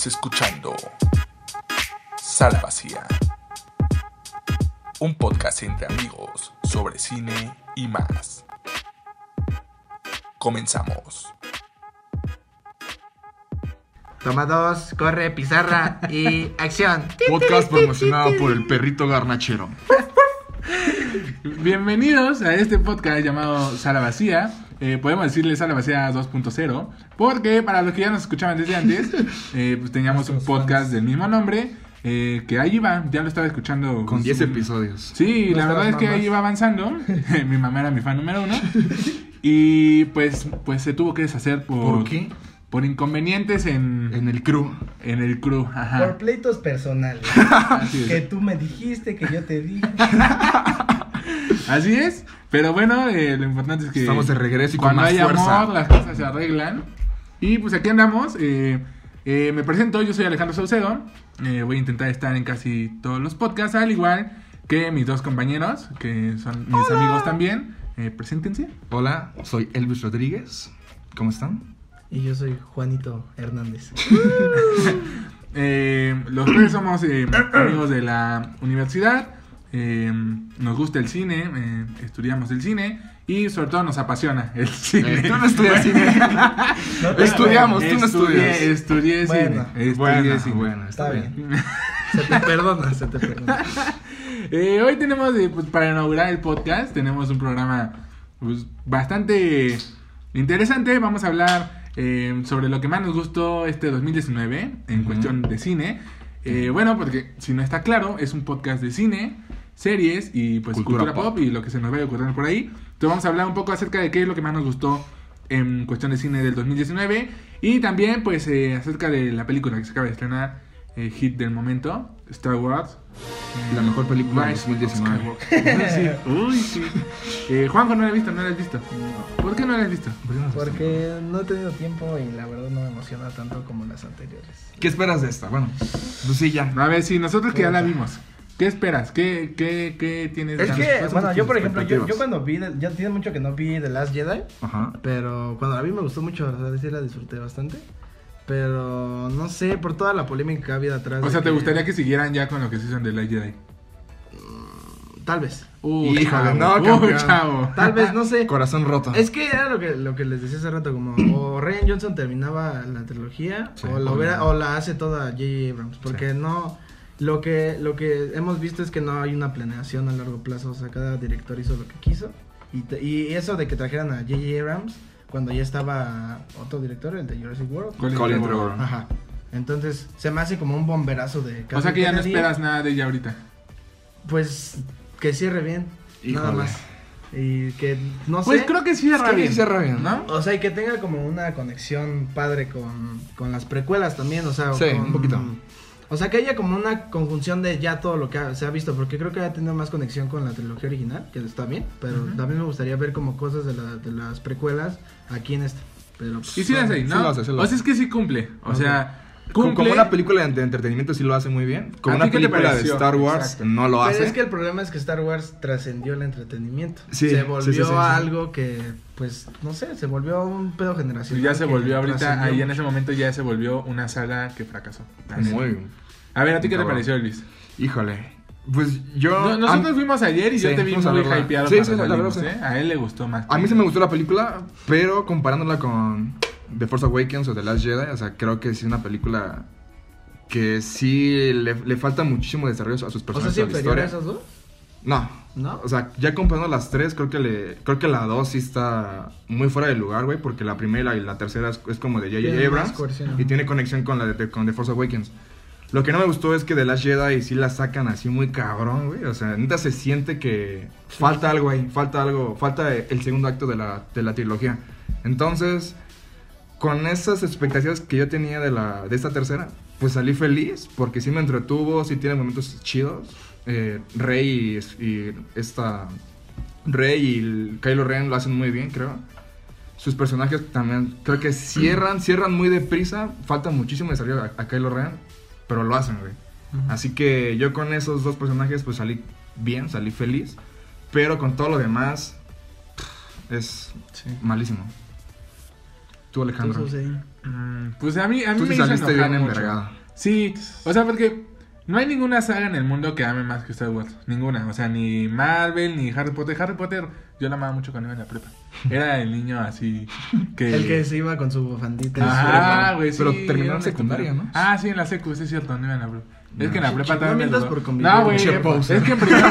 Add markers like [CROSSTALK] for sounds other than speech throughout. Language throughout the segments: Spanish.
Estás escuchando Sala Vacía, un podcast entre amigos sobre cine y más. Comenzamos. Toma dos, corre, pizarra y [LAUGHS] acción. Podcast promocionado por el perrito garnachero. [LAUGHS] Bienvenidos a este podcast llamado Sala Vacía. Eh, podemos decirle Sala Vacía 2.0 porque para los que ya nos escuchaban desde antes, [LAUGHS] eh, pues teníamos un podcast del mismo nombre eh, que ahí iba, ya lo estaba escuchando. Con 10 su- episodios. Sí, la verdad es que ahí iba avanzando. [LAUGHS] [LAUGHS] mi mamá era mi fan número uno. Y pues, pues se tuvo que deshacer por, ¿Por qué? por inconvenientes en, En el crew. en el crew. Ajá. Por pleitos personales. Así es. que tú me dijiste, que yo te dije. Así es, pero bueno, eh, lo importante es que Estamos de regreso y con cuando más hay fuerza. amor, las cosas se arreglan. Y pues aquí andamos. eh, eh, me presento, yo soy Alejandro Saucedo. eh, voy a intentar estar en casi todos los podcasts, al igual que mis dos compañeros, que son mis amigos también. Eh, preséntense. Hola, soy Elvis Rodríguez. ¿Cómo están? Y yo soy Juanito Hernández. [LAUGHS] Eh, los tres somos eh, amigos de la universidad. Eh, nos gusta el cine, eh, estudiamos el cine y sobre todo nos apasiona el [LAUGHS] cine. Eh, tú no estudias cine. [LAUGHS] No Estudiamos, tú no Estudié- estudias. Estudié Bueno, cine. Estudié Bueno, cine. bueno, Está está bien. bien. Se te perdona, se te perdona. [LAUGHS] Eh, hoy tenemos, eh, pues, para inaugurar el podcast, tenemos un programa pues, bastante interesante. Vamos a hablar eh, sobre lo que más nos gustó este 2019 en Ujú. cuestión de cine. Eh, bueno, porque si no está claro, es un podcast de cine, series y pues cultura, Cultura pop. pop. y lo que se nos vaya ocurriendo por ahí. Entonces vamos a hablar un poco acerca de qué es lo que más nos gustó en cuestión de cine del 2019 y también pues eh, acerca de la película que se acaba de estrenar, eh, hit del momento, Star Wars. La mejor película de Rise of 2019. Skywalker. [LAUGHS] sí, uy, sí. Eh, Juanjo, ¿no la has visto? ¿No la has visto? ¿Por qué no la has visto? Porque no he tenido tiempo y la verdad no me emociona tanto como las anteriores. ¿Qué esperas de esta? Bueno, pues sí, ya. A ver, sí, nosotros que ya la vimos. ¿Qué esperas? ¿Qué, qué, qué tienes? Es que, ¿Cuáles son bueno, yo por ejemplo, yo, cuando vi, ya tiene mucho que no vi The Last Jedi, Ajá. pero cuando la vi me gustó mucho, sí la disfruté bastante. Pero no sé, por toda la polémica que ha habido atrás. O sea, ¿te gustaría que siguieran ya con lo que se hizo en The Light Jedi? Tal vez. Uh, Híjole, no, uh, chavo. Tal vez, no sé. [LAUGHS] Corazón roto. Es que era lo que, lo que les decía hace rato, como o Ryan Johnson terminaba la trilogía Sí, o, lo o la hace toda J.J. Abrams, porque no, lo que, lo que hemos visto es que no hay una planeación a largo plazo, o sea, cada director hizo lo que quiso, y, te- y eso de que trajeran a J.J. Abrams, cuando ya estaba otro director, el de Jurassic World, Colin Colin Trevorrow. Trevorrow. ajá, entonces se me hace como un bomberazo de... O sea que ya no esperas nada de ella ahorita. Pues que cierre bien, nada Híjole. más, y que no sé... Pues creo que cierra Es que bien. cierra bien. ¿No? O sea, y que tenga como una conexión padre con, con las precuelas también, o sea, Sí, con- un poquito. O sea, que haya como una conjunción de ya todo lo que ha- se ha visto, porque creo que ha tenido más conexión con la trilogía original, que está bien, pero también me gustaría ver como cosas de, la- de las precuelas aquí en esta. Pero, pues, Y sí hace, Sí ¿no? lo hace, sí lo o sea, hace. es que sí cumple. O sea, cumple. como una película de, entretenimiento sí lo hace muy bien. Como ¿A una película de? Star Wars Exacto. no lo Pero hace. es que el problema es que Star Wars trascendió el entretenimiento. Sí, se volvió sí, sí, sí. algo que, pues, no sé, se volvió un pedo generacional. ya se volvió ahorita, ahí en ese momento ya se volvió una saga que fracasó. Así. Muy A ver, ¿a ti qué te pareció, Luis? Híjole. Pues yo. No- nosotros a, fuimos ayer y yo Sí, te vi muy hypeado Sí, sí, la verdad. ¿eh? A él le gustó más. a mí se me gustó la película, pero comparándola con The Force Awakens o The Last Jedi, o sea, creo que es una película que sí le, le falta muchísimo desarrollo a sus O sea, personajes. ¿sí a la inferior a historia. esas dos? No. ¿No? O sea, ya comparando las tres, creo que le creo que la dos sí está muy fuera de lugar, güey, porque la primera y la tercera es, es como de J.J. Abrams y tiene conexión con la de, con The Force Awakens. Lo que no me gustó es que The Last Jedi sí la sacan así muy cabrón, güey. O sea, neta se siente que falta algo ahí, falta algo, falta el segundo acto de la, de la trilogía. Entonces, con esas expectativas que yo tenía de, la, de esta tercera, pues salí feliz porque sí me entretuvo, sí tiene momentos chidos. Eh, Rey y, y esta Rey y Kylo Ren lo hacen muy bien, creo. Sus personajes también creo que cierran, [CLEARS THROAT] cierran muy deprisa. Falta muchísimo desarrollo a, a Kylo Ren, pero lo hacen, güey. Así que yo con esos dos personajes pues salí bien, salí feliz. Pero con todo lo demás es Sí. malísimo. Tú, Alejandro. Entonces, sí. Mm, Pues a mí, a mí Tú me hizo saliste enojar bien mucho. envergado. Sí, o sea, porque no hay ninguna saga en el mundo que ame más que Star Wars. Ninguna. O sea, ni Marvel, ni Harry Potter. Harry Potter, yo la amaba mucho cuando iba en la prepa. Era el niño así [LAUGHS] que... El que se iba con su bufandita. Ajá, güey, sí. Pero terminó en un secundaria. ¿no? Ah, sí, en la secu, sí es cierto, no iba en la prepa. Es que en la prepa todavía me duró. No, güey, es que en primero,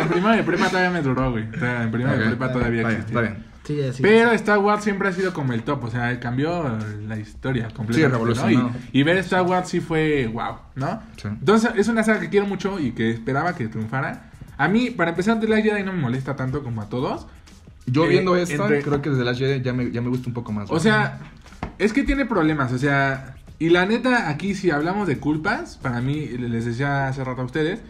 en primero de prepa [LAUGHS] todavía me duró, güey. O sea, En primero de Ok, prepa todavía existía. está bien. Sí, así. Pero Star Wars siempre ha sido como el top, o sea, cambió la historia completamente. Y, y ver Star Wars sí fue wow, ¿no? Sí. Entonces, es una saga que quiero mucho y que esperaba que triunfara. A mí, para empezar, The Last Jedi no me molesta tanto como a todos. Yo Eh, viendo esta, entre- creo que desde la Jedi ya me, ya me gusta un poco más. O sea, es que tiene problemas, o sea, y la neta, aquí si hablamos de culpas, para mí, les decía hace rato a ustedes,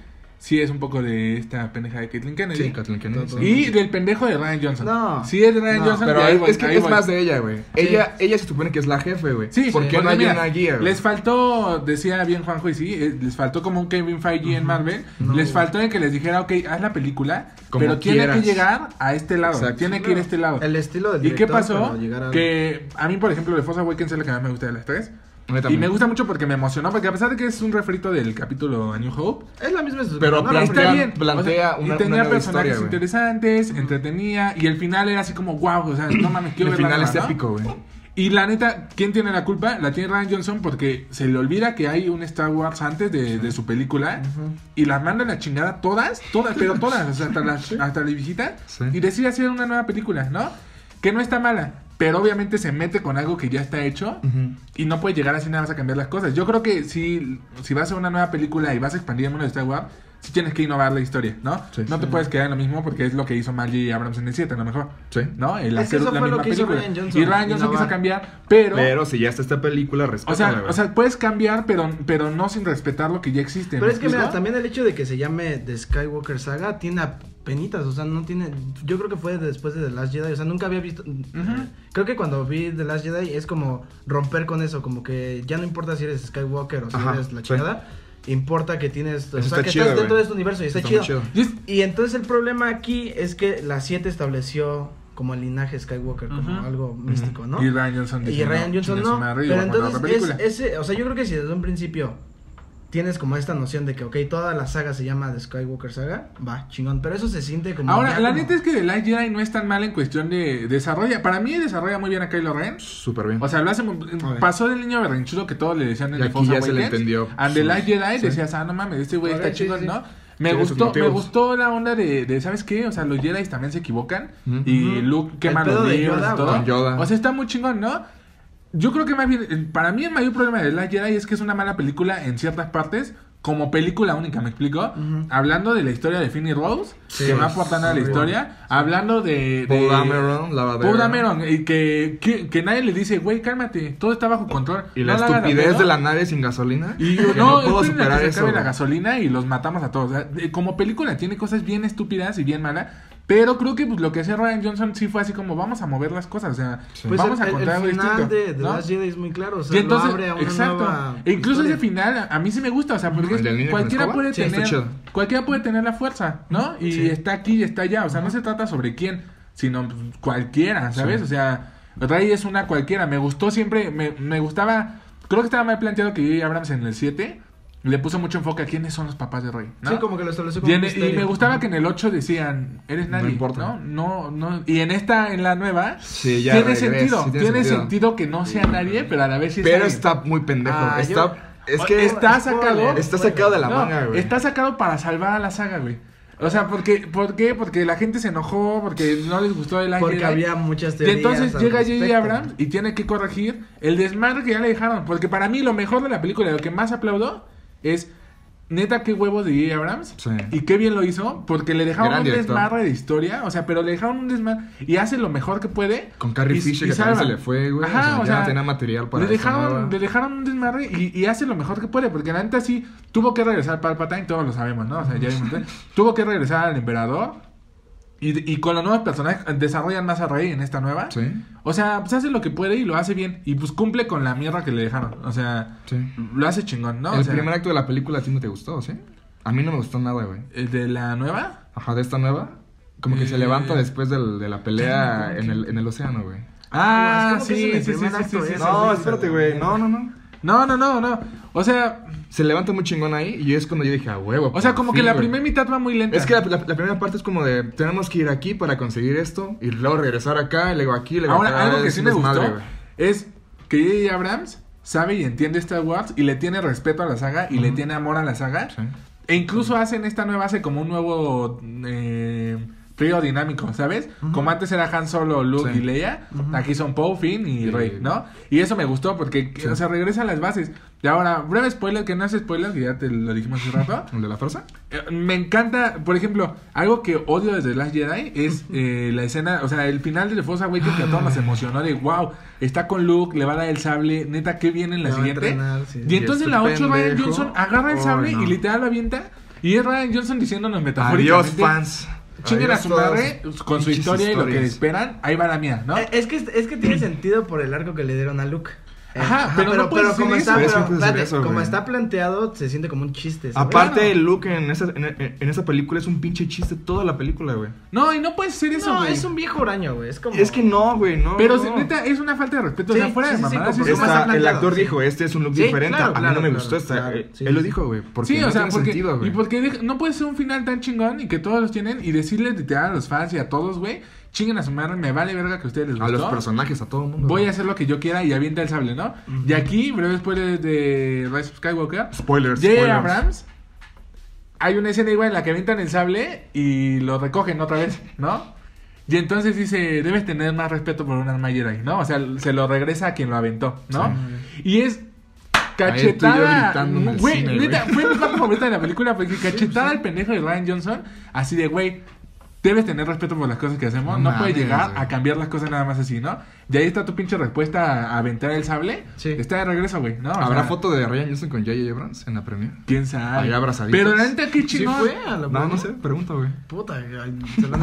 sí es un poco de esta pendeja de Caitlyn Kennedy. Sí, Kathleen Kennedy. Sí. Y del pendejo de Ryan Johnson. No. Sí es de Ryan No, Johnson. Pero ahí es, voy, es que ahí es voy. más de ella, güey. Ella, ella se supone que es la jefe, güey. Sí, ¿Por qué porque no hay mira, una guía, güey? Les faltó, decía bien Juanjo y sí, eh, les faltó como un Kevin Feige en Marvel. No. Les faltó en que les dijera, ok, haz la película, Como pero tiene que llegar a este lado. Exacto. Tiene que ir a este lado. El estilo del ¿Y qué director pasó? a- Que a mí, por ejemplo, de Force Awakens es la que más me gusta de las tres. Y me gusta mucho porque me emocionó, porque a pesar de que es un refrito del capítulo A New Hope, Es la misma. Pero ¿no? plantea- está bien. plantea O sea, una- y tenía una nueva personajes historia, interesantes, entretenía, y el final era así como, wow, o sea, no mames, quiero El ver la final es ¿no? épico, güey. Y la neta, ¿quién tiene la culpa? La tiene Ryan Johnson porque se le olvida que hay un Star Wars antes de, de su película y las manda a la chingada todas, todas, pero todas, o sea, hasta la, [LAUGHS] hasta la visita Sí. y decide hacer una nueva película, ¿no? Que no está mala, pero obviamente se mete con algo que ya está hecho y no puede llegar así nada más a cambiar las cosas. Yo creo que si, si vas a una nueva película y vas a expandir el mundo de Star Wars, tienes que innovar la historia, ¿no? Sí. no te puedes quedar en lo mismo porque es lo que hizo Margie Abrams en el 7, a lo mejor. Sí. ¿No? El Es que eso la fue lo que hizo película. Ryan Johnson, y Ryan Johnson quiso cambiar, pero... Pero si ya está esta película, o respétala, sea, o sea, puedes cambiar, pero, pero no sin respetar lo que ya existe. Pero ¿me es que mira, también el hecho de que se llame The Skywalker Saga tiene penitas, o sea, no tiene, yo creo que fue después de The Last Jedi, o sea, nunca había visto, creo que cuando vi The Last Jedi es como romper con eso, como que ya no importa si eres Skywalker o si Ajá, eres la sí. Importa que tienes, o sea, está que chido, estás dentro de este universo y está, Está chido. Y es- entonces el problema aquí es que la 7 estableció como el linaje Skywalker, como algo místico, ¿no? Y Ryan Johnson Y Ryan no, Johnson no. Pero entonces, es, ese, o sea, yo creo que si desde un principio tienes como esta noción de que, ok, toda la saga se llama The Skywalker Saga, va, chingón. Pero eso se siente como. Ahora, la como- neta es que The Last Jedi no es tan mal en cuestión de desarrollo. Para mí desarrolla muy bien a Kylo Ren. Súper bien. O sea, lo hace muy- pasó del niño berrinchudo que todos le decían en Y The aquí Force ya se le entendió. And The Last Jedi Sí. decías, ah, no mames, este güey A está sí, chingón, sí. ¿no? Me gustó, me gustó la onda de, de, ¿sabes qué? O sea, los Jedi también se equivocan. Y Luke quema El los libros y todo. con Yoda. O sea, está muy chingón, ¿no? Yo creo que más bien, el- para mí el mayor problema de Last Jedi es que es una mala película en ciertas partes. Como película única, ¿me explico? Hablando de la historia de Finn y Rose, Sí, que va aportando a la sí. historia. Hablando de... de Paul Dameron, lavadero. Paul Dameron, y que, que, que nadie le dice, güey, cálmate, todo está bajo control. Y no la estupidez pedo". de la nave sin gasolina. Y yo, no, puedo esperen a superar que se eso. acabe la gasolina y los matamos a todos. O sea, de- como película tiene cosas bien estúpidas y bien malas. Pero creo que pues, lo que hacía Ryan Johnson sí fue así como vamos a mover las cosas. O sea, Sí. Pues vamos el, a contar el algo final distinto. de The ¿no? Last Jedi es muy claro, o sea, Y entonces, lo abre a una exacto. nueva E incluso historia. ese final a mí sí me gusta, o sea, porque ¿El del niño con cualquiera puede tener cualquiera puede tener la fuerza, ¿no? Y Sí. está aquí y está allá, o sea, no se trata sobre quién, sino pues, cualquiera, ¿sabes? Sí. O sea, Rey es una cualquiera. Me gustó siempre, me, me gustaba, creo que estaba mal planteado que J.J. Abrams en el 7 le puso mucho enfoque a quiénes son los papás de Rey, ¿no? Sí, como que lo estableció Y, como en- un y misterio. me gustaba que en el 8 decían, eres No nadie, importa. ¿no? No, no, y en esta, en la nueva, Sí, ya tiene sentido, sí tiene, tiene sentido. sentido. que no sea nadie, pero a la vez sí es Pero está muy pendejo. Ah, está, yo- es que está sacado, está sacado de la no, manga, güey. Está sacado para salvar a la saga, güey. O sea, porque, ¿por qué? Porque la gente se enojó, porque no les gustó el Porque Jedi. había muchas Y teorías. entonces al llega J.J. Abrams y tiene que corregir el desmadre que ya le dejaron. Porque para mí lo mejor de la película, lo que más aplaudo, es neta qué huevos de J.J. Abrams. Sí. Y qué bien lo hizo, porque le dejaron Gran un director. desmadre de historia. O sea, pero le dejaron un desmadre y hace lo mejor que puede. Con Carrie y- Fisher y que también se le fue, güey. Ajá, o sea, ya no tenía material para le dejaron, le dejaron un desmadre y, y hace lo mejor que puede, porque la neta sí tuvo que regresar Palpatine, todos lo sabemos, ¿no? O sea, ya vimos, [LAUGHS] tuvo que regresar al emperador y, y con los nuevos personajes desarrollan más a Rey en esta nueva. Sí, O sea, pues hace lo que puede y lo hace bien y pues cumple con la mierda que le dejaron. O sea, sí. lo hace chingón, ¿no? el O sea, primer acto de la película a ti no te gustó, ¿sí? A mí no me gustó nada, güey. ¿El de la nueva? Ajá, de esta nueva. Como que se Eh. levanta después del- de la pelea ¿Cómo en el, en el océano, güey. Ah, No, es como que sí, es en el sí, sí, primer sí, acto, sí, sí, eso, sí. No, espérate, güey. No, no, no. No, no, no, no. O sea, Se levanta muy chingón ahí y es cuando yo dije, a huevo. o sea, como que la güey. primera mitad va muy lenta. Es que la, la- la primera parte es como de, tenemos que ir aquí para conseguir esto y luego regresar acá, y luego aquí, y luego Ahora, acá. algo que sí me gustó es que J.J. Abrams sabe y entiende Star Wars y le tiene respeto a la saga y le tiene amor a la saga. Sí. E incluso hacen esta nueva, hace como un nuevo eh, trío dinámico, ¿sabes? Como antes era Han Solo, Luke Sí. y Leia, aquí son Poe, Finn y Rey, ¿no? Y eso me gustó porque, Sí. o sea, regresan las bases. Y ahora, breve spoiler, que no es spoiler, que ya te lo dijimos hace rato. [LAUGHS] ¿El de la fuerza? Eh, Me encanta, por ejemplo, algo que odio desde Last Jedi es eh, la escena, o sea, el final de The Force Awakens que a todos nos emocionó de wow, está con Luke, le va a dar el sable, neta, qué bien en la siguiente. entrenar. Y entonces en la 8 Ryan. Johnson agarra el Ay, sable no. y literal lo avienta. Y es Ryan Johnson diciéndonos Adiós, metafóricamente. fans. Chinguen a su madre con su historia y lo que esperan. Ahí va la mía, ¿no? Eh, Es que, es que tiene sentido por el arco que le dieron a Luke. Ajá, pero no puedes como decir está, eso. pero, Es eso, como güey. está planteado, se siente como un chiste. ¿sabes? Aparte, Claro. Luke en esa, en, en esa película es un pinche chiste toda la película, güey. No, y no puedes hacer eso, no, güey. es un viejo huraño, güey. Es como. Es que no, güey, no. Pero no. neta, es una falta de respeto. Sí, o sea, fuera sí, de sí, sí, mamadas. como- es como una- está Esta- el actor sí. dijo, este es un look Sí, diferente. claro, a mí claro, no me claro, gustó esta. eh, Él lo dijo, güey. Porque Sí, no o sea, tiene porque, sentido, y güey. porque no puede ser un final tan chingón y que todos los tienen y decirle literal a los fans y a todos, güey, chinguen a su madre, me vale verga que a ustedes les A gustó. los personajes, a todo el mundo. Voy a hacer lo que yo quiera y avienta el sable, ¿no? Y aquí, breve spoiler de Rise of Skywalker, Spoilers. Spoilers. Abrams, hay una escena igual en la que avientan el sable y lo recogen otra vez, ¿no? Y entonces dice, debes tener más respeto por un arma Jedi, ¿no? O sea, se lo regresa a quien lo aventó, ¿no? Y es cachetada. Güey, neta, fue mi parte favorita de la película porque [LAUGHS] cachetada al pendejo de Ryan Johnson, así de, güey, debes tener respeto por las cosas que hacemos, No no, puedes llegar güey. a cambiar las cosas nada más así, ¿no? Y ahí está tu pinche respuesta a aventar el sable. Sí. Está de regreso, güey, ¿no? ¿Habrá sea, foto de Ryan Johnson con J.J. Abrams en la premiere? ¿Quién sabe? Ahí abrazaditos. Pero la neta, qué ¿Sí chingón. fue a la No, no sé, pregunta, güey. Puta,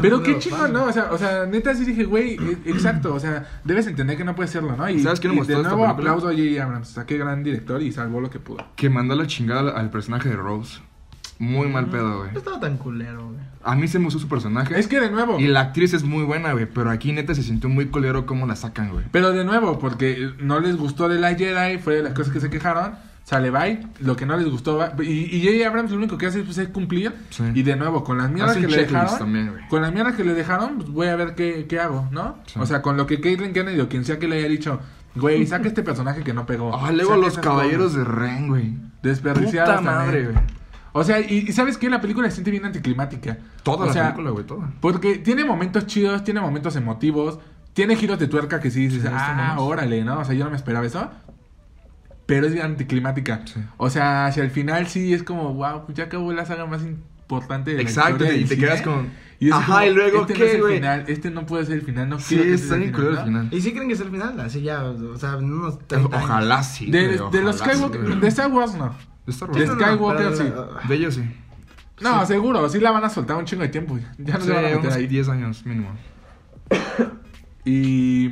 Pero qué chingón, ¿no? O sea, o sea, neta sí dije, güey, e- exacto, o sea, debes entender que no puedes serlo, ¿no? Y, ¿Sabes quién me y de nuevo aplaudo a J.J. Abrams, o sea, qué gran director y salvó lo que pudo. Que mandó la chingada al personaje de Rose. Muy mal pedo, güey. No estaba tan culero, güey. A mí se me gustó su personaje. Es que de nuevo, Y la actriz es muy buena, güey. Pero aquí neta se sintió muy colero cómo la sacan, güey. pero de nuevo, porque no les gustó de la Jedi, fue de las cosas que se quejaron, sale bye, lo que no les gustó va, y, y J.J. Abrams lo único que hace pues, es cumplir, Sí. y de nuevo, con las mierdas que le dejaron, también, güey. con las mierdas que le dejaron, pues voy a ver qué, qué hago, ¿no? Sí. O sea, con lo que Caitlyn Kennedy o quien sea que le haya dicho, güey, saca este personaje que no pegó. Ah, luego los caballeros cosas". de Ren, güey. Desperdiciadas Puta también. madre, güey. O sea, y, y ¿sabes qué? La película se siente bien anticlimática. Toda o la sea, película, güey, toda. Porque tiene momentos chidos, tiene momentos emotivos, tiene giros de tuerca que sí dices, Sí, ah, órale, ¿no? O sea, yo no me esperaba eso. Pero es bien anticlimática. Sí. O sea, hacia el final sí es como, wow, ya acabó la saga más importante de la Exacto, historia y del te cine". quedas con- Y Ajá, como, y luego, este no ¿qué, es el final, este no puede ser el final, no Sí, quiero que está sea el el ¿no? final. ¿Y sí creen que es el final? Así ya, o sea, unos 30 años. Ojalá sí. De, los ojalá Skywalker, de Star Wars no. De Star de Wars. No, no, Skywalker, sí. De ellos sí. No, seguro, sí la van a soltar un chingo de tiempo. Ya no Sí, se van a meter ahí. 10 años mínimo. [COUGHS] Y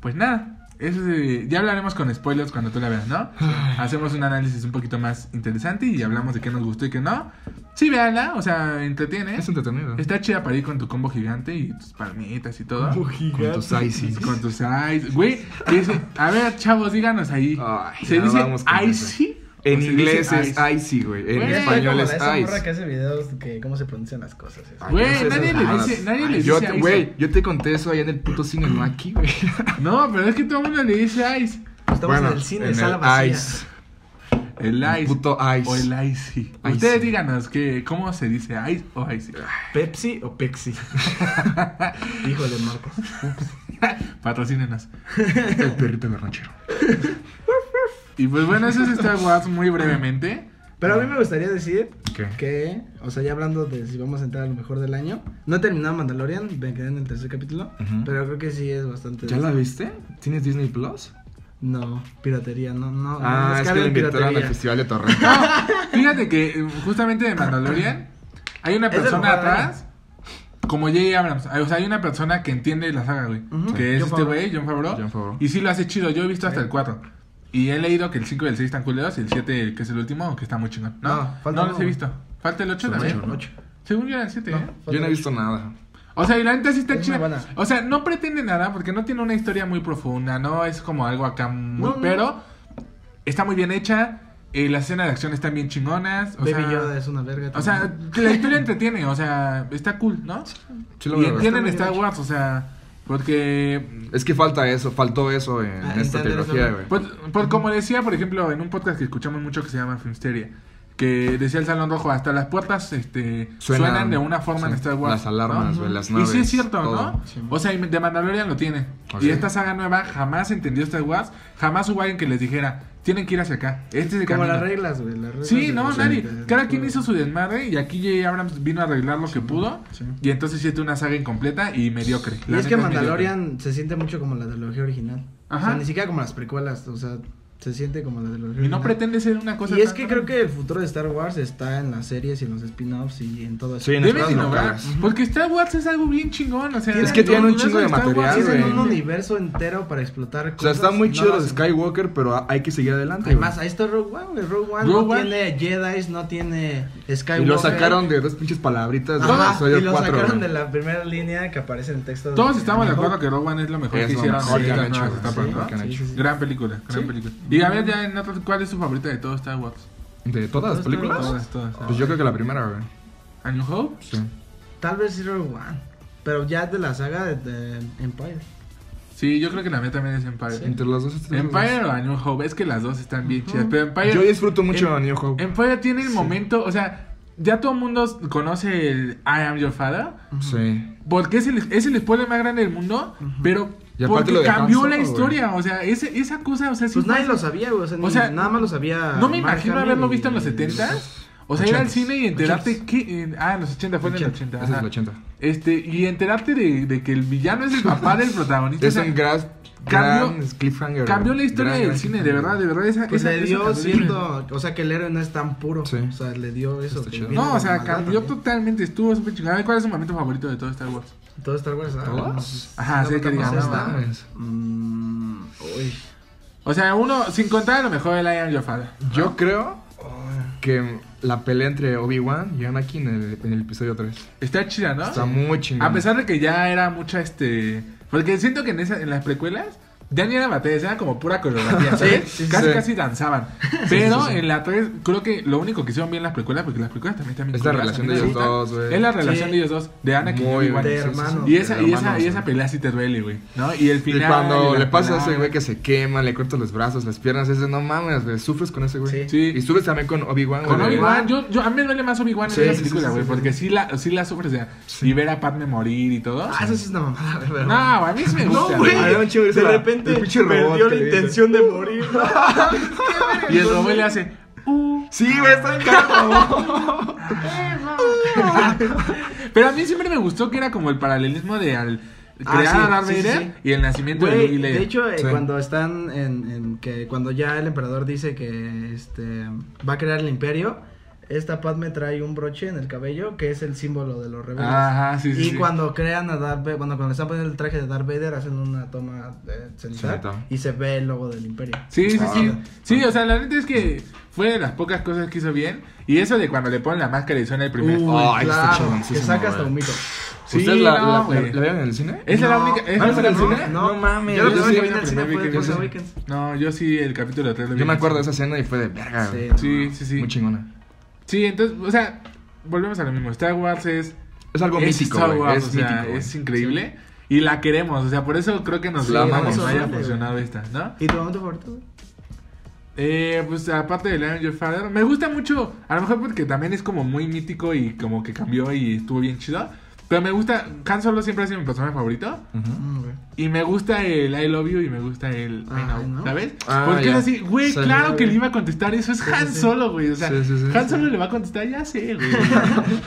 pues nada, eso es, eh, ya hablaremos con spoilers cuando tú la veas, ¿no? Hacemos un análisis un poquito más interesante y hablamos de qué nos gustó y qué no. Sí, véanla, o sea, entretiene. Es entretenido. Está chida para ir con tu combo gigante y tus palmitas y todo. Con tus icy. [LAUGHS] Con tus ice. Güey, a ver, chavos, díganos ahí. Ay, ¿Se dice icy? En ¿O se inglés es ice? icy, güey. En español es esa morra que ice. hace videos que cómo se pronuncian las cosas. Güey, nadie le dice- nadie le dice ice. Güey, yo te conté eso allá en el puto cine, no aquí, güey. [LAUGHS] No, pero es que todo el mundo le dice ice. Estamos en el cine, en sala el vacía. ice. El El ice. puto ice. O el icy. Icy. Ustedes díganos que, cómo se dice ice o icy. ¿Pepsi o Pexi? [LAUGHS] Híjole, Marcos. Patrocínenos. [LAUGHS] El perrito garnachero. Y pues bueno, eso es [LAUGHS] Star Wars muy brevemente. Pero a mí me gustaría decir ¿Qué? que, o sea, ya hablando de si vamos a entrar a lo mejor del año, no he terminado Mandalorian, me quedé en el tercer capítulo, pero creo que sí es bastante. ¿Ya la viste? ¿Tienes Disney Plus? No, piratería, no, no. Ah, no es que le invitaron al festival de Torrento. [LAUGHS] Fíjate que eh, justamente de Mandalorian hay una persona lo atrás. Como J.J. Abrams. O sea, hay una persona que entiende la saga, güey. Que es John este güey, John Favreau. John Favreau. Y sí lo hace chido. Yo he visto hasta el 4. Y he leído que el 5 y el 6 están culeros. Y el 7, que es el último, que está muy chingón. No, No, no, falta los he visto. Falta el 8 El también. ocho, ¿no? Ocho. Según yo era el 7, No, ¿eh? Yo no he visto nada. O sea, y la neta sí está Es chida. O sea, no pretende nada porque no tiene una historia muy profunda, no es como algo acá muy... No, no. Pero está muy bien hecha, eh, las escenas de acción están bien chingonas. O Baby sea, Yoda es una verga. O sea, también. que la historia entretiene, o sea, está cool, ¿no? Sí lo y entienden Está Star Wars, o sea, porque... Es que falta eso, faltó eso en Ah, esta trilogía, güey. Pues, pues como decía, por ejemplo, en un podcast que escuchamos mucho que se llama Filmsteria, que decía el Salón Rojo, hasta las puertas este, suenan, Suenan, de una forma en sí, Star Wars. las alarmas, ¿no? las Y sí naves, es cierto, todo. ¿no? Sí. O sea, y de Mandalorian lo tiene. Ok. Y esta saga nueva jamás entendió Star Wars, jamás hubo alguien que les dijera, tienen que ir hacia acá. Este es el Como camino. las reglas, güey. las reglas Sí, no, nadie. de- Cada quien hizo su desmadre y aquí J.J. Abrams vino a arreglar lo que pudo. Sí. Y entonces es una saga incompleta y mediocre. Y La es que Mandalorian se siente mucho como la trilogía original. Ajá. O sea, ni siquiera como las precuelas. O sea, se siente como la trilogía mediocre. Y no pretende ser una cosa Y es que creo que el futuro de Star Wars está en las series y en los spin-offs y en todo eso. Sí, en Deben Estas innovar. Porque Star Wars es algo bien chingón. O sea, Es que todo tiene el un chingo de material, es Tienen un universo entero para explotar O sea, cosas. está muy chido lo los. Skywalker, pero hay que seguir adelante. Hay güey. más, ahí está Rogue One, güey. Rogue One Rogue no One. tiene Jedi, no tiene Skywalker. Y lo sacaron de dos pinches palabritas de y lo 4, sacaron güey. de la primera línea que aparece en el texto. de- Todos estamos de acuerdo que Rogue One es lo mejor Es que hicieron. Gran película, gran película. Y a ver, ya en otras, ¿cuál es su favorita de todo Star Wars? ¿De todas las películas? Todas, todas. Pues yo creo que la primera, güey. ¿A New Hope? Sí. Tal vez Rogue One. Pero ya de la saga de, de Empire. Sí, yo creo que la mía también es Empire. Entre las dos estas Empire o a New Hope, es que las dos están bien chidas. Pero Empire. Yo disfruto mucho Em- a New Hope. Empire tiene el momento, o sea, ya todo el mundo conoce el I am your father. Sí. Porque es el, es el spoiler más grande del mundo, pero Y porque lo cambió la güey. historia, o sea, ese, esa cosa, o sea, sí Pues nadie lo sabía, güey. O sea, O sea, nada más lo sabía. No me imagino haberlo visto en los 70 O sea, ir al cine y enterarte que... en- ah, en los 80, fue en el 80. Ese es ajá. el 80. Este, y enterarte de, de que el villano es el papá del protagonista. o Es sea, un gran, cambió- gran cliffhanger. cambió la historia Gran, del gran cine, de verdad, de verdad. Esa, Pues esa- le dio siendo. O sea, que el héroe no es tan puro. Sí. O sea, le dio eso. No, o sea, cambió también. totalmente, estuvo súper chingado. ¿Cuál es su momento favorito de todo Star Wars? Todo Star Wars. ah, ¿Todos? Ajá, no sí, que digamos. Mm, uy. O sea, uno, sin contar a lo mejor el I am your father. Yo creo que la pelea entre Obi-Wan y Anakin en el, en el episodio 3. Está chida, ¿no? Está muy chingón. A pesar de que ya era mucha este. Porque siento que en, esa, en las precuelas ya ni era batalla, era como pura coreografía. ¿sabes? Sí, sí, casi, sí. casi danzaban. Pero sí, sí. en la 3, creo que lo único que hicieron bien las precuelas, porque las precuelas también están bien Es la relación de ellos gustan. dos, güey. Es la relación Sí. de ellos dos, de Anakin y Muy Obi-Wan. De hermanos. Y esa, y, esa, hermanos, y esa pelea sí te duele, güey. ¿No? Y el Y final. cuando y la le pasa a ese güey que se quema, le corta los brazos, las piernas, ese no mames, güey, sufres con ese güey. Sí. Sí. Y subes también con Obi-Wan, Con güey. Obi-Wan, yo, yo, a mí me duele más Obi-Wan Sí, en esa película, güey, sí, porque sí. la, sí la sufres, o sea, y ver a Padme morir y todo. Ah, eso sí es una mamada, [LAUGHS] güey. pero- No, a mí sí me No, gusta. güey. Era un chingo de de el perdió la dice. intención de morir. [LAUGHS] Y el robot le hace. "Uh". Sí, güey, está caro. [LAUGHS] Pero a mí siempre me gustó que era como el paralelismo de al Ah, crear sí, a Darth sí, sí, Vader sí. y el nacimiento de Luke de hecho, eh, Sí. cuando están en, en que cuando ya el emperador dice que este va a crear el imperio, esta Padme trae un broche en el cabello que es el símbolo de los rebeldes. Ajá, sí, sí. y sí. cuando crean a Darth Vader, bueno, cuando le están poniendo el traje de Darth Vader, hacen una toma de Cenital. y se ve el logo del imperio. Sí, sí, sí. Ah. Sí, o sea, la neta es que fue de las pocas cosas que hizo bien. Y eso de cuando le ponen la máscara y suena el primer. Uy, Ay, está claro, que saca hasta güey. humito. Sí, ¿Ustedes la, no, la, la, güey. la vieron en el cine? Esa es la única. esa ¿Ah, es en la el única- cine? No, No mames, Yo yo sí, vi en el cine fue vi. Awakens. No, yo sí, el capítulo 3 Yo me acuerdo de esa escena y fue de verga, Sí, güey. no. Sí, sí, sí. Muy chingona. Sí, entonces, o sea, volvemos a lo mismo. Star Wars es. Es algo es mítico, Star. Wars, Es o sea, mítico, es increíble. Y la queremos, o sea, por eso creo que nos La la amamos. nos haya funcionado esta, ¿no? ¿Y tu momento favorito? Eh, pues aparte de Lion Your Father, me gusta mucho, a lo mejor porque también es como muy mítico y como que cambió y estuvo bien chido. Pero me gusta, Han Solo siempre ha sido mi personaje favorito. Mm, güey. Y me gusta el I Love You y me gusta el I Ah, Know, ¿no? ¿sabes? Ah, Porque ya. es así, güey, claro que le iba a contestar eso, es Sí, Han sí. Solo, güey. O sea, Sí, sí, sí, Han sí. Solo le va a contestar, ya sé, güey.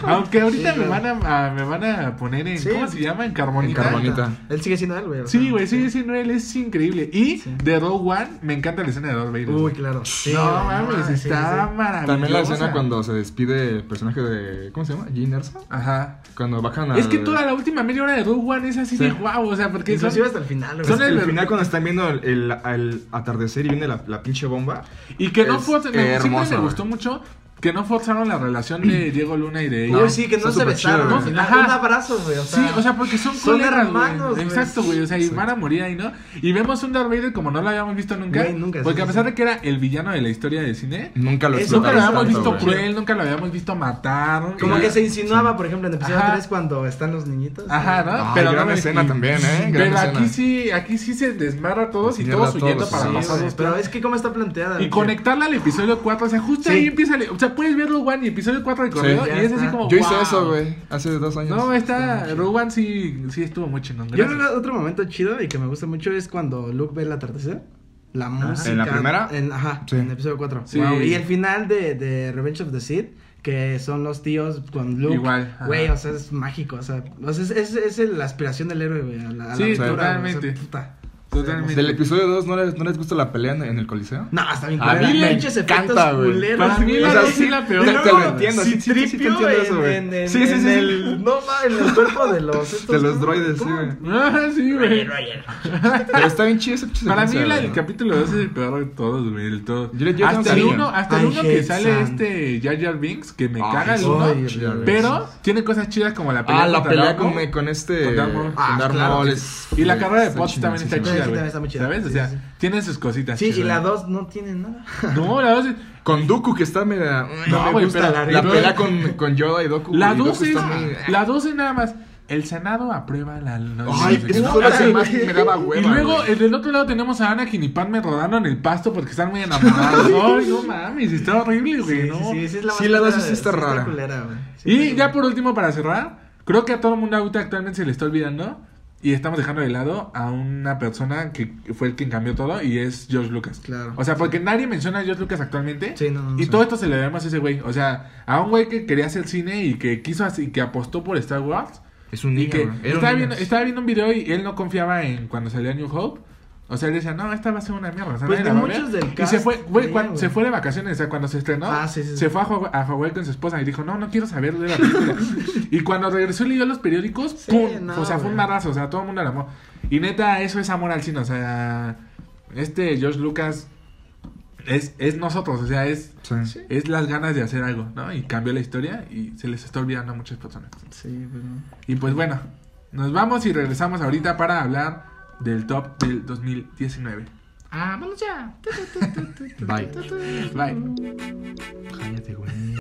Aunque ahorita Sí, me, van a, a- me van a poner en, Sí. ¿cómo se llama? En Carbonita. En Carbonita. Él sigue siendo él, güey. o Sí, güey, sigue siendo él, es increíble. Y Sí. de Rogue One, me encanta la escena de Darth Vader. Uy, claro. Sí, no mames, sí, está sí, maravillosa. También la escena cuando se despide el personaje de. ¿Cómo se llama? Jean Erso. Ajá. Cuando bajan a. Es que toda la última media hora de Rogue One es así Sí. de guau, o sea, porque son... Inclusive hasta el final, son el el- final cuando están viendo el, el- el atardecer y viene la, la pinche bomba. Y que no fue... hermoso, me gustó mucho que no forzaron la relación de [CLEARS THROAT] Diego Luna y de ella. Uy, sí, que no se besaron. chido, ¿no? Un abrazo, güey. O sea, Sí, o sea, porque son, son colegas, hermanos, güey. Exacto, güey. O sea, y Sí. van a morir ahí, ¿no? Y vemos un Darth Vader como no lo habíamos visto nunca. Güey, nunca, porque sí, a pesar sí. de que era el villano de la historia del cine, Nunca lo nunca lo habíamos tanto, visto güey. cruel, nunca lo habíamos visto matar. Como que se insinuaba, por ejemplo, en episodio Ajá. 3 cuando están los niñitos. Ajá, ¿no? Ay, pero gran no, escena y- también, ¿eh? Gran Pero aquí sí, aquí sí se desmarra a todos y todos huyendo para pasar pero es que cómo está planteada. Y conectarla al episodio 4, o sea, justo ahí empieza, el- sea, puedes ver One y episodio 4 de corrido Sí. y es así está. como, Yo hice wow. eso, güey, hace dos años. No, está, One sí, sí estuvo muy chingón. Yo creo que otro momento chido y que me gusta mucho es cuando Luke ve el atardecer. La música. ¿En la primera? En, ajá, Sí. en episodio 4. Sí. Y el final de, de Revenge of the Sith, que son los tíos con Luke. Igual. Güey, o sea, es mágico. O sea, o sea, es, es, es la aspiración del héroe, güey. A la, a la Sí, o sea, totalmente. puta. Totalmente. Del episodio 2, ¿no les, ¿no les gusta la pelea en, en el Coliseo? No, está bien A culera. mí me encanta, efectos güey. culeros, Para mí la O sea, dos sí, la peor. te- lo entiendo, sí, sí, sí, sí, te entiendo eso, en- güey. en- en- Sí, sí, en sí. el- No, en el cuerpo de los... estos, De los ¿cómo? droides, sí, güey. Ah, sí, güey. Pero está bien chido ese pinche Para mí el capítulo 2 es el peor de todos, güey, el todo. Hasta el cariño. uno, hasta el I uno que hate sale este Jar Jar Binks, que me caga el sí. uno, Ay, Jar Jar pero tiene cosas chidas como la pelea Ah, la pelea con, este. Con Darth Maul. Ah, Maul Y la carrera de Potts también está chingoncísima. Chida, Sí, también está muy chida. ¿Sabes? O sea, tiene sus cositas Sí, y chidas. la 2 no tiene nada. No, la 2 es... Con Dooku que está mira. No, me güey, gusta pero- la La pero- pelea con, con Yoda y Dooku. La y Dooku 12 es, muy- la 12 nada más. El Senado aprueba la. no, Ay, no eso fue que más me daba hueva. Y luego, güey. del otro lado tenemos a Anakin y Padme rodando en el pasto porque están muy enamorados. [LAUGHS] Ay, no mames, está horrible, güey, Sí, ¿no? sí, sí, es la Sí, la dos sí está rara. culera, Y ya por último, para cerrar, creo que a todo el mundo ahorita actualmente se le está olvidando y estamos dejando de lado a una persona que fue el quien cambió todo y es George Lucas. Claro. O sea, porque nadie menciona a George Lucas actualmente. Sí, no, no, y todo esto se le debemos a ese güey. O sea, a un güey que quería hacer cine y que quiso así, que apostó por Star Wars. Es un Y niño, que güey. Era un estaba, niño. viendo, estaba viendo un video y él no confiaba en cuando salía New Hope. O sea, él decía, no, esta va a ser una mierda. O sea, Pues de la va a ver". muchos del Y se fue, güey, cuando- se fue de vacaciones, o sea, cuando se estrenó, Ah, sí, sí, sí. se fue a, Hawái con su esposa y dijo, no, no quiero saber de la película. [LAUGHS] y cuando regresó y leyó los periódicos, ¡pum! no, o sea, fue un marrazo, o sea, todo el mundo la amó. Y neta, eso es amor al cine, o sea, este George Lucas es, es nosotros, o sea, es, es las ganas de hacer algo, ¿no? Y cambió la historia y se les está olvidando a muchas personas. Sí, pues no. Y pues bueno, nos vamos y regresamos ahorita para hablar del top del 2019. Ah, vamos ya. Bye. Bye. Cállate, güey.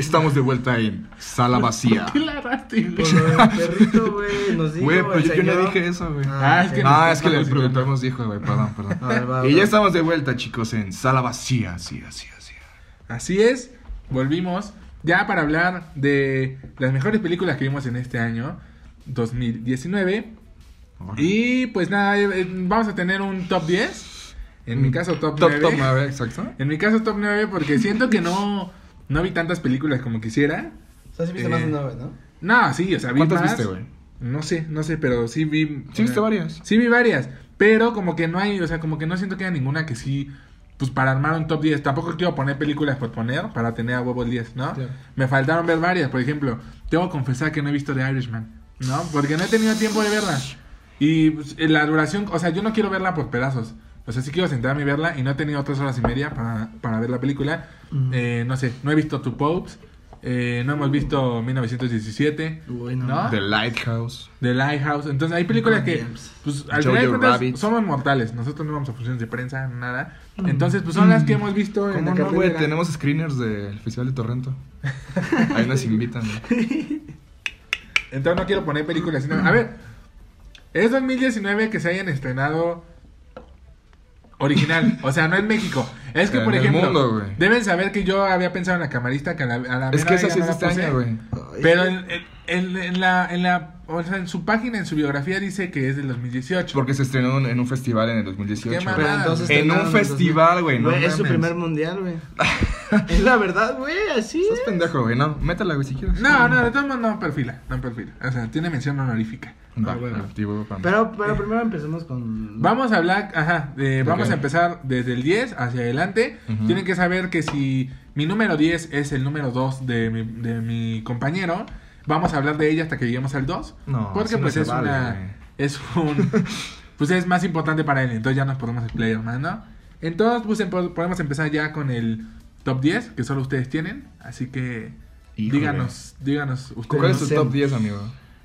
Estamos de vuelta en Sala [LAUGHS] Vacía. ¿Qué la agarraste, güey? [LAUGHS] Por perrito, güey, nos dijo Güey, pero el yo, yo no dije eso, güey. Ah, es que Ah, nos es que el estamos productor nos dijo, güey, perdón, perdón. A ver, va, Y va. ya estamos de vuelta, chicos, en Sala Vacía, así, así, así. Así es, volvimos ya para hablar de las mejores películas que vimos en este año, 2019. Y pues nada, eh, eh, vamos a tener un top 10. En mi caso, top, Mm. Top, 9. top 9, exacto. En mi caso, top 9 porque siento que no, no vi tantas películas como quisiera. O sea, sí viste Eh, más de nueve, ¿no? No, sí, o sea, vi ¿Cuántas más. viste, güey? No sé, no sé, pero sí vi. Sí, viste eh, varias. Sí vi varias, pero como que no hay, o sea, como que no siento que haya ninguna que sí, pues para armar un top 10. Tampoco quiero poner películas por poner para tener a huevo el 10, ¿no? Claro. Me faltaron ver varias, por ejemplo, tengo que confesar que no he visto The Irishman, ¿no? Porque no he tenido tiempo de verla. Y pues, la duración, o sea, yo no quiero verla por pedazos. O sea, sí quiero sentarme y verla y no he tenido tres horas y media para, para ver la película. Eh, no sé, no he visto Two Popes. eh, no hemos visto 1917. Uy, no. ¿no? The Lighthouse. The Lighthouse. Entonces hay películas que, pues, al final somos mortales. Nosotros no vamos a funciones de prensa, nada. Entonces, pues son las que hemos visto en ¿Cómo la no. Tenemos screeners del Festival de Torrento. [LAUGHS] Ahí nos invitan, güey. Entonces no quiero poner películas. sino- A ver, es 2019 que se hayan estrenado original. o sea, no en México. Es que, En por ejemplo, mundo, deben saber que yo había pensado en la camarista que a la, a la Es que esa sí no es año, güey. Pero en, en- en la, en la, o sea, en su página, en su biografía dice que es del 2018. Porque se estrenó en un festival en el 2018. Qué güey. Pero entonces En un festival, güey, no Es su primer mundial, güey. [LAUGHS] es la verdad, güey, así. Estás pendejo, güey. No, métela, güey, si quieres. No, no, de todos modos no perfila, no perfila. O sea, tiene mención honorífica. Va, Ah, bueno. activo, pam. Pero, pero primero empecemos con... Vamos a hablar, ajá, de- vamos a empezar desde el 10 hacia adelante. Tienen que saber que si mi número 10 es el número 2 de mi, de mi compañero, vamos a hablar de ella hasta que lleguemos al 2. No, porque no pues se es vale, una... Es un... [LAUGHS] pues es más importante para él, entonces ya nos podemos explayar más, ¿no? Entonces, pues empo- podemos empezar ya con el top 10, que solo ustedes tienen. Así que... Híjole. Díganos, díganos ustedes. ¿Cuál es tu top 10, amigo?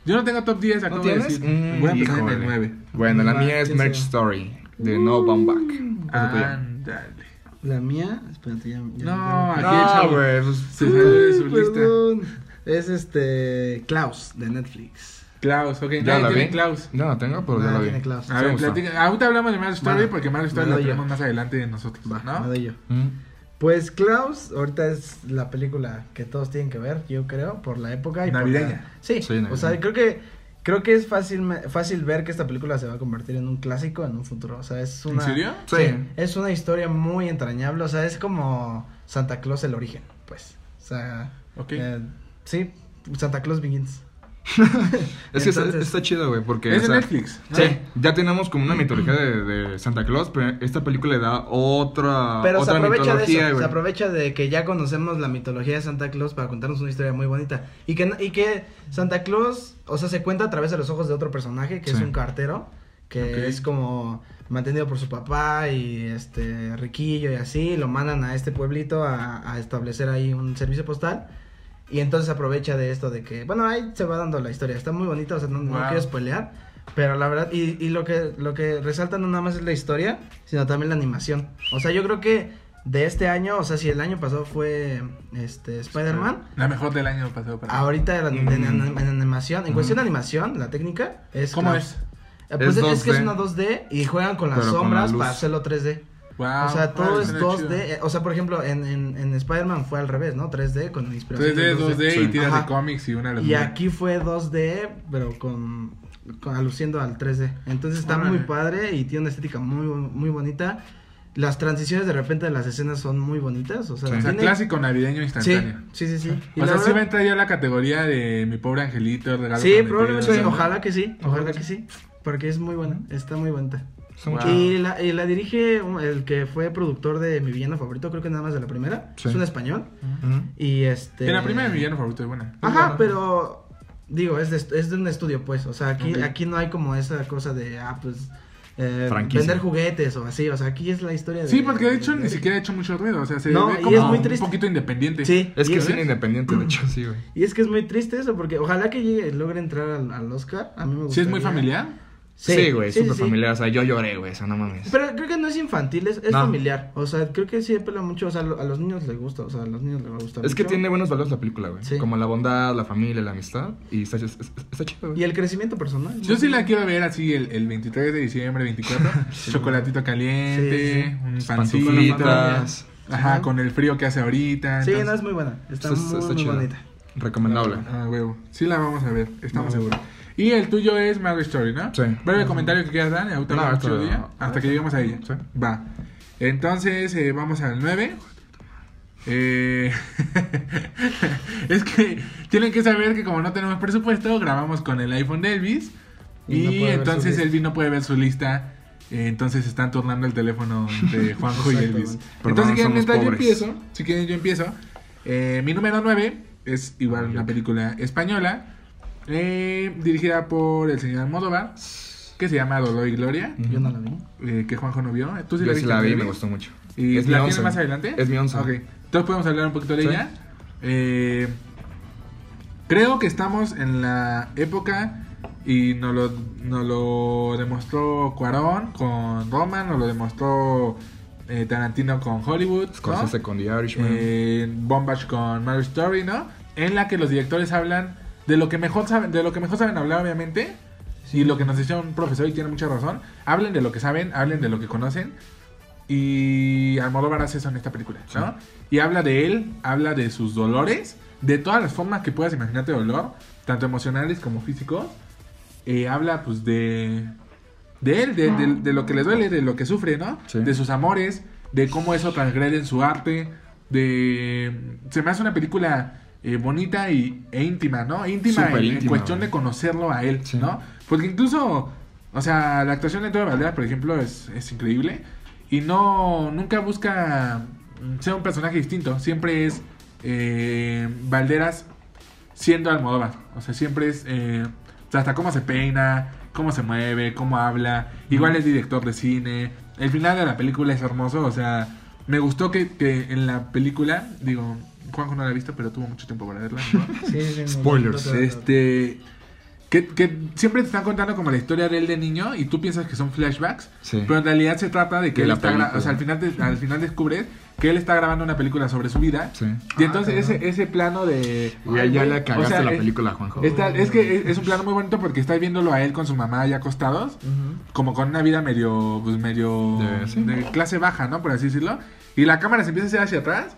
Yo no tengo top 10, acabo ¿No de tienes? decir. Mm, Voy a empezar en híjole. el 9. Bueno, la Va, mía es ¿quién Merch? Story de No Bound Back. Ándale. La mía... Espérate, ya... ya- No, aquí el chavo güey. pues, se salió de su Ay, lista. perdón. Es este... Klaus, de Netflix. Klaus, ok, Ya la tiene vi. Klaus. No la tengo, pero ya la vi. tiene Klaus. A ver, platica- ahorita hablamos de Mario Story Bueno, porque Mario Story yo. tenemos más adelante de nosotros, Va, ¿no? doy yo. Pues Klaus, ahorita es la película que todos tienen que ver, yo creo, por la época y por Navideña. la- Sí, Sí, o navideña. sea, creo que creo que es fácil fácil ver que esta película se va a convertir en un clásico en un futuro, o sea, es una ¿En serio? Sí, Sí. es una historia muy entrañable, o sea, es como Santa Claus el origen, pues. O sea, Ok. eh, sí, Santa Claus Begins. [LAUGHS] Es que está- Entonces- está chido, güey, porque... es o de Netflix. ¿no? Sí, ya tenemos como una mitología de, de Santa Claus, pero esta película le da otra, Pero se otra aprovecha de mitología, eso, se aprovecha de que ya conocemos la mitología de Santa Claus para contarnos una historia muy bonita. Y que, y que Santa Claus, o sea, se cuenta a través de los ojos de otro personaje, que es un cartero, que es como mantenido por su papá y este riquillo y así, y lo mandan a este pueblito a, a establecer ahí un servicio postal. Y entonces aprovecha de esto de que, bueno, ahí se va dando la historia, está muy bonita, o sea, no, no Wow. quiero spoilear, pero la verdad, y, y lo que lo que resalta no nada más es la historia, sino también la animación. O sea, yo creo que de este año, o sea, si el año pasado fue este Spider-Man, La mejor del año pasado para ahorita en, en- en- Mm. en animación, en cuestión de animación, la técnica es ¿Cómo Klaus. es? Eh, Pues Es es, que es 2D. una 2D y juegan con las Pero con sombras la luz. para hacerlo 3D. Wow, o sea, todo es suena 2D. chido. eh, O sea, por ejemplo, en, en, en Spider-Man fue al revés, ¿no? 3D con inspiración. 3D, del 2D y Sí. tiras Ajá. de cómics y una Y locura. aquí fue 2D, pero con, con aluciendo al 3D. Entonces está Órale. muy padre y tiene una estética muy muy bonita. Las transiciones de repente de las escenas son muy bonitas, o sea, Sí. Tiene- clásico navideño Sí, instantáneo. sí, sí, sí. Y o sea, sí verdad- va a entrar ya la categoría de mi pobre angelito, regalo Sí, probablemente sí, ojalá que sí, ojalá Ojalá que sí, porque es muy buena, está muy bonita. Wow. Y la, y la dirige el que fue productor de mi villano favorito, creo que nada más de la primera, Sí. es un español. Y este En la primera mi villano favorito es buena. Ajá, pero digo, es de, es de un estudio, pues. O sea, aquí, aquí no hay como esa cosa de, ah, pues, eh, vender juguetes o así. O sea, aquí es la historia de. Sí, porque de hecho de- ni siquiera ha hecho mucho ruido. O sea, se No, ve y como es muy un triste. poquito independiente. Sí, Es que es cine independiente, de hecho, sí, güey. Y es que es muy triste eso, porque ojalá que llegue, logre entrar al, al Oscar. A mí me gusta. Sí, es muy familiar. Sí, güey, sí, súper sí, sí. familiar. O sea, yo lloré, güey, o sea, no mames. Pero creo que no es infantil, es, es No. familiar. O sea, creo que sí apela mucho. O sea, a los niños les gusta. O sea, a los niños les va a gustar. Es que tiene buenos valores la película, güey. Sí. Como la bondad, la familia, la amistad. Y está, es- es- está chido, güey. Y el crecimiento personal. Yo sí la quiero ver así el, el 23 de diciembre, 24. [LAUGHS] Chocolatito caliente, Sí, sí. un pantuflitas. Ajá, con el frío que hace ahorita. Sí, entonces- no es muy buena. Está, Está- muy, está muy chida. bonita. Recomendable. Ah, huevo. Sí la vamos a ver, estamos No. seguros. Y el tuyo es Marvel Story, ¿no? Sí. Breve comentario que quieras dar, ahorita No, otro día, hasta que lleguemos a ella. Sí. Va. Entonces, eh, vamos al 9. Eh, [LAUGHS] es que tienen que saber que como no tenemos presupuesto, grabamos con el iPhone de Elvis. Y Y, no entonces. Elvis no puede ver su lista. eh, entonces están turnando el teléfono entre [LAUGHS] Juanjo y Elvis. Perdón, entonces, si quieren, mientras yo empiezo, si quieren, yo empiezo. Eh, mi número 9 es igual una película española. Eh, dirigida por el señor Almodóvar. Que se llama Dolor y Gloria. Yo no la vi. eh, que Juanjo no vio. ¿Tú sí Yo la sí viste, la vi, Elvis? me gustó mucho. ¿Y Es mi la once. tienes más adelante? Es mi once. Ok. Entonces podemos hablar un poquito de Sí. ella. Eh, creo que estamos en la época y nos lo, nos lo demostró Cuarón con Roma, nos lo demostró eh, Tarantino con Hollywood, ¿no? Scorsese con The Irishman. eh, Bombach con Mary Story, ¿no? En la que los directores hablan de lo que mejor saben, de lo que mejor saben hablar, obviamente. Y lo que nos decía un profesor y tiene mucha razón. Hablen de lo que saben, hablen de lo que conocen. Y Almodóvar hace eso en esta película, ¿no? Y habla de él, habla de sus dolores, de todas las formas que puedas imaginarte de dolor, tanto emocionales como físicos. Eh, habla pues de de él, de, de- de lo que le duele, de lo que sufre, ¿no? Sí. De sus amores, de cómo eso transgrede en su arte, de... Se me hace una película eh, bonita y, e íntima, ¿no? Íntima en, cuestión güey. de conocerlo a él, Sí. ¿no? Porque incluso, o sea, la actuación de Antonio Banderas, por ejemplo, es, es increíble. Y no, nunca busca mm, ser un personaje distinto. Siempre es eh, Valderas siendo Almodóvar. O sea, siempre es eh, hasta cómo se peina, cómo se mueve, cómo habla. Igual es director de cine. El final de la película es hermoso. O sea, me gustó que, que en la película, digo, Juanjo no la ha visto, pero tuvo mucho tiempo para verla. ¿no? [LAUGHS] Sí, Spoilers. Este. Que, que siempre te están contando como la historia de él de niño y tú piensas que son flashbacks, Sí. pero en realidad se trata de que De él está o sea, al final, al final descubres que él está grabando una película sobre su vida Sí. y entonces Ah, ese, cabrón. ese plano de... Y ahí ya le cagaste o sea, la es- película, Juanjo. está- es que es, es un plano muy bonito porque estás viéndolo a él con su mamá ya acostados, como con una vida medio, pues medio De- sí. de clase baja, ¿no? Por así decirlo. Y la cámara se empieza a hacer hacia atrás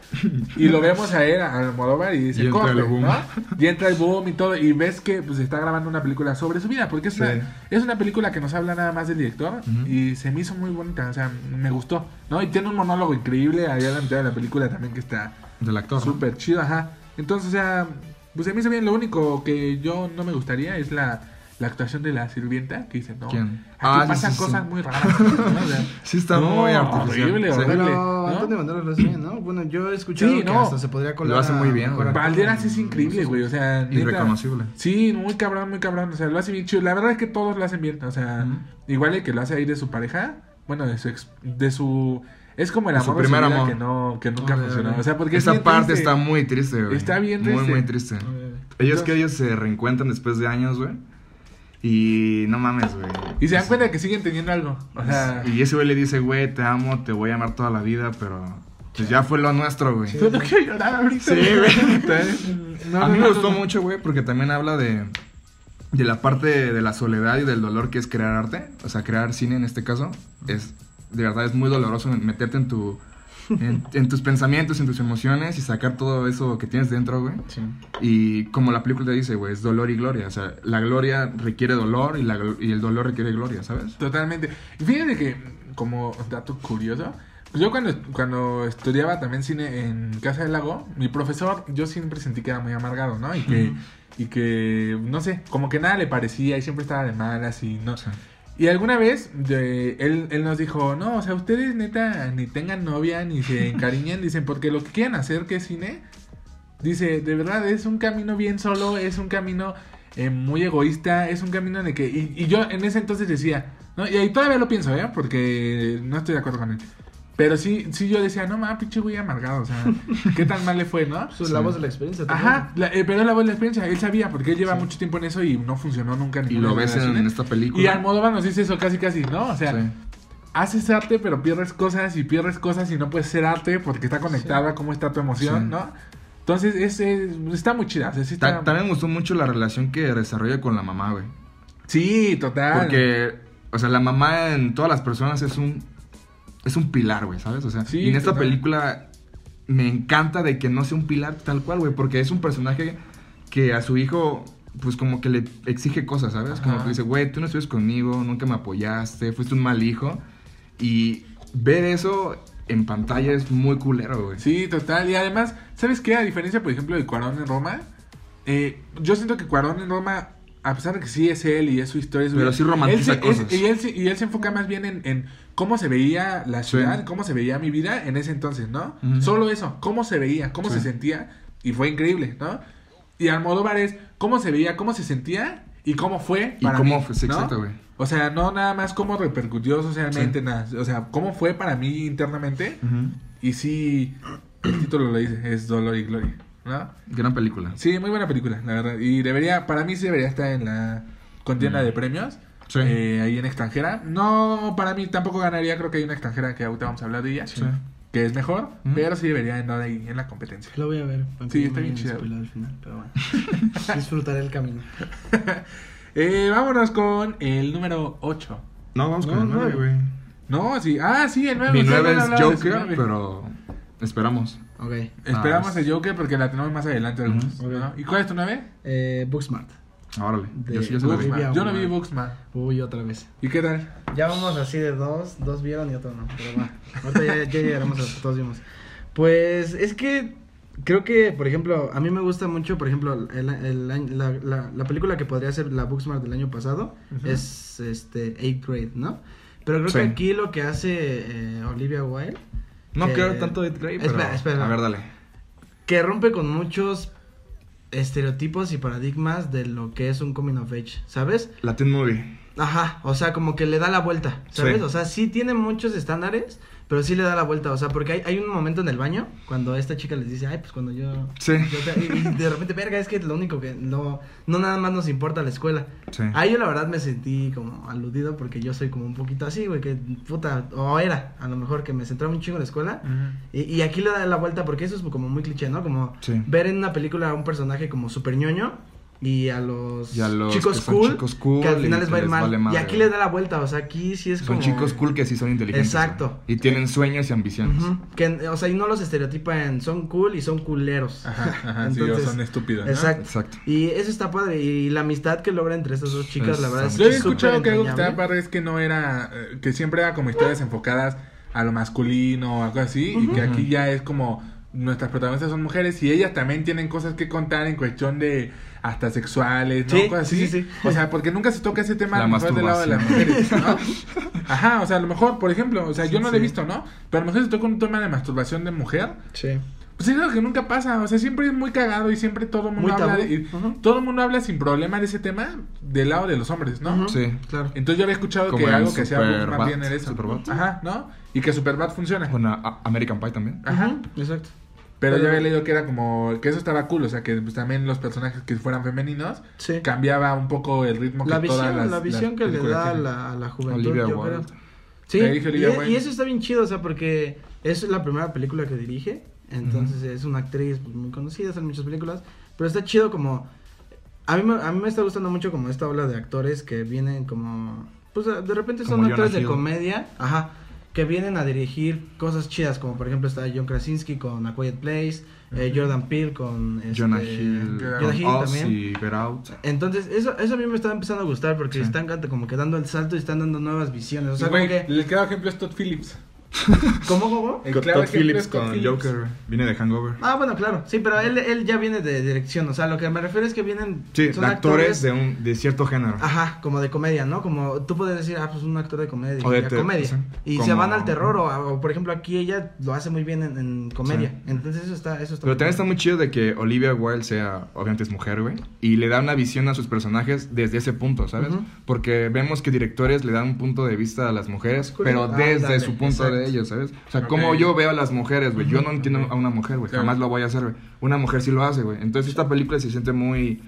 y lo vemos a él, a Almodóvar, y dice, Y entra el boom. ¿no? Y entra el boom y todo, y ves que pues está grabando una película sobre su vida, porque es, Sí. una, es una película que nos habla nada más del director, y se me hizo muy bonita, o sea, me gustó, ¿no? Y tiene un monólogo increíble allá a la mitad de la película también que está Del actor. ¿no? súper chido, ajá. Entonces, o sea, pues se me hizo bien, lo único que yo no me gustaría es la, la actuación de la sirvienta, que dice, no, ¿Quién? aquí Ah, sí, pasan sí, sí. cosas muy raras, [LAUGHS] ¿no? O sea, [LAUGHS] Sí, está No, muy artificial. horrible, Sí. horrible. Pero ¿no? Antonio Banderas lo hace bien, ¿no? Bueno, yo he escuchado Sí, que no. hasta se podría colar. Lo hace muy bien, güey. Valderas es increíble, güey, o sea, neta. Irreconocible. Sí, muy cabrón, muy cabrón, o sea, lo hace bien chido. La verdad es que todos lo hacen bien, o sea, igual el que lo hace ahí de su pareja, bueno, de su ex- de su es como el amor su de su primer vida amor. que no que nunca funcionó, o sea, porque es Esa parte triste. está muy triste, güey. Está bien Muy, triste. muy triste. Eh, Ellos que ellos se reencuentran después de años, güey. Y no mames, güey. Y se dan cuenta de que siguen teniendo algo, o sea, Y ese güey le dice, güey, te amo, te voy a amar toda la vida, pero pues ya fue lo nuestro, güey. yo no quiero llorar ahorita. Sí, güey. No, a mí no, me gustó mucho, güey, porque también habla de, de la parte de la soledad y del dolor que es crear arte. O sea, crear cine en este caso. Es, de verdad, es muy doloroso meterte en tu... En, [LAUGHS] en tus pensamientos, en tus emociones y sacar todo eso que tienes dentro, güey. Sí. Y como la película te dice, güey, es dolor y gloria. O sea, la gloria requiere dolor y, la, y el dolor requiere gloria, ¿sabes? Totalmente. Y fíjate que, como dato curioso, pues yo cuando, cuando estudiaba también cine en Casa del Lago, mi profesor, yo siempre sentí que era muy amargado, ¿no? Y que, y que no sé, como que nada le parecía y siempre estaba de malas y no. O sea, Y alguna vez de- él, él nos dijo, no, o sea, ustedes neta ni tengan novia ni se [LAUGHS] encariñen, dicen, porque lo que quieren hacer que es cine, dice, de verdad es un camino bien solo, es un camino eh, muy egoísta, es un camino en el que... Y, y yo en ese entonces decía, ¿no? Y ahí todavía lo pienso, ¿eh? Porque no estoy de acuerdo con él. Pero sí, sí yo decía, no mames, pinche güey amargado, o sea, [LAUGHS] ¿qué tan mal le fue, no? Pues la voz de la experiencia. también. Ajá, la- eh, pero la voz de la experiencia, él sabía, porque él lleva mucho tiempo en eso y no funcionó nunca. y ninguna lo ves en, ¿eh? esta película. Y Almodóvar nos dice eso casi casi, ¿no? O sea, Sí. haces arte pero pierdes cosas y pierdes cosas y no puedes ser arte porque está conectada a cómo está tu emoción, Sí. ¿no? Entonces, es, es- está muy chida. o sea, sí, Ta- está- También me gustó mucho la relación que desarrolla con la mamá, güey. Sí, total. Porque, o sea, la mamá en todas las personas es un es un pilar, güey, ¿sabes? O sea, Sí, y en esta total. película me encanta de que no sea un pilar tal cual, güey, porque es un personaje que a su hijo pues como que le exige cosas, ¿sabes? Como que dice, güey, tú no estuviste conmigo, nunca me apoyaste, fuiste un mal hijo. Y ver eso en pantalla es muy culero, güey. Sí, total. Y además, ¿sabes qué? A diferencia, por ejemplo, de Cuarón en Roma, eh, yo siento que Cuarón en Roma, a pesar de que sí es él y es su historia, es Pero sí romantiza él se- es- cosas. y, él, y él se enfoca más bien en, en cómo se veía la Sí. ciudad, cómo se veía mi vida en ese entonces, ¿no? Solo eso, cómo se veía, cómo Sí. se sentía, y fue increíble, ¿no? Y Almodóvar es cómo se veía, cómo se sentía y cómo fue Y para cómo mí, fue, sí, ¿no? exacto, güey. O sea, no nada más cómo repercutió socialmente, nada. O sea, cómo fue para mí internamente. Y sí, el título lo dice, es Dolor y Gloria, ¿no? Gran película. Sí, muy buena película, la verdad. Y debería, para mí sí debería estar en la contienda Mm. de premios. Sí. eh, ahí en extranjera. No, para mí tampoco ganaría, creo que hay una extranjera que ahorita vamos a hablar de ella. Sí. Que es mejor, Mm. pero sí debería andar ahí en la competencia. La voy a ver. Sí, está bien chida. al final, pero bueno. [LAUGHS] Disfrutaré el camino. [LAUGHS] Eh, vámonos con el número 8. No, vamos No, con el no. 9, güey. No, sí. Ah, sí, el 9. Mi 9 es Joker, pero esperamos. Ok. Esperamos el Joker porque la tenemos más adelante. ¿no? ¿Y cuál es tu 9? Eh, Booksmart. Órale. Yo sí se lo vi. Booksmart. Yo no vi Booksmart. Uy, otra vez. ¿Y qué tal? Ya vamos así de dos, dos vieron y otro no, pero. Ahorita ya, ya llegaremos a los vimos. Pues es que creo que, por ejemplo, a mí me gusta mucho, por ejemplo, el, la, la- la película que podría ser la Booksmart del año pasado es este Eighth Grade, ¿no? Pero creo Sí. que aquí lo que hace eh, Olivia Wilde, No que- creo tanto de Grey, pero... Espera, espera. A ver, dale. que rompe con muchos estereotipos y paradigmas de lo que es un coming of age, ¿sabes? Latin Movie. Ajá, o sea, como que le da la vuelta, ¿sabes? Sí. O sea, sí tiene muchos estándares, pero sí le da la vuelta, o sea, porque hay, hay un momento en el baño cuando esta chica les dice, ay, pues cuando yo... Sí. yo te-" y, de repente, verga, es que lo único que no, no nada más nos importa la escuela. Sí. Ahí yo la verdad me sentí como aludido porque yo soy como un poquito así, güey, que puta, o era, a lo mejor que me centraba un chingo en la escuela. Y, y aquí le da la vuelta porque eso es como muy cliché, ¿no? Como Sí. ver en una película a un personaje como súper ñoño y a los, Y a los chicos, que son cool, chicos cool que al final les va a ir les mal. vale y aquí güey. le da la vuelta, o sea, aquí sí es Son como... chicos cool que sí son inteligentes. Exacto. Y tienen sueños y ambiciones. Que, o sea, y no los estereotipan, son cool y son culeros. Ajá, ajá, sí, o [LAUGHS] son estúpidos, ¿no? Exacto. Exacto. Y eso está padre. Y la amistad que logra entre estas dos chicas, la verdad es que Yo súper escuchado que algo que estaba padre es que no era, eh, que siempre era como historias enfocadas a lo masculino o algo así, y que aquí ya es como nuestras protagonistas son mujeres y ellas también tienen cosas que contar en cuestión de hasta sexuales, ¿no? Sí, cosas así. sí, sí. O sea, porque nunca se toca ese tema La mejor del lado de las mujeres. ¿no? [LAUGHS] Ajá, o sea, a lo mejor, por ejemplo, o sea, yo no lo he visto, ¿no? Pero a lo mejor se toca un tema de masturbación de mujer, Sí. pues es algo que nunca pasa, o sea, siempre es muy cagado y siempre todo el mundo Muy habla de, todo el mundo habla sin problema de ese tema del lado de los hombres, ¿no? Sí. Claro. Entonces yo había escuchado Como que algo que hacía más bien era eso. Superbad. Ajá, ¿no? Y que Superbad funciona. Con a- American Pie también. Ajá. Ujú, Exacto. Pero, Pero- yo había leído que era como que eso estaba cool, o sea, que pues, también los personajes que fueran femeninos Sí. cambiaba un poco el ritmo La que todas visión, las la visión las que le da a la, a la juventud, Olivia yo creo. Sí, Le dije Olivia y, eso está bien chido, o sea, porque es la primera película que dirige, entonces es una actriz pues, muy conocida, hace muchas películas, pero está chido como... A mí, me, a mí me está gustando mucho como esta ola de actores que vienen como... Pues de repente son Como actores de comedia, ajá, que vienen a dirigir cosas chidas, como por ejemplo está John Krasinski con A Quiet Place, eh, Jordan Peele con... este, Jonah Hill. Jonah Hill también. y Get Out. Entonces, eso, eso a mí me está empezando a gustar porque Sí. están como que dando el salto y están dando nuevas visiones. O sea, Y, que... el claro ejemplo es Todd Phillips. [LAUGHS] ¿Cómo, cómo? El claro Todd Phillips con Phillips. Joker. Viene de Hangover. Ah, bueno, claro. Sí, pero él, él ya viene de dirección. O sea, lo que me refiero es que vienen. Sí, son actores de, un, de cierto género. Ajá, como de comedia, ¿no? Como tú puedes decir, ah, pues un actor de comedia. O de te- comedia. sí. Y Como- se van al terror, o, o, por ejemplo, aquí ella lo hace muy bien en, en comedia. Sí. Entonces, eso está. Eso está Pero también está muy chido de que Olivia Wilde sea, obviamente es mujer, güey, y le da una visión a sus personajes desde ese punto, ¿sabes? Porque vemos que directores le dan un punto de vista a las mujeres, pero desde su punto exacto. de ellos, ¿sabes? O sea, Ok. como yo veo a las mujeres, güey, yo no entiendo a una mujer, güey, Claro. jamás lo voy a hacer, güey. Una mujer sí lo hace, güey. Entonces esta película se siente muy,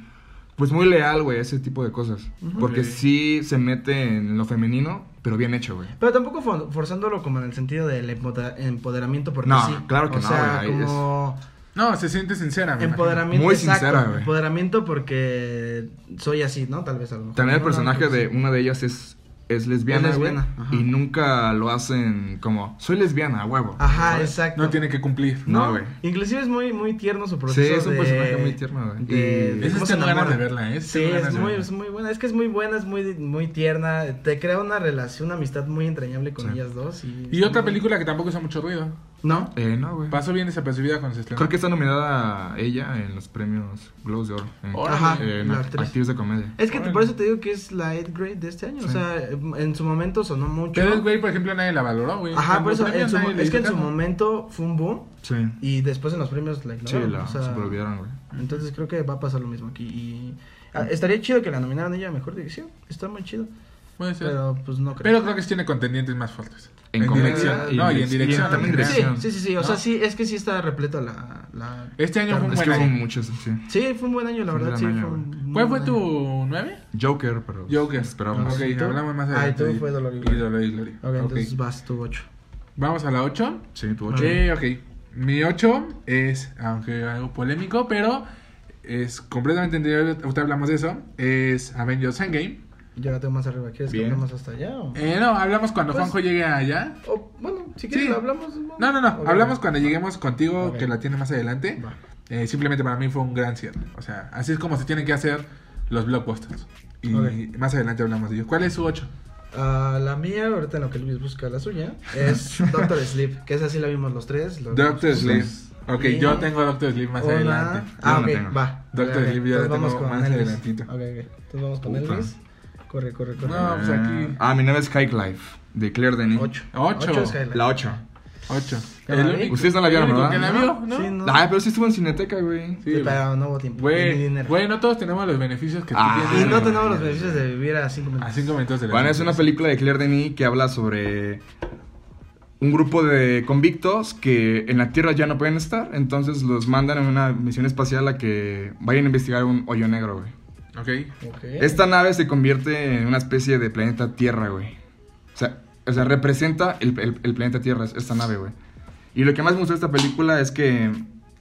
pues muy leal, güey, a ese tipo de cosas. Porque Ok. sí se mete en lo femenino, pero bien hecho, güey. Pero tampoco for- forzándolo como en el sentido del empoder- empoderamiento, porque No, sí. claro que o no, sea, güey, como. No, se siente sincera. me Empoderamiento. Muy exacto, sincera, güey. Empoderamiento porque soy así, ¿no? Tal vez a lo mejor. También el No, no, personaje pues, de sí. una de ellas es, es lesbiana, Es lesbiana, y nunca lo hacen como, soy lesbiana, huevo. Ajá, ¿sabes? exacto. No tiene que cumplir. No, güey. Inclusive es muy, muy tierno su Sí, proceso. es un de- personaje muy tierno, güey. de- Y- sí ganas verla, ¿eh? Sí, es ganas de muy, verla. es muy buena. Es que es muy buena, es muy, muy tierna. Te crea una relación, una amistad muy entrañable con Sí. ellas dos. Y, Y otra película que tampoco hizo mucho ruido. ¿No? Eh, no, güey. Pasó bien desapercibida cuando se estrenó. Creo que está nominada ella en los premios Globes de Oro. En. Ajá, en actriz. de comedia. Es que Órale. por eso te digo que es la 8th grade de este año. O Sí. sea, en su momento sonó mucho. Pero el güey, por ejemplo, nadie la valoró, güey. Ajá, por eso, en su- es que en su momento fue un boom. Sí. Y después en los premios la Sí, ignoraron. la o sea, güey. Entonces creo que va a pasar lo mismo aquí. Y ah, estaría chido que la nominaran ella a mejor dirección. Está muy chido. Puede ser. Pero pues no creo. Pero creo que sí tiene contendientes más fuertes. En En, dirección. y no, en y en dirección. También en dirección. Sí, sí, sí, sí. O ¿No? sea, sí, es que sí está repleta la. la Este año fue un Es buen año. muchos, sí. Sí, fue un buen año, la Fue verdad. Sí, fue año, un muy ¿Cuál fue tu 9? Joker, pero Joker. esperábamos. Ok, ¿Y tú? hablamos más Ah, y adelante. tú fue Dolor y y Gloria. Dolor y Gloria. Ok, entonces vas tú 8. Vamos a la 8. Sí, tu ocho. Eh, ok. Mi 8 es, aunque algo polémico, pero es completamente entendible. Ahorita hablamos de eso. Es Avengers Endgame. Yo la tengo más arriba. ¿Quieres que Bien. hablemos hasta allá? O... Eh, no, hablamos cuando Pues- Juanjo llegue allá. o, bueno, si quieres Sí. hablamos. No, no, no. Hablamos cuando lleguemos contigo, que la tiene más adelante. Eh, simplemente para mí fue un gran cierre. O sea, así es como se tienen que hacer los blockbusters. Y más adelante hablamos de ellos. ¿Cuál es su 8? Ah, la mía, ahorita en lo que Luis busca la suya, es [LAUGHS] Doctor Sleep, que esa sí la vimos los tres. los- Doctor Sleep. Ok, Y- yo tengo Doctor Sleep más Una- adelante. Ah, ok, va. Doctor. Sleep yo la tengo más Elvis. adelantito. Ok, ok. Entonces vamos con. Elvis. Corre, corre, corre. No, pues aquí. Ah, mi nombre es High Life, de Claire Denis. Ocho. Ocho. Ocho es Skyline. La 8. 8. ¿Ya la vi? Ustedes no la vieron, ¿verdad? que la vio, ¿no? Sí, no. Ah, pero sí estuvo en Cineteca, güey. Sí, Sí, pero no hubo tiempo. ni Güey, dinero. güey, no todos tenemos los beneficios que tú Ah, Y tienes. no no, tenemos los beneficios de vivir a 5 minutos. A 5 minutos de la Bueno, es una película de Claire Denis que habla sobre un grupo de convictos que en la Tierra ya no pueden estar, entonces los mandan en una misión espacial a que vayan a investigar un hoyo negro, güey. Ok. Ok. Esta nave se convierte en una especie de planeta Tierra, güey. O sea, o sea representa el, el- el planeta Tierra, esta nave, güey. Y lo que más me gustó de esta película es que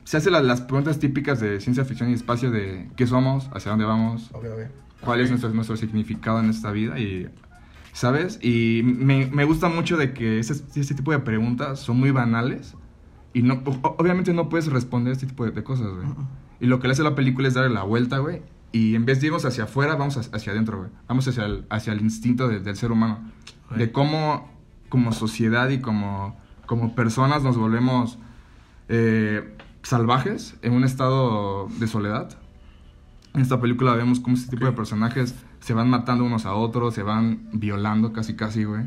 se hace la- las preguntas típicas de ciencia ficción y espacio de qué somos, hacia dónde vamos, Ok, ok. cuál es nuestro, nuestro significado en esta vida y... ¿Sabes? Y me, me gusta mucho de que ese, ese tipo de preguntas son muy banales y no, obviamente no puedes responder este tipo de, de cosas, güey. Y lo que le hace la película es darle la vuelta, güey. Y en vez de irnos hacia afuera, vamos hacia, adentro, güey. Vamos hacia el, hacia el instinto de- del ser humano. De cómo, como sociedad y como, como personas, nos volvemos eh, salvajes en un estado de soledad. En esta película vemos cómo este tipo de personajes se van matando unos a otros, se van violando casi casi, güey.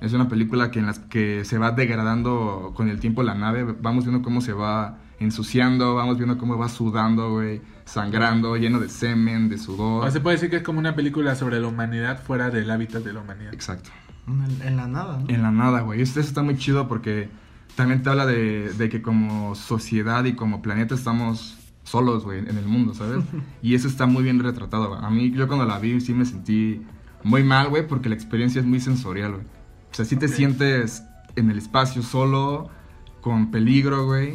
Es una película que, en las que se va degradando con el tiempo la nave. Vamos viendo cómo se va ensuciando, vamos viendo cómo va sudando, güey. Sangrando, lleno de semen, de sudor. O se puede decir que es como una película sobre la humanidad fuera del hábitat de la humanidad. Exacto. En, la nada, ¿no? En la nada, güey. Esto está muy chido porque también te habla de, de que como sociedad y como planeta estamos solos, güey, en el mundo, ¿sabes? [LAUGHS] Y eso está muy bien retratado, güey. A mí, yo cuando la vi, sí me sentí muy mal, güey, porque la experiencia es muy sensorial, güey. O sea, sí te sientes en el espacio solo, con peligro, güey,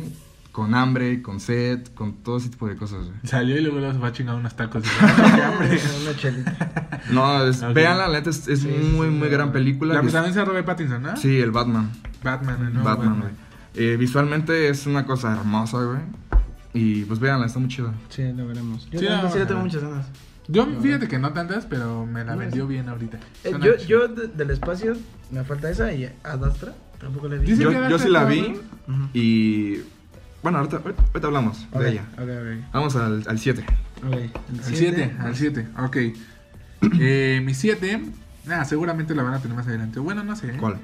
con hambre, con sed, con todo ese tipo de cosas, güey. Salió y luego se va a chingar unos tacos. ¡Qué [LAUGHS] hambre! Una chelita. No, es, véanla, la neta, es, es Sí, muy, sí, muy sí. gran película. La protagonista es Robert Pattinson, ¿no? Sí, el Batman. Batman, ¿no? Batman, güey. Eh, visualmente es una cosa hermosa, güey. Y pues véanla, está muy chido. Sí, lo veremos. Yo Sí, también vamos sí le tengo muchas ganas. Yo, fíjate que no tantas, pero me la No, vendió bien ahorita. Eh, yo, yo de- del espacio me falta esa y Ad Astra tampoco le vi. Dice Yo, yo sí la vi ¿no? Y... Bueno, ahorita, ahorita hablamos Ok, de ella. Ok, ok. Vamos al 7. ok. Al 7, al 7, ok. [CLEARS THROAT] Eh, mi 7, nada, seguramente la van a tener más adelante. Bueno, no sé. ¿eh? ¿Cuál?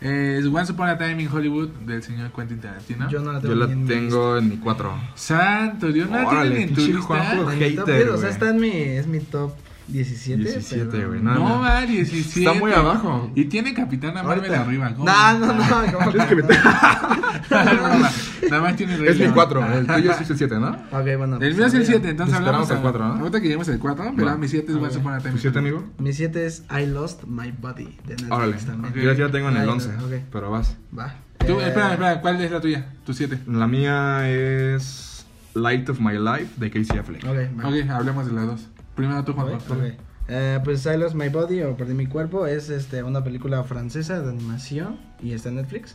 Eh, es Once Upon a Time in Hollywood del señor Quentin Tarantino. Yo no la tengo Yo la en mi tengo en mi 4. Santo, Dios, no la tienen en tu lista. Hater, 10, o sea, está en mi, es mi top 17. 17, pero- güey, No, no. va, 17. Está muy abajo. Y tiene Capitana Marvel Ahorita. arriba. ¿cómo? No, no, no. ¿cómo Es que me- [LAUGHS] Nada más tiene Rey es mi León. 4. El tuyo es el 7, ¿no? Ok, bueno. El mío es el 7, entonces Esperamos hablamos a- cuatro, ¿no? Ahorita que lleguemos al 4, pero Va. mi 7 es. Once Upon a Time. ¿Tu in 7, Hollywood. amigo? Mi 7 es I Lost My Body de Netflix Órale. también. Ok. Yo ya tengo en el Ay, 11. ok. Pero vas. Va. Tú, Eh, espera, espera, ¿cuál es la tuya? Tu 7. La mía es Light of My Life de Casey Affleck. Ok, va. Ok, hablemos de las dos. Primero tú, Juan. Ok, ok. Eh, pues I Lost My Body o Perdí mi cuerpo es este, una película francesa de animación y está en Netflix.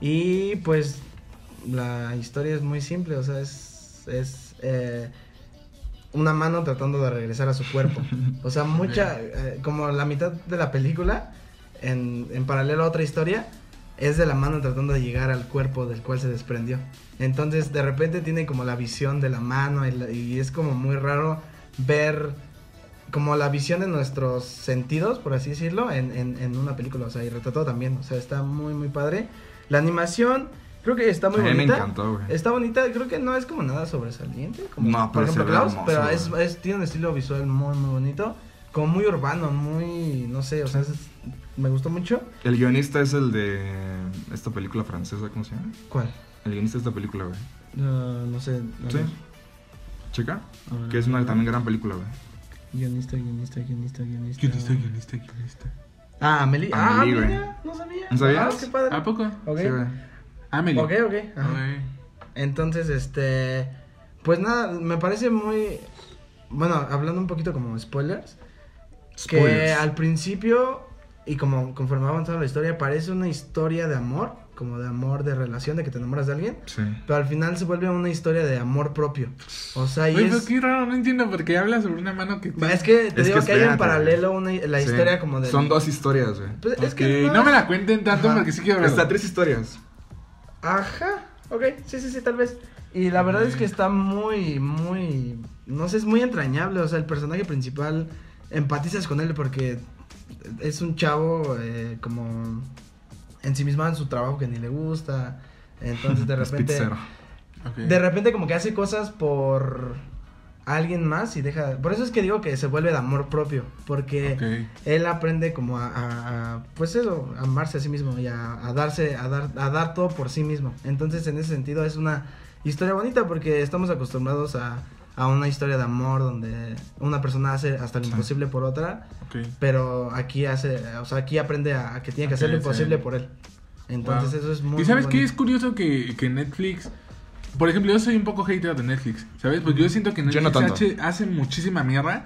Y pues la historia es muy simple, o sea, es, es eh, una mano tratando de regresar a su cuerpo. [LAUGHS] O sea, mucha, eh, como la mitad de la película, en, en paralelo a otra historia, es de la mano tratando de llegar al cuerpo del cual se desprendió. Entonces, de repente tiene como la visión de la mano y, la- y es como muy raro ver como la visión de nuestros sentidos, por así decirlo, en, en, en una película, o sea, y retratado también, o sea, está muy, muy padre. La animación, creo que está muy A mí me bonita. encantó, güey. Está bonita, creo que no es como nada sobresaliente, como No, por pero ejemplo ve Klaus, hermoso, pero güey. es, tiene un estilo visual muy, muy bonito, como muy urbano, muy, no sé, o sea, es- me gustó mucho. El guionista es el de esta película francesa, ¿cómo se llama? ¿Cuál? El guionista de esta película, güey. No, no sé. a ¿Sí? ver. Checa. Ver, Que es una también gran película, güey. Guionista, guionista, guionista, guionista. Guionista, guionista, guionista. Ah, Amelie. Ah, Amelie, mira, no sabía. ¿No sabías? Ah, qué padre. ¿A poco? Ok. Sí, güey. Amelie. Ok, ok. ajá. Entonces, este. Pues nada, me parece muy. Bueno, hablando un poquito como spoilers. Que Spoilers. al principio, y como conforme va avanzando la historia, parece una historia de amor. Como de amor, de relación, de que te enamoras de alguien. Sí. Pero al final se vuelve una historia de amor propio. O sea, y Oye, pero es. qué raro, no entiendo por qué habla sobre una mano que... Es que te Es digo que que, hay en paralelo una, la Sí. historia como de. Son dos historias, güey. Pues es que no me la cuenten tanto Ajá. porque sí quiero verla. Está tres historias. Ajá, ok, sí, sí, sí, tal vez. Y la verdad es que está muy, muy, no sé, es muy entrañable. O sea, el personaje principal, empatizas con él porque es un chavo eh, como ensimismado en su trabajo que ni le gusta. Entonces de [LAUGHS] repente, de repente como que hace cosas por alguien más y deja... Por eso es que digo que se vuelve de amor propio. Porque él aprende como a, a- a, pues eso, a amarse a sí mismo y a, a darse, a dar, a dar todo por sí mismo. Entonces, en ese sentido, es una historia bonita porque estamos acostumbrados a, a una historia de amor donde una persona hace hasta lo imposible por otra, Ok. pero aquí hace, o sea, aquí aprende a, a que tiene que hacer lo sí. imposible por él. Entonces, Wow. eso es muy ¿Y sabes muy qué? Es curioso que, que Netflix. Por ejemplo, yo soy un poco hater de Netflix, ¿sabes? Porque yo siento que Netflix no tanto. hace, hace muchísima mierda.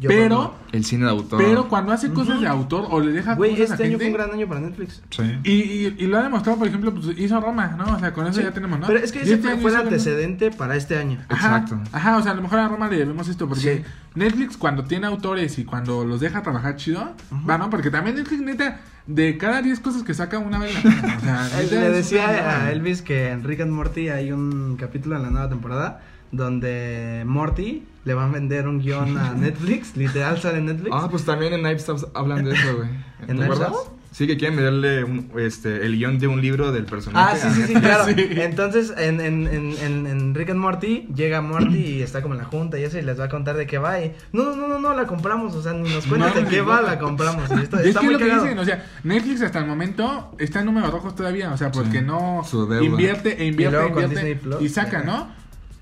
Yo pero, cuando- El cine de autor. pero cuando hace cosas de autor o le deja Güey, este a año gente. fue un gran año para Netflix. Sí. y, y, y lo ha demostrado, por ejemplo, pues hizo Roma, ¿no? O sea, con eso Sí. ya tenemos, ¿no? Pero es que ese este fue, año fue el antecedente para este año. Ajá, Exacto. Ajá, o sea, a lo mejor a Roma le debemos esto, porque Sí. Netflix cuando tiene autores y cuando los deja trabajar chido, va, ¿no? Porque también Netflix, neta, de cada 10 cosas que saca, una vez la pena. O sea, [LAUGHS] le decía a Elvis que en Rick and Morty hay un capítulo en la nueva temporada donde Morty le va a vender un guion a [LAUGHS] Netflix, literal sale en Netflix. Ah, pues también en Knives Out hablan de eso, güey. [LAUGHS] ¿En ¿Te acuerdas? Sí, que quieren venderle un, este, el guion de un libro del personaje. Ah, sí, sí, sí, claro. [LAUGHS] Sí. Entonces, en, en, en, en, en Rick and Morty, llega Morty y está como en la junta y eso, y les va a contar de qué va. Y, no, no, no, no, no, la compramos, o sea, ni nos cuentas de qué va, la compramos. Y esto, Y es está que muy lo que cagado. dicen, o sea, Netflix hasta el momento está en números rojos todavía, o sea, porque Sí, no su deuda. invierte e invierte, luego con invierte Disney Plus, y saca. ¿no?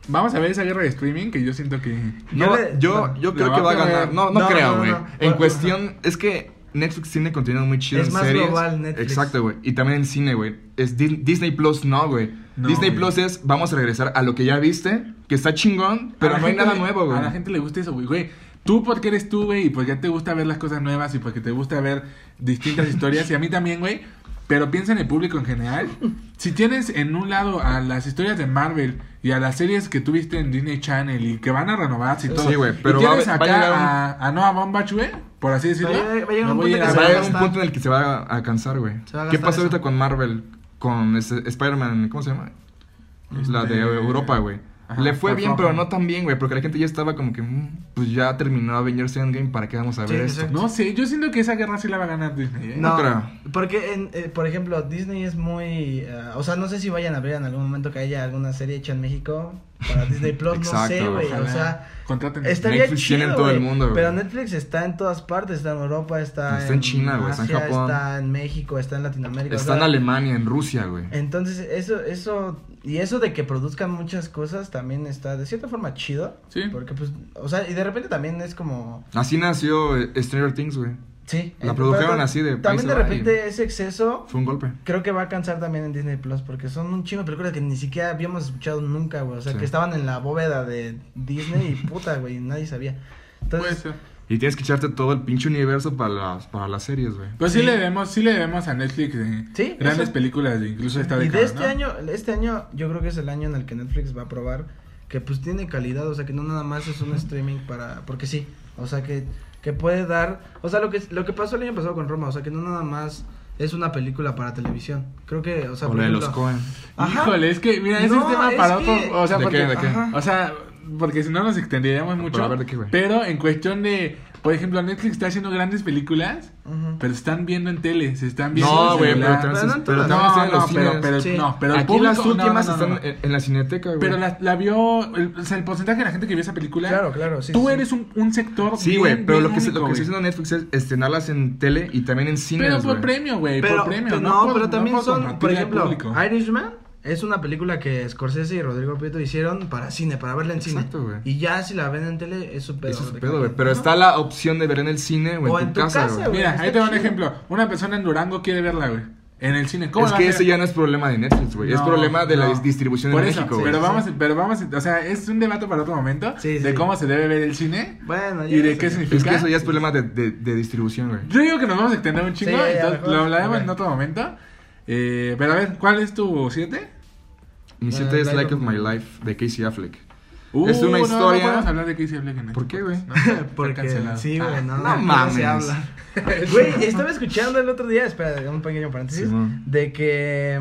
Vamos a ver esa guerra de streaming que yo siento que No, Yo le- yo, no, yo creo que va a ganar. No, no, No, creo, no, güey. no. En cuestión, es que Netflix tiene contenido muy chido Es en más series. global, Netflix. Exacto, güey. Y también en cine, güey. Es Di- Disney Plus, no, güey. No, Disney güey. Plus es, vamos a regresar a lo que ya viste, que está chingón, pero no hay nada le- nuevo, güey. A la gente le gusta eso, güey, güey. Tú porque eres tú, güey, y porque te gusta ver las cosas nuevas y porque te gusta ver distintas [LAUGHS] historias, y a mí también, güey. Pero piensa en el público en general. [LAUGHS] Si tienes en un lado a las historias de Marvel y a las series que tuviste en Disney Channel y que van a renovarse y todo. Sí, güey, pero y va a- tienes va a acá un- a, a Noah Baumbach, güey, por así decirlo. Va a llegar- va a llegar me un voy punto a a a en el que se va a, a cansar, güey. A ¿Qué pasó eso. ahorita con Marvel? Con ese Spider-Man, ¿cómo se llama? La de Este, Europa, güey. Ajá, Le fue bien, pero no tan bien, güey. Porque la gente ya estaba como que, mm, pues ya terminó Avengers Endgame, ¿para qué vamos a Sí, ver esto? exacto. No sé, yo siento que esa guerra sí la va a ganar Disney, ¿eh? No, creo. porque, en, eh, por ejemplo, Disney es muy... eh, o sea, no sé si vayan a ver en algún momento que haya alguna serie hecha en México para Disney [LAUGHS] Plus, no Exacto, sé, güey. O sea, Contraten. estaría Netflix chido, tiene en todo el mundo. Pero Netflix está en todas partes, está en Europa, está, Está en China, güey, está en Japón. está en México, está en Latinoamérica. o Está en Alemania, en Rusia, güey. Entonces, eso, eso, y eso de que produzcan muchas cosas también está de cierta forma chido. Sí. Porque, pues, o sea, y de repente también es como... Así nació eh, Stranger Things, güey. Sí. La eh, produjeron así de, También de repente ese exceso Fue un golpe. creo que va a cansar también en Disney Plus porque son un chingo de películas que ni siquiera habíamos escuchado nunca, güey. O sea, Sí. que estaban en la bóveda de Disney y puta, güey, nadie sabía. Puede Entonces, ser. Y tienes que echarte todo el pinche universo para las, para las series, güey. Pues sí. Sí. le debemos, sí le debemos a Netflix eh, Sí, grandes eso. películas, de- incluso esta y década, de este ¿no? año, este año yo creo que es el año en el que Netflix va a probar que pues tiene calidad, o sea, que no nada más es un streaming para porque sí, o sea, que que puede dar, o sea, lo que lo que pasó el año pasado con Roma, o sea, que no nada más es una película para televisión. Creo que, o sea, O por la de ejemplo- los Cohen. Ajá. Híjole, es que, mira, ese No, es tema es para que- otro, o sea, ¿De porque, qué, de qué? Ajá. o sea, porque si no nos extenderíamos mucho, Pero a ver, ¿de qué, güey? pero en cuestión de, por ejemplo, Netflix está haciendo grandes películas, Ujú. pero se están viendo en tele, se están viendo No, en güey, celular. pero, Pero pero no, pero, pero, Sí. no, pero Aquí las público- últimas no, no, no. están en, en la cineteca, güey. Pero la, la vio, el, o sea, el porcentaje de la gente que vio esa película, Claro, claro, sí. tú sí. eres un, un sector Sí, güey, pero bien lo que, se- único, lo que está haciendo Netflix es estrenarlas en tele y también en cines, Pero por premio, güey, Pero, por premio, pero no, pero también son, por ejemplo. Irishman es una película que Scorsese y Rodrigo Prieto hicieron para cine, para verla en Exacto, cine. güey. Y ya si la ven en tele es su pedo. Eso es de pedo, cada güey. Pero está la opción de ver en el cine o en, tu, casa, güey. Mira, ahí te va un ejemplo. Una persona en Durango quiere verla, güey. En el cine. ¿Cómo Es que hacer? ya no es problema de Netflix, güey. es problema de la no. distribución Por en eso, México. Pero vamos, pero vamos, o sea, es un debate para otro momento Sí, de sí. cómo se debe ver el cine Bueno, y de sé. qué significa. Es que eso ya es problema de, de, de distribución, güey. Yo digo que nos vamos a extender un chingo, Sí, ya, entonces lo hablaremos en otro momento. Eh, pero a ver, ¿cuál es tu 7? Mi Eh, siete es Like of My Life de Casey Affleck. Uh, Es una no, historia- No, podemos hablar de Casey Affleck en ¿Por este qué, güey? ¿no? [LAUGHS] Porque cancelado. sí, güey, Ah. no, no no, mames. se habla. [LAUGHS] Güey, estaba escuchando el otro día, espera, un pequeño paréntesis, Simón. de que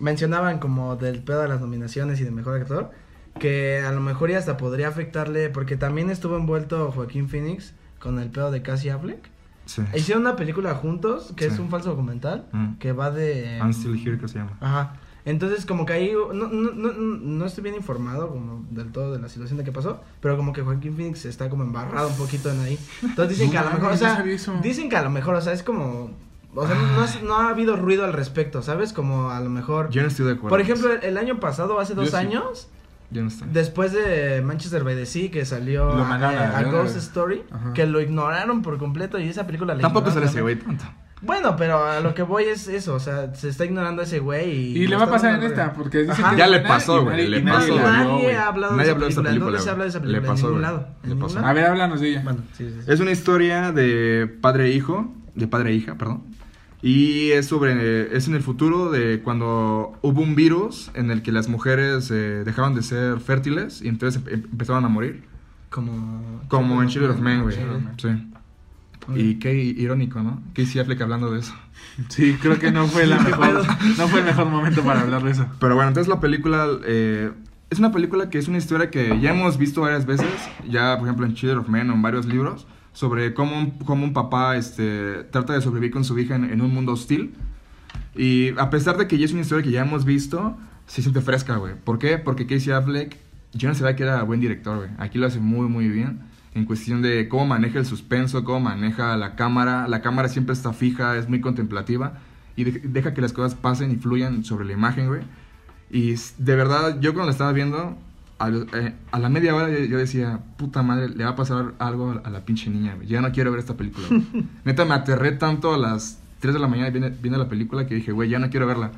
mencionaban como del pedo de las nominaciones y de mejor actor, que a lo mejor ya hasta podría afectarle, porque también estuvo envuelto Joaquín Phoenix con el pedo de Cassie Affleck. Sí. Hicieron una película juntos, que es Sí. un falso documental, Mm. que va de... I'm Still Here, que se llama. Ajá. Entonces, como que ahí, no, no, no, no estoy bien informado como del todo de la situación de qué pasó, pero como que Joaquín Phoenix está como embarrado un poquito en ahí. Entonces dicen [LAUGHS] que a lo mejor, o sea, dicen que a lo mejor, o sea, es como, o sea, no, es- no ha habido ruido al respecto, ¿sabes? Como a lo mejor, Yo no estoy de acuerdo. por ejemplo, el, el año pasado, hace Yo dos sí. años, Yo no estoy. después de Manchester by the Sea, que salió Lo a. Ghost Story, Ajá. que lo ignoraron por completo y esa película la Tampoco sale ese güey tanto. Bueno, pero a lo que voy es eso, o sea, se está ignorando a ese güey y... Y le va a pasar en esta, porque Ajá. que Ya le pasó, güey, nadie- le pasó, Nadie ha hablado Nadie de esa película. película, ¿Dónde se habla de esa güey. Le película? pasó, en ningún güey. lado. Le pasó. A ver, háblanos de ella. Bueno, sí, sí, sí. Es una historia de padre e hijo, de padre e hija, perdón. Y es sobre, es en el futuro de cuando hubo un virus en el que las mujeres eh, dejaron de ser fértiles y entonces em- empezaron a morir. Como... Como en Children of Men, güey. Sí. Y qué irónico, ¿no? Casey Affleck hablando de eso. [LAUGHS] Sí, creo que no fue la [LAUGHS] mejor, no fue el mejor momento para hablar de eso. Pero bueno, entonces la película eh, es una película que es una historia que ya hemos visto varias veces, ya por ejemplo en Children of Men o en varios libros, sobre cómo un, cómo un papá este, trata de sobrevivir con su hija en, en un mundo hostil. Y a pesar de que ya es una historia que ya hemos visto, se siente fresca, güey. ¿Por qué? Porque Casey Affleck, yo no sabía que era buen director, güey. Aquí lo hace muy, muy bien. En cuestión de cómo maneja el suspenso, cómo maneja la cámara. La cámara siempre está fija, es muy contemplativa. Y de- deja que las cosas pasen y fluyan sobre la imagen, güey. Y de verdad, yo cuando la estaba viendo, a, eh, a la media hora yo, yo decía, puta madre, le va a pasar algo a, a la pinche niña, güey. Ya no quiero ver esta película. güey". [LAUGHS] Neta, me aterré tanto a las 3 de la mañana viene, viene la película que dije, güey, ya no quiero verla.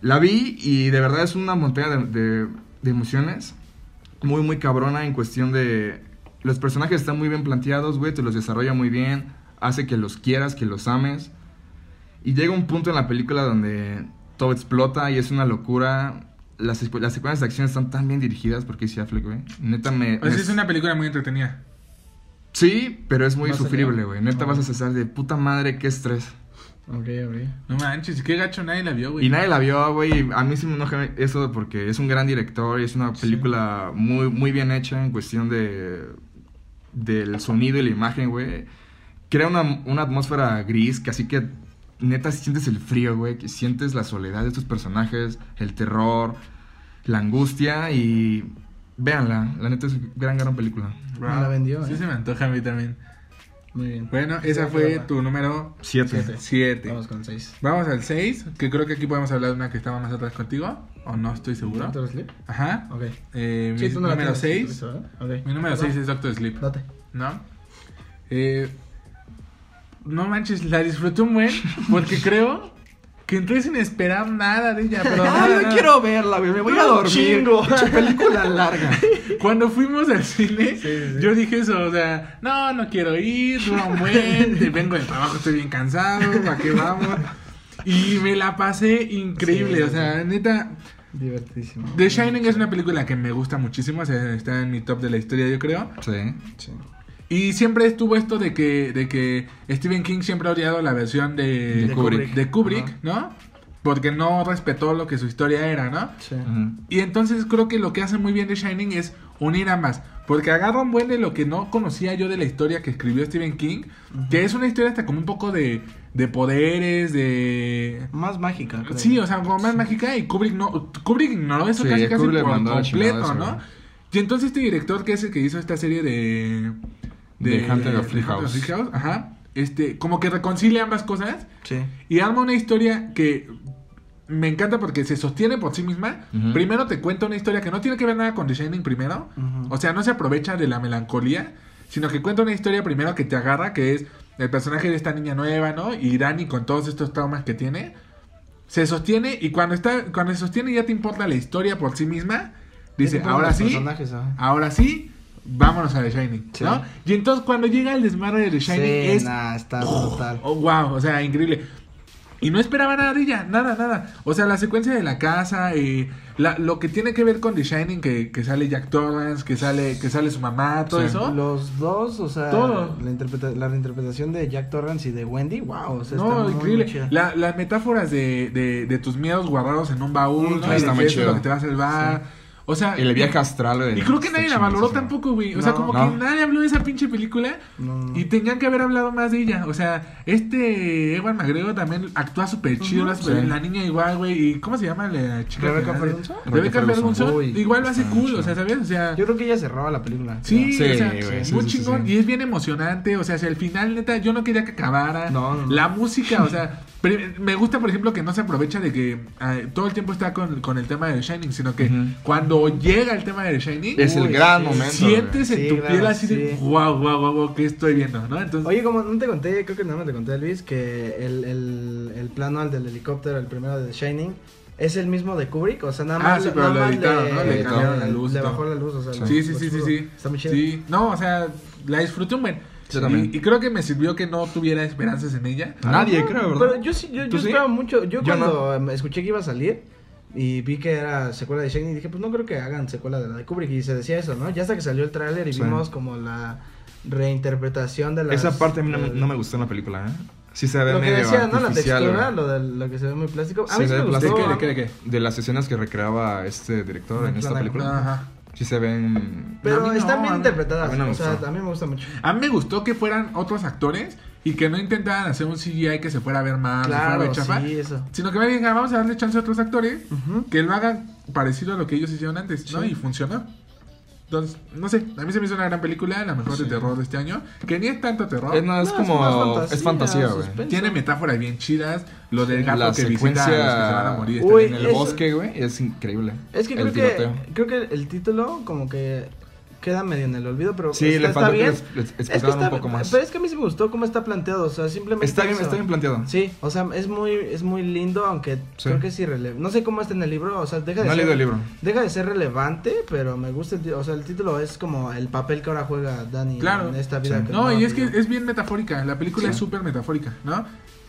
La vi y de verdad es una montaña de, de- de emociones. Muy, muy cabrona en cuestión de... Los personajes están muy bien planteados, güey, te los desarrolla muy bien. Hace que los quieras, que los ames. Y llega un punto en la película donde todo explota y es una locura. Las, las secuencias de acción están tan bien dirigidas por Casey Affleck, güey. Neta me... O sea, me- es una película muy entretenida. Sí, pero es muy Más sufrible, güey. Neta vas a cesar de puta madre, qué estrés. Ok, ok. No manches, qué gacho nadie la vio, güey. Y nadie la vio, güey. A mí sí me enoja eso porque es un gran director y es una película muy, muy bien hecha en cuestión de del sonido y la imagen, güey. Crea una, una atmósfera gris que así que neta sientes el frío, güey. Que sientes la soledad de estos personajes, el terror, la angustia y véanla. La neta es gran, gran película. Wow. Me la vendió, Sí, eh. se me antoja a mí también. Muy bien. Bueno, esa Sí, fue tu número Siete. Siete. 7. Vamos con seis. Vamos al 6, que creo que aquí podemos hablar de una que estaba más atrás contigo. O no estoy seguro. ¿Doctor Sleep? Ajá. Ok. Eh, mi Sí, tú no número tienes, 6. ¿verdad? Ok. Mi número 6 es Doctor Sleep. Date. ¿No? Eh, no manches, la disfruté un buen porque creo que entré sin esperar nada de ella. Pero [LAUGHS] nada. verla, güey. Me voy a dormir. Chingo. [LAUGHS] Película larga. [LAUGHS] Cuando fuimos al cine, Sí, sí, sí. yo dije eso, o sea, no, no quiero ir, un buen, te vengo del trabajo, estoy bien cansado, ¿para qué vamos? Y me la pasé increíble, Sí, o sea, neta, Divertidísimo. The Shining es una película que me gusta muchísimo, o sea, está en mi top de la historia, yo creo. Sí. Sí. Y siempre estuvo esto de que, de que Stephen King siempre ha odiado la versión de, De Kubrick. de Kubrick. ¿no? Porque no respetó lo que su historia era, ¿no? Sí. Y entonces creo que lo que hace muy bien The Shining es unir ambas. Porque agarra un buen de lo que no conocía yo de la historia que escribió Stephen King. Que es una historia hasta como un poco de, de poderes, de... Más mágica. creo. Sí, o sea, como más mágica. Y Kubrick no... Kubrick ignoró eso Sí, casi casi por completo, eso, ¿no? Y entonces este director que es el que hizo esta serie de... De Hunter of Hunter House. Ajá. Este, como que reconcilia ambas cosas. Sí. Y arma una historia que me encanta porque se sostiene por sí misma. Primero te cuenta una historia que no tiene que ver nada con The Shining primero. O sea, no se aprovecha de la melancolía, sino que cuenta una historia primero que te agarra, que es el personaje de esta niña nueva, ¿no? Y Dani con todos estos traumas que tiene. Se sostiene y cuando está cuando se sostiene ya te importa la historia por sí misma. Dice, ahora sí, ahora sí, vámonos a The Shining, Sí. ¿no? Y entonces cuando llega el desmadre de The Shining Sí, es nah, está brutal. Oh, wow, o sea, increíble. Y no esperaba nada de ella, nada, nada. O sea, la secuencia de la casa, eh, la, lo que tiene que ver con The Shining, que, que sale Jack Torrance, que sale, que sale su mamá, todo Sí. eso. Los dos, o sea, Todo. La, interpreta- la reinterpretación de Jack Torrance y de Wendy, wow, o sea, está No, muy, increíble. muy chida. La- las metáforas de, de, de tus miedos guardados en un baúl, Mm, ¿no? Y está de muy chido. lo que te va a salvar. O sea, El viaje astral. güey, y creo que está nadie la valoró tampoco, güey. O sea, como No. que nadie habló de esa pinche película. No. Y tenían que haber hablado más de ella. O sea, este Ewan McGregor también actúa súper chido. la, super- Sí. la niña igual, güey. ¿Y cómo se llama la chica? Rebecca Ferguson. Rebecca Ferguson. Igual lo hace cool, o sea, ¿sabes? O sea, Yo creo que ella cerraba la película. Sí, Sí, o sea, güey, sí, muy sí, chingón. sí. Y es bien emocionante. O sea, si al final, neta, yo no quería que acabara. No, no, no. La música, o sea, me gusta, por ejemplo, que no se aprovecha de que ah, todo el tiempo está con, con el tema de The Shining, sino que cuando llega el tema de The Shining, Es el gran momento. sientes en Sí, tu claro, piel así de wow, wow, wow, wow, ¿qué estoy viendo? ¿no? Entonces, Oye, como no te conté, creo que nada más te conté, Luis, que el, el, el plano al del helicóptero, el primero de The Shining, es el mismo de Kubrick, o sea, nada Ah, más, sí, pero lo editaron, ¿no? Le cambiaron la luz Le bajó la luz, o sea, Sí. lo- Sí, sí, lo sí, sí, oscuro. sí. Está muy chido. Sí, no, o sea, la disfruté un buen. Yo también. Y, y creo que me sirvió que no tuviera esperanzas en ella. Nadie, No, creo, ¿verdad? Pero yo sí, yo, ¿Tú yo sí? esperaba mucho. Yo, Yo cuando em, escuché que iba a salir y vi que era secuela de Shining, dije, pues no creo que hagan secuela de la de Kubrick. Y se decía eso, ¿no? Ya hasta que salió el tráiler y Sí. vimos como la reinterpretación de la. Esa parte a mí no, me- no me gustó en la película, ¿eh? Sí se ve Lo que medio decía, ¿no? La artificial, textura, lo, de, lo que se ve muy plástico. A Se mí sí ve me gustó. plástico. ¿De qué, de qué, de qué? De las escenas que recreaba este director en esta película. Ajá. Sí se ven... Pero no, están bien interpretadas. a mí o sea, a mí me gusta mucho. A mí me gustó que fueran otros actores y que no intentaran hacer un CGI que se fuera a ver fuera a Claro, ver chafa, sí, eso. sino que vayan, vamos a darle chance a otros actores que lo hagan parecido a lo que ellos hicieron antes, ¿no? Y funcionó. Entonces, no sé, a mí se me hizo una gran película, la mejor de terror de este año, que ni es tanto terror. Es, no, es No, como... es fantasía, güey. Tiene metáforas bien chidas, lo del gato La que visita a los que se van a secuencia morir. Uy, en el bosque, güey, es increíble. Es que El creo que, creo que el título como que queda medio en el olvido, pero Sí, está, le está que bien. les- les Es que está- un poco más. Pero es que a mí sí me gustó cómo está planteado, o sea, simplemente Está bien, eso. está bien planteado. Sí, o sea, es muy es muy lindo, aunque Sí. creo que es irrelevante. No sé cómo está en el libro, o sea, deja de No he ser leído el libro. Deja de ser relevante, pero me gusta el título, o sea, el título es como el papel que ahora juega Dani Claro. en esta vida Sí. que No, y es que es bien metafórica, la película Sí. es súper metafórica, ¿no?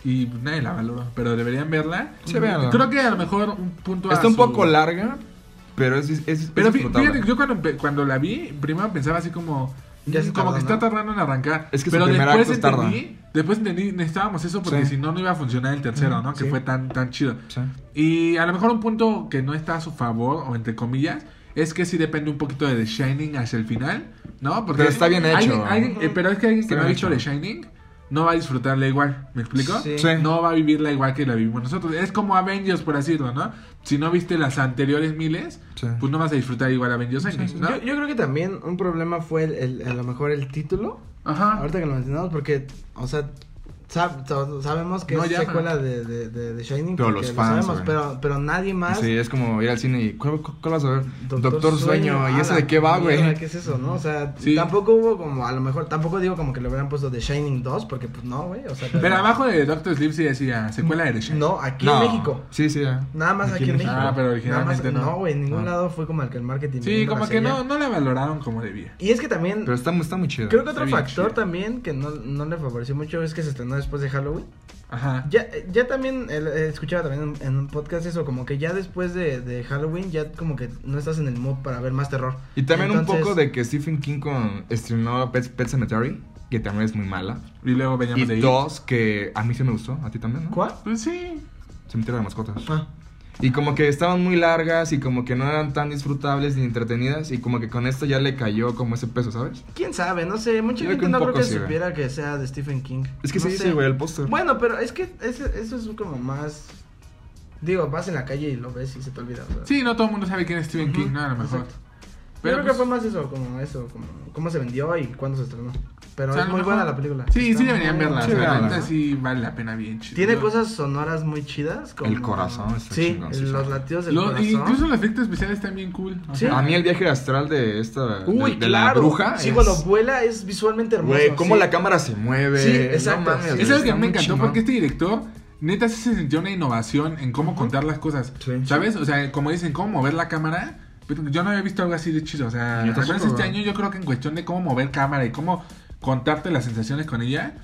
Y nadie la valoró, pero deberían verla. Sí. Creo que a lo mejor un punto a Está un su- poco larga, pero es, es, es Pero fíjate, yo cuando, cuando la vi, primero pensaba así como... Ya se como tarda, que está tardando en arrancar. Es que su pero primer después acto tarda. entendí, después entendí, necesitábamos eso porque Sí. si no, no iba a funcionar el tercero, ¿no? Que sí. fue tan, tan chido. Sí. Y a lo mejor un punto que no está a su favor, o entre comillas, es que sí depende un poquito de The Shining hacia el final, ¿no? Porque Pero está bien hecho. alguien- alguien- eh, pero es que alguien Está que no ha visto. The Shining no va a disfrutarla igual, ¿me explico? Sí. Sí. No va a vivirla igual que la vivimos nosotros. Es como Avengers, por así decirlo, ¿no? Si no viste las anteriores miles, Sí. pues no vas a disfrutar igual Avengers Endgame, ¿no? yo, yo creo que también un problema fue el, el- a lo mejor el título. Ajá. Ahorita que lo mencionamos, porque, o sea, sab- sabemos que No es llama. secuela de, de, de, de Shining. Pero los lo fans, sabemos, pero, pero nadie más. Sí, es como ir al cine y ¿cuál, cuál- cuál vas a ver? Doctor, Doctor, Sueño. ¿Y a ese la de qué va, güey? ¿Qué es eso, no? O sea, Sí. tampoco hubo como, a lo mejor, tampoco digo como que le hubieran puesto The Shining 2, porque pues no, güey. O sea, Pero abajo de Doctor Sleep sí decía secuela de The Shining. No, aquí No. en México. Sí, sí. ya. Nada más aquí, en México. Ah, pero Nada más- originalmente no. Güey, en ningún Ah. lado fue como el que el marketing. Sí, como que no, no la valoraron como debía. Y es que también, Pero está, está muy chido. creo que otro factor también que no, no le favoreció mucho es que se estrenó después de Halloween. Ajá. Ya, ya también eh, escuchaba también en, en un podcast eso, como que ya después de, de Halloween ya como que no estás en el mood para ver más terror. Y también un poco de que Stephen King con, estrenó Pet, Pet Cemetery, que también es muy mala. Y luego veníamos Y de ahí. dos, que a mí sí me gustó, a ti también, ¿no? ¿Cuál? Pues sí. Cementerio de mascotas. Ah, Y como que estaban muy largas y como que no eran tan disfrutables ni entretenidas y como que con esto ya le cayó como ese peso, ¿sabes? quién sabe, no sé, mucha Yo gente no creo que sí, supiera que sea de Stephen King. Es que No sí dice, güey, el póster. Bueno, pero es que ese- eso es como más... Digo, vas en la calle y lo ves y se te olvida. sea. Sí, no todo el mundo sabe quién es Stephen King, ¿no? A lo mejor. exacto. Yo Pero creo pues, que fue más eso, como eso, como cómo se vendió y cuándo se estrenó. Pero o sea, es muy mejor- buena la película. Sí, Está sí deberían muy verla. Sí, la sí vale la pena bien chido. Tiene Yo- cosas sonoras muy chidas. Como... El corazón está Sí, chingón, sí, los latidos del Lo- corazón. incluso los efectos especiales están bien cool. o Sí. A mí el viaje astral de esta, de- Uy, de, claro. la bruja. Sí, es- cuando vuela es visualmente hermoso. Güey, cómo sí. la cámara se mueve. Sí, exacto, No mames, es lo que está a mí me encantó chingón. porque este director, neta, sí se sintió una innovación en cómo contar las cosas. Sí. ¿Sabes? O sea, como dicen, cómo mover la cámara. Pero Yo no había visto algo así de chido. O sea, tampoco, este año yo creo que en cuestión de cómo mover cámara y cómo contarte las sensaciones con ella,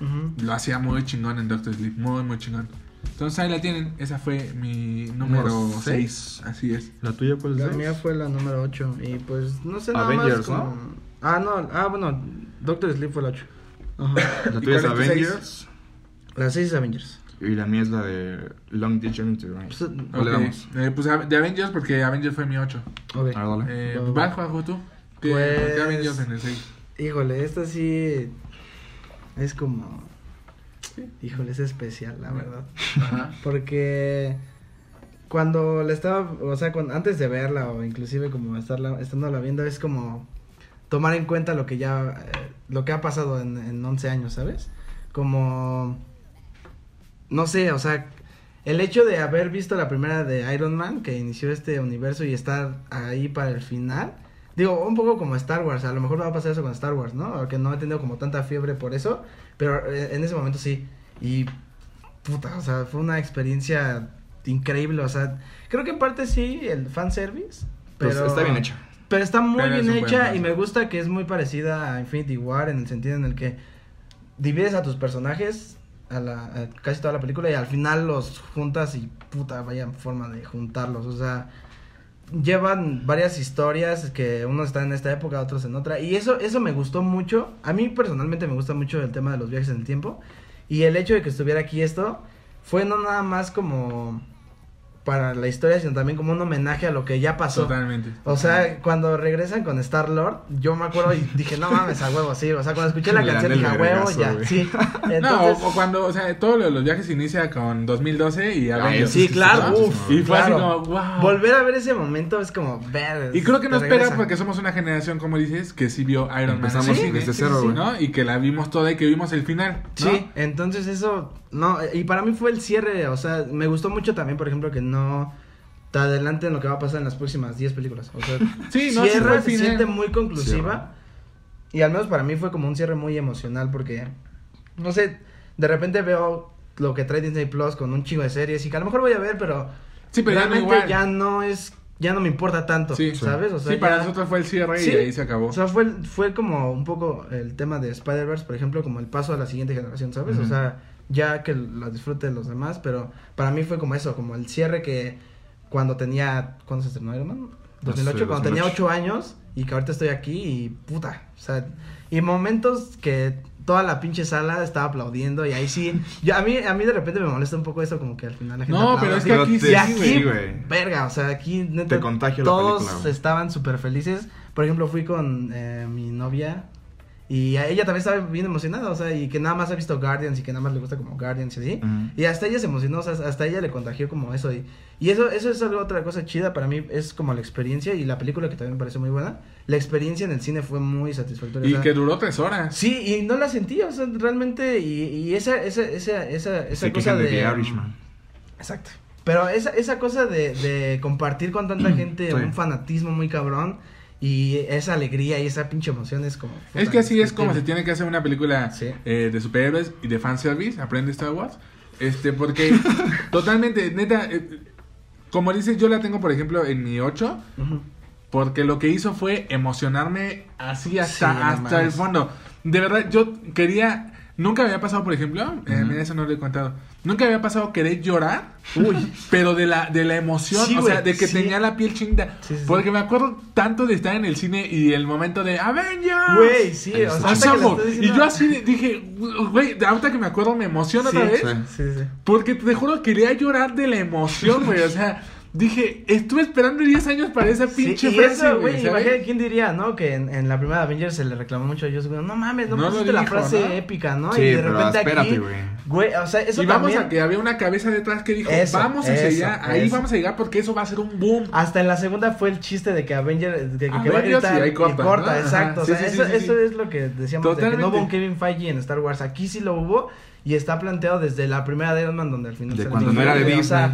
lo hacía muy chingón en Doctor Sleep. Muy, muy chingón. Entonces ahí la tienen. Esa fue mi número Número 6. Así es. ¿La tuya cuál La es? mía fue la número 8. Y pues no sé nada Avengers, más. como- Ah, no. Ah, bueno. Doctor Sleep fue la 8. Ajá. La ¿Y tuya es? Avengers. La 6 es Avengers. Y la mía es la de Long Day Journey to. Pues. Eh, pues a- de Avengers, porque Avengers fue mi 8. ok. A ver, dale. Eh, Va, va, ¿Vas. Juanjo, tú? ¿Qué, Pues- ¿Por qué Avengers en el 6? Híjole, esta sí. Es como. Híjole, es especial, la verdad. Ajá. [LAUGHS] Porque cuando la estaba, o sea, cuando, antes de verla o inclusive como estarla, estándola viendo, es como tomar en cuenta lo que ya, eh, lo que ha pasado en, en 11 años, ¿sabes? Como, no sé, o sea, el hecho de haber visto la primera de Iron Man, que inició este universo y estar ahí para el final, digo, un poco como Star Wars, a lo mejor va a pasar eso con Star Wars, ¿no? Aunque no he tenido como tanta fiebre por eso, pero eh, en ese momento sí. Y puta, o sea, fue una experiencia increíble, o sea, creo que en parte sí, el fanservice, Pues pero está bien hecha. Pero está muy Pero bien hecha y me gusta que es muy parecida a Infinity War en el sentido en el que divides a tus personajes a la a casi toda la película y al final los juntas y puta, vaya forma de juntarlos, o sea, llevan varias historias que unos están en esta época, otros en otra y eso eso me gustó mucho. A mí personalmente me gusta mucho el tema de los viajes en el tiempo y el hecho de que estuviera aquí esto fue no nada más como para la historia, sino también como un homenaje a lo que ya pasó. Totalmente. O sea, cuando regresan con Star Lord, yo me acuerdo y dije, no mames, a huevo, sí. O sea, cuando escuché la Le canción dije, a huevo, ya, sí. [LAUGHS] No, Entonces, o, o cuando, o sea, todo lo de los viajes inicia con 2012 y Ah, Avengers. sí, sí, claro, sí, uf. sí, Y fue claro. así como, wow. Volver a ver ese momento es como, ver. Y creo que pega regresa. porque somos una generación, como dices, que sí vio Iron Man Empezamos cine, desde cero, sí. ¿no? Y que la vimos toda y que vimos el final, ¿no? Sí, entonces eso, no, y para mí fue el cierre, o sea, me gustó mucho también, por ejemplo, que no te adelanten lo que va a pasar en las próximas 10 películas. O sea, [LAUGHS] Sí, no, cierra, se siente muy conclusiva. Y al menos para mí fue como un cierre muy emocional porque, no sé, de repente veo lo que trae Disney Plus con un chingo de series y que a lo mejor voy a ver, pero, Sí, pero ya no realmente igual. ya no es, ya no me importa tanto, Sí, ¿sabes? O sea, sí, para ya- nosotros fue el cierre Sí. y ahí se acabó. O sea, fue, fue como un poco el tema de Spider-Verse, por ejemplo, como el paso a la siguiente generación, ¿sabes? O sea, ya que la disfrute los demás, pero para mí fue como eso, como el cierre que cuando tenía, ¿cuándo se estrenó Iron Man? 2008, Sí, cuando tenía 2008. 8 años y que ahorita estoy aquí y puta, o sea, y momentos que toda la pinche sala estaba aplaudiendo y ahí sí, yo, a mí a mí de repente me molesta un poco eso como que al final la gente No, aplaude, pero es que aquí sí, Y aquí, sí, güey. verga, o sea, aquí neta, Te contagia la todos película, estaban súper felices. Por ejemplo, fui con eh, mi novia y a ella también estaba bien emocionada, o sea, y que nada más ha visto Guardians y que nada más le gusta como Guardians y así. Y hasta ella se emocionó, o sea, hasta ella le contagió como eso. Y, y eso, eso es algo, otra cosa chida para mí, es como la experiencia y la película que también me pareció muy buena. La experiencia en el cine fue muy satisfactoria. o Y sea, que duró tres horas. Sí, y no la sentí, o sea, realmente, y, y esa, esa, esa, esa, esa Se cosa de de... The Irishman. Exacto. Pero esa, esa cosa de, de compartir con tanta gente Sí. un fanatismo muy cabrón y esa alegría y esa pinche emoción es como... Es que así es como se tiene que hacer una película Sí. eh, de superhéroes y de fanservice. Aprende Star Wars. Este, porque [LAUGHS] totalmente, neta, eh, como dices, yo la tengo, por ejemplo, en mi 8. Ujú. Porque lo que hizo fue emocionarme así hasta, Sí, hasta el fondo. De verdad, yo quería. Nunca me había pasado, por ejemplo, eh, mira, eso no lo he contado. Nunca había pasado querer llorar. Uy, pero de la, de la emoción, Sí, o sea, de que sí. tenía la piel chinda. Sí, sí, sí. Porque me acuerdo tanto de estar en el cine y el momento de Avengers. Güey, sí, o que Y yo así dije, güey, ahorita que me acuerdo me emociona Sí, otra vez. sí. Sí, sí. Porque te juro quería llorar de la emoción, güey. O sea, dije, estuve esperando 10 años para esa Sí, pinche y frase, eso, güey. imagínate quién diría, ¿no? Que en, en la primera Avengers se le reclamó mucho a Joss Whedon, no mames, no, No pusiste la frase ¿no? épica, ¿no? Sí, y de pero repente espérate, aquí, güey. güey, o sea, eso y vamos también, a que había una cabeza detrás que dijo, Eso, vamos hacia eso, allá, ahí eso. vamos a llegar porque eso va a ser un boom. Hasta en la segunda fue el chiste de que Avenger de que, que va a Avengers gritar y ahí corta, exacto. sí, o sea, sí, eso, sí, sí, eso sí. es lo que decíamos de que no Totalmente. hubo un Kevin Feige en Star Wars. Aquí sí lo hubo y está planteado desde la primera de Iron Man donde al final De sale cuando no era de Disney.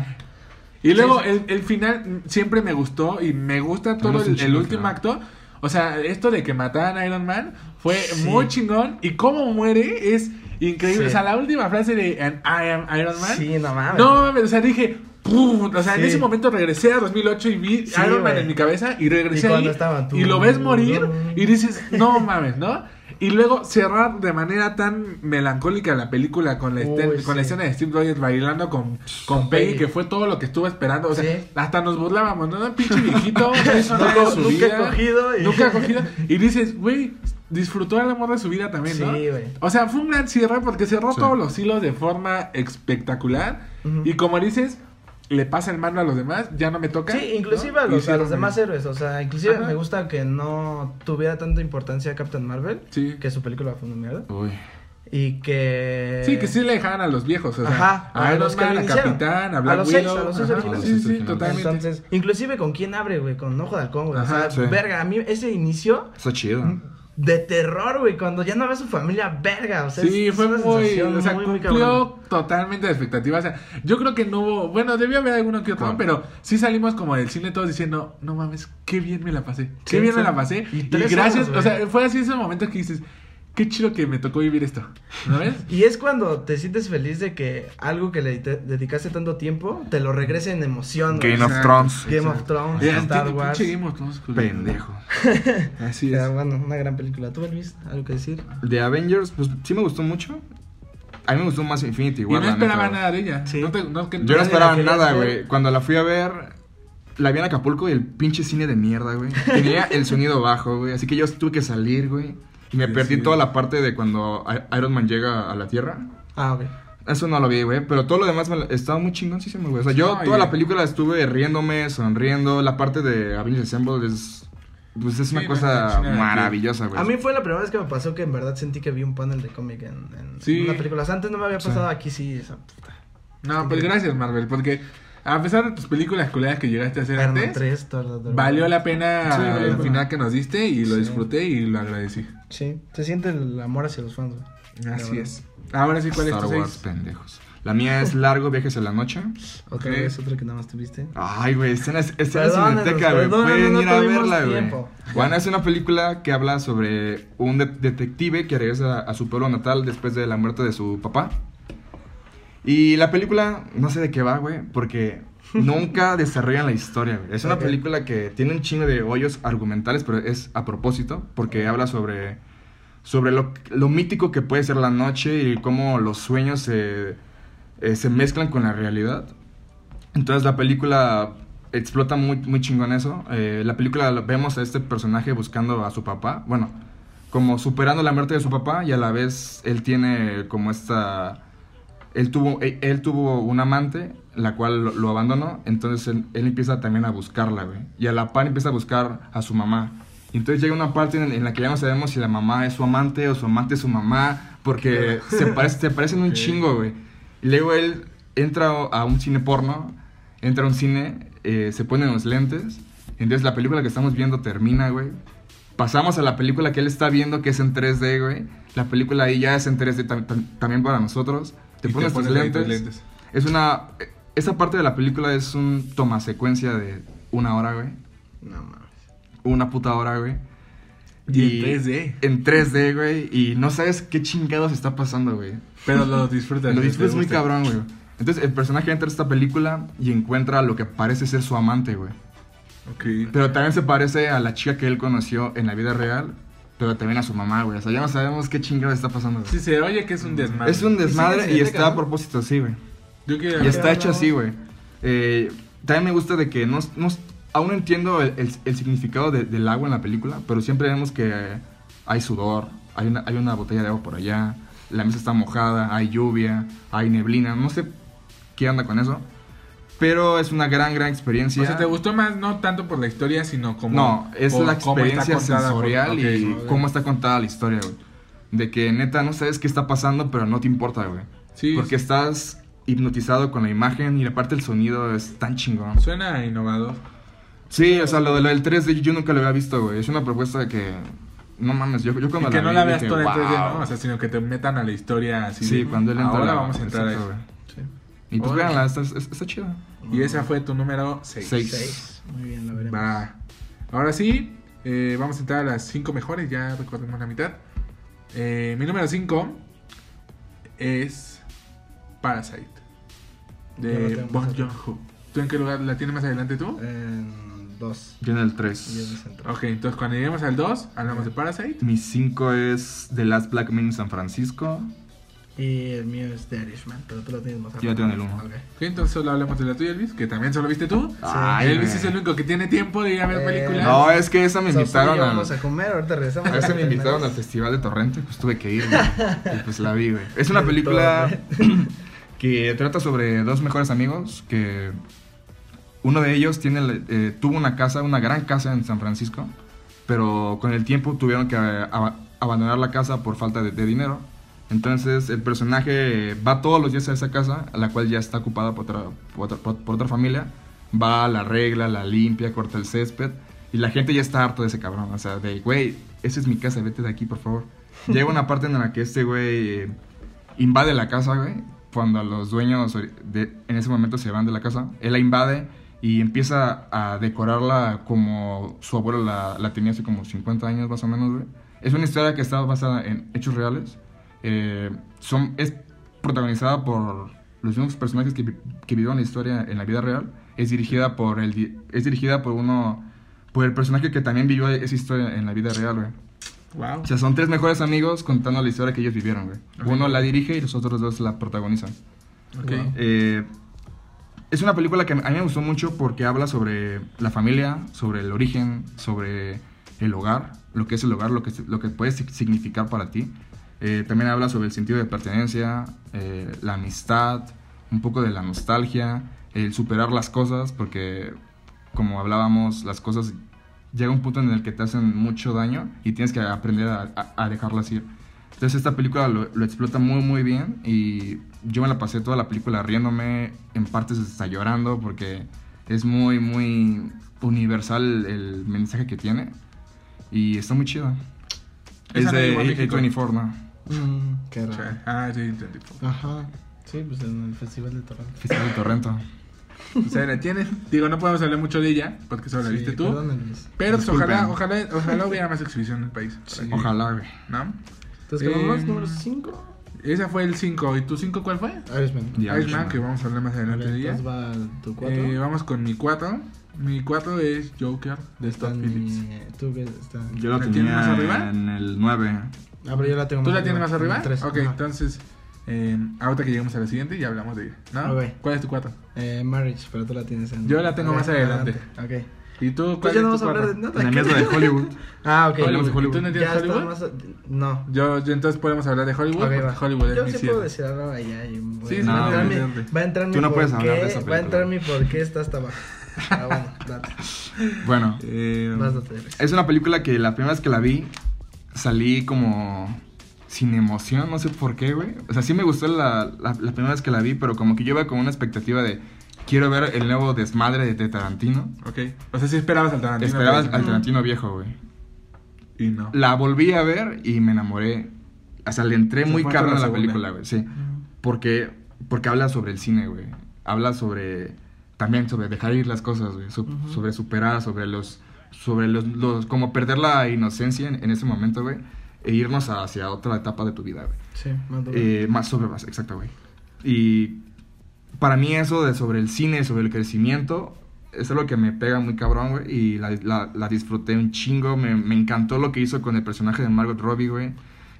Y luego Sí, el, el final siempre me gustó y me gusta todo el, último final. acto. O sea, esto de que mataran a Iron Man fue Sí. muy chingón y cómo muere es increíble. O sea, la última frase de "And I am Iron Man. Sí, no mames. No mames, o sea, dije, "Pum", o sea, en ese momento regresé a 2008 y vi Sí, Iron Man en mi cabeza y regresé Y ahí y lo ves morir y dices, no mames, ¿no? Y luego cerrar de manera tan melancólica la película con la, este- Uy, con la sí. escena de Steve Rogers bailando con, con Peggy, Peggy. que fue todo lo que estuvo esperando. O sea, Sí. hasta nos burlábamos, ¿no? Pinche viejito, [LAUGHS] no nada de Nunca- su nunca vida. cogido y- Nunca cogido. Y dices, güey, disfrutó el amor de su vida también, Sí, ¿no? güey. O sea, fue un gran cierre porque cerró Sí. todos los hilos de forma espectacular. Y como dices, le pasa el mando a los demás, ya no me toca. Sí, inclusive ¿no? a los, a demás bien. héroes. O sea, inclusive Ajá. me gusta que no tuviera tanta importancia Captain Marvel. Sí. Que su película fue una mierda. Uy. Y que. Sí, que sí le dejaban a los viejos, o sea, Ajá, a Iron los que a. Capitán, a A Black seis, Widow. a los seis ajá, originales. Sí, sí, totalmente. Entonces, inclusive con quién abre, güey, con Ojo de Halcón, güey. O sea, Sí. verga, a mí ese inicio Está chido. De terror, güey, cuando ya no ve a su familia, verga. O sea, Sí, es- fue es muy, o sea, muy, cumplió totalmente de expectativas. O sea, yo creo que no hubo, bueno, debió haber alguno que otro, Claro. pero sí salimos como del cine todos diciendo, no mames, qué bien me la pasé, qué Sí, bien sí. me la pasé. Y Y, gracias, horas, o sea, fue así esos momentos que dices, qué chido que me tocó vivir esto, ¿no ves? [LAUGHS] Y es cuando te sientes feliz de que algo que le te- dedicaste tanto tiempo te lo regrese en emoción. güey. Game of Exacto. Thrones. Game of Thrones, Ya, Star Wars. Game of Thrones. Pendejo. [LAUGHS] Así Ya, es. bueno, una gran película. ¿Tú, Elvis? ¿Algo que decir? De Avengers, pues sí me gustó mucho. A mí me gustó más Infinity Y War. no la esperaba neta. nada de ella. Sí. No te- no, que- Yo no esperaba nada, güey. Cuando la fui a ver, la vi en Acapulco y el pinche cine de mierda, güey. Tenía el sonido bajo, güey. Así que yo tuve que salir, güey. Y me Sí, perdí sí. toda la parte de cuando I- Iron Man llega a la Tierra. Ah, ok. Eso no lo vi, güey. Pero todo lo demás me la- estaba muy chingoncísimo, güey. O sea, yo No, toda la película estuve riéndome, sonriendo. La parte de Avengers Assemble es. Pues es una cosa no, no, no, maravillosa, güey. A mí fue la primera vez que me pasó que en verdad sentí que vi un panel de cómic en, en Sí. una película. O sea, antes no me había Sí. pasado, aquí sí. Esa puta. No, pues gracias, Marvel, porque a pesar de tus películas culeras que llegaste a hacer Man antes, 3, Thor, Thor, Thor. valió la pena Sí, el final que nos diste y lo Sí. disfruté y lo agradecí. Sí, se siente el amor hacia los fans, güey. Así es. Ahora sí, ¿cuál es Star tu Wars, seis? pendejos. La mía es Largo Viajes a la Noche. Otra Ok. vez, otra que nada más tuviste. Ay, güey, escena Perdónenos, cineteca, güey. Pueden no ir a verla, güey. Bueno, es una película que habla sobre un de- detective que regresa a su pueblo natal después de la muerte de su papá. Y la película, no sé de qué va, güey, porque [LAUGHS] nunca desarrollan la historia, güey. Es una película que tiene un chingo de hoyos argumentales, pero es a propósito, porque habla sobre, sobre lo, lo mítico que puede ser la noche y cómo los sueños se, eh, se mezclan con la realidad. Entonces la película explota muy, muy chingón eso. Eh, la película vemos a este personaje buscando a su papá, bueno, como superando la muerte de su papá y a la vez él tiene como esta... Él tuvo, él, él tuvo un amante, la cual lo, lo abandonó, entonces él, él empieza también a buscarla, güey. Y a la par empieza a buscar a su mamá. Entonces llega una parte en, en la que ya no sabemos si la mamá es su amante o su amante es su mamá, porque [LAUGHS] se, parece, se parecen un chingo, güey. Y luego él entra a un cine porno, entra a un cine, eh, se pone los lentes, entonces la película que estamos viendo termina, güey. Pasamos a la película que él está viendo, que es en 3D, güey. La película ahí ya es en 3D tam- tam- también para nosotros. Te Y pones tus ahí lentes. Es una... Esa parte de la película es un toma secuencia de una hora, güey. No mames. Una puta hora, güey. Y en 3D. En 3D, güey. Y no sabes qué chingados está pasando, güey. Pero lo disfrutas. Lo te disfrutas muy cabrón, güey. Entonces el personaje entra a esta película y encuentra lo que parece ser su amante, güey. Ok. Pero también se parece a la chica que él conoció en la vida real, pero también a su mamá, güey. O sea, ya no sabemos qué chingados está pasando, güey. Sí, se oye que es un desmadre. Es un desmadre sí, y está a propósito así, güey. Yo quiero... Y está hecho así, güey. Eh, también me gusta de que no, no- aún no entiendo el, el- el significado de- del agua en la película, pero siempre vemos que hay sudor, hay una, hay una botella de agua por allá, la mesa está mojada, hay lluvia, hay neblina, no sé qué onda con eso. Pero es una gran, gran experiencia. O sea, ¿te gustó más no tanto por la historia, sino como... No, es la experiencia sensorial por- y cómo está contada la historia, güey. De que neta no sabes qué está pasando, pero no te importa, güey. Sí, Porque sí. estás hipnotizado con la imagen y aparte el sonido es tan chingón. Suena innovador. Sí, o sea, lo, de- lo del 3D yo nunca lo había visto, güey. Es una propuesta que... No mames, yo, yo Y cuando que no vi la veas toda en 3D, "Wow". ¿no? O sea, sino que te metan a la historia así. sí, de, cuando él entra Ahora la- vamos a entrar a eso. Y pues Órale. véanla, está, está, está chida. Y esa fue tu número 6. Seis. Seis. Muy bien, la veremos. Va. Ahora sí, eh, vamos a entrar a las 5 mejores, ya recordemos la mitad. Eh, mi número 5 es Parasite. De Bong Joon-ho. ¿Tú en qué lugar la tienes más adelante tú? En 2. Yo en el Y es 3. de centro. Ok, entonces cuando lleguemos al 2, hablamos de Parasite. Mi 5 es The Last Black Man in San Francisco. Y el mío es The Irishman, pero tú lo tienes más Yo ya tengo en el uno. Ok. Ok, entonces solo hablemos de la tuya, Elvis, que también solo viste tú. Ay, Elvis es el único que tiene tiempo de ir a ver Eh, películas. No, es que esa me So, invitaron al... Vamos a comer, ahorita regresamos. A veces me invitaron al festival de Torrente, pues tuve que ir, güey. Y pues la vi, güey. Es una película que trata sobre dos mejores amigos que uno de ellos tiene, eh, tuvo una casa, una gran casa en San Francisco, pero con el tiempo tuvieron que eh, aba- abandonar la casa por falta de, de dinero. Entonces el personaje va todos los días a esa casa, a la cual ya está ocupada por otra, por otra, por- por otra familia. Va, la arregla, la limpia, corta el césped. Y la gente ya está harto de ese cabrón. O sea, de, güey, esa es mi casa, vete de aquí, por favor. [LAUGHS] Llega una parte en la que este güey eh, invade la casa, güey. Cuando los dueños de- en ese momento se van de la casa, él la invade y empieza a decorarla como su abuelo la, la tenía hace como 50 años más o menos, güey. Es una historia que está basada en hechos reales. Eh, son, es protagonizada por los mismos personajes que, que vivieron la historia en la vida real. Es dirigida por el es dirigida por uno por el personaje que también vivió esa historia en la vida real, güey. Wow. O sea, son tres mejores amigos contando la historia que ellos vivieron, güey. Ok. Uno la dirige y los otros dos la protagonizan. Ok. Wow. Eh, es una película que a mí me gustó mucho porque habla sobre la familia, sobre el origen, sobre el hogar, lo que es el hogar, lo que, lo que puede si- significar para ti. Eh, también habla sobre el sentido de pertenencia, eh, la amistad, un poco de la nostalgia, el superar las cosas, porque como hablábamos, las cosas llega un punto en el que te hacen mucho daño y tienes que aprender a, a- a dejarlas ir. Entonces esta película lo, lo explota muy muy bien y yo me la pasé toda la película riéndome, en partes hasta llorando porque es muy muy universal el mensaje que tiene y está muy chida. Es no de llegó a México. A24, ¿no? Mm, qué raro. Ah, sí, entendí. Ajá. Sí, pues en el Festival de Torrente. Festival de Torrento. O sea, la tienes. Digo, no podemos hablar mucho de ella, porque solo la Sí, viste tú. Pero pues, ojalá, ojalá, ojalá hubiera más exhibición en el país. que- Ojalá, güey. ¿No? Entonces, ¿qué vamos? ¿Número 5? Ese fue el 5. ¿Y tu 5 cuál fue? Irishman. Irishman, que vamos a hablar más adelante de ella. Va tu 4. Eh, vamos con mi 4. Mi 4 es Joker de Todd Phillips. ¿Tú qué está? Yo la ¿La tienes más tenía arriba? en el 9. Ah, pero yo la tengo ¿Tú más la tienes más arriba? tres. Ok, Ajá. entonces, eh, ahorita que lleguemos a la siguiente ya hablamos de ella. ¿no? Ok. ¿Cuál es tu 4? Eh, Marriage, pero tú la tienes en. Yo la tengo Ok, más adelante. Ok. ¿Y tú cuál Pues ya no es vamos tu a hablar 4? de nada. La mesa de Hollywood. [LAUGHS] Ah, ok. Hablamos de ¿Y Hollywood. tú no Ya tienes está Hollywood? más. No. Yo, yo entonces podemos hablar de Hollywood, Ok, porque va. Hollywood es Yo mi sí siete. puedo decir algo allá y voy Sí, a- sí, va, a no, entrar mi, va a entrar mi Tú no por puedes hablar de qué- esa Va a entrar mi por qué está hasta abajo. Ah, bueno, date. Bueno, Eh, [LAUGHS] Vas, date. Luis. es una película que la primera vez que la vi salí como sin emoción, no sé por qué, güey. O sea, sí me gustó la, la, la primera vez que la vi, pero como que yo iba con una expectativa de quiero ver el nuevo desmadre de, de Tarantino. ok. O sea, sí esperabas al Tarantino. Esperaba pero- al Tarantino viejo, güey. Y no. La volví a ver y me enamoré. O sea, le entré Se muy cabrón a la película, güey, sí. Porque, porque habla sobre el cine, güey. Habla sobre, también sobre dejar ir las cosas, güey. Sobre superar, sobre los, sobre los, los, como perder la inocencia en, en ese momento, güey. E irnos hacia otra etapa de tu vida, güey. Sí, más. Eh, más sobre más, exacto, güey. Y para mí eso de sobre el cine, sobre el crecimiento, es algo que me pega muy cabrón, güey. Y la, la- la disfruté un chingo. Me, me encantó lo que hizo con el personaje de Margot Robbie, güey.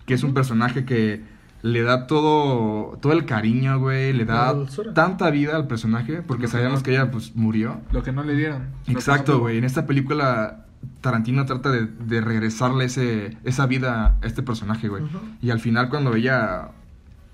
Que es un personaje que le da todo, todo el cariño, güey. Le da tanta vida al personaje. Porque sabíamos que ella, pues, murió. Lo que no le dieron. Exacto, güey. En esta película, Tarantino trata de, de regresarle ese, esa vida a este personaje, güey. Y al final, cuando ella,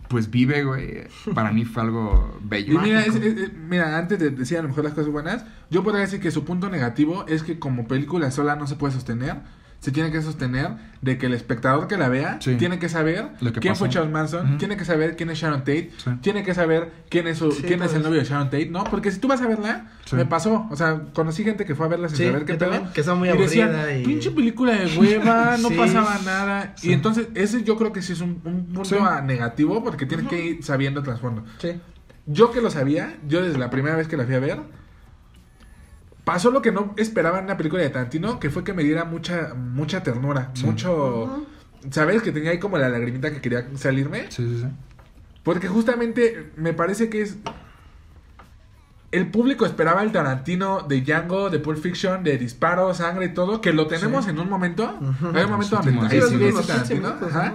pues vive, güey, para mí fue algo Y bello. mira, es- es- es- mira, antes de decir a lo mejor las cosas buenas, yo podría decir que su punto negativo es que como película sola no se puede sostener. Se tiene que sostener de que el espectador que la vea Sí. tiene que saber Lo que quién pasó. fue Charles Manson, tiene que saber quién es Sharon Tate, Sí. tiene que saber quién es su, Sí, quién es pues. el novio de Sharon Tate, ¿no? Porque si tú vas a verla, Sí. me pasó, o sea, conocí gente que fue a verla sin Sí, saber qué pedo, que son muy y decían, aburrida y- pinche película de hueva, [LAUGHS] no Sí. pasaba nada, Sí. y entonces ese yo creo que sí es un, un punto negativo porque tienes que ir sabiendo el trasfondo. Sí. Yo que lo sabía, yo desde la primera vez que la fui a ver, pasó lo que no esperaba en una película de Tarantino, que fue que me diera mucha, mucha ternura, Sí. mucho... ¿Sabes? Que tenía ahí como la lagrimita que quería salirme. Sí, sí, sí. Porque justamente me parece que es... el público esperaba el Tarantino de Django, de Pulp Fiction, de disparos, sangre y todo, que lo tenemos Sí. en un momento. Hay un momento donde ahí 15 Tarantino. ajá.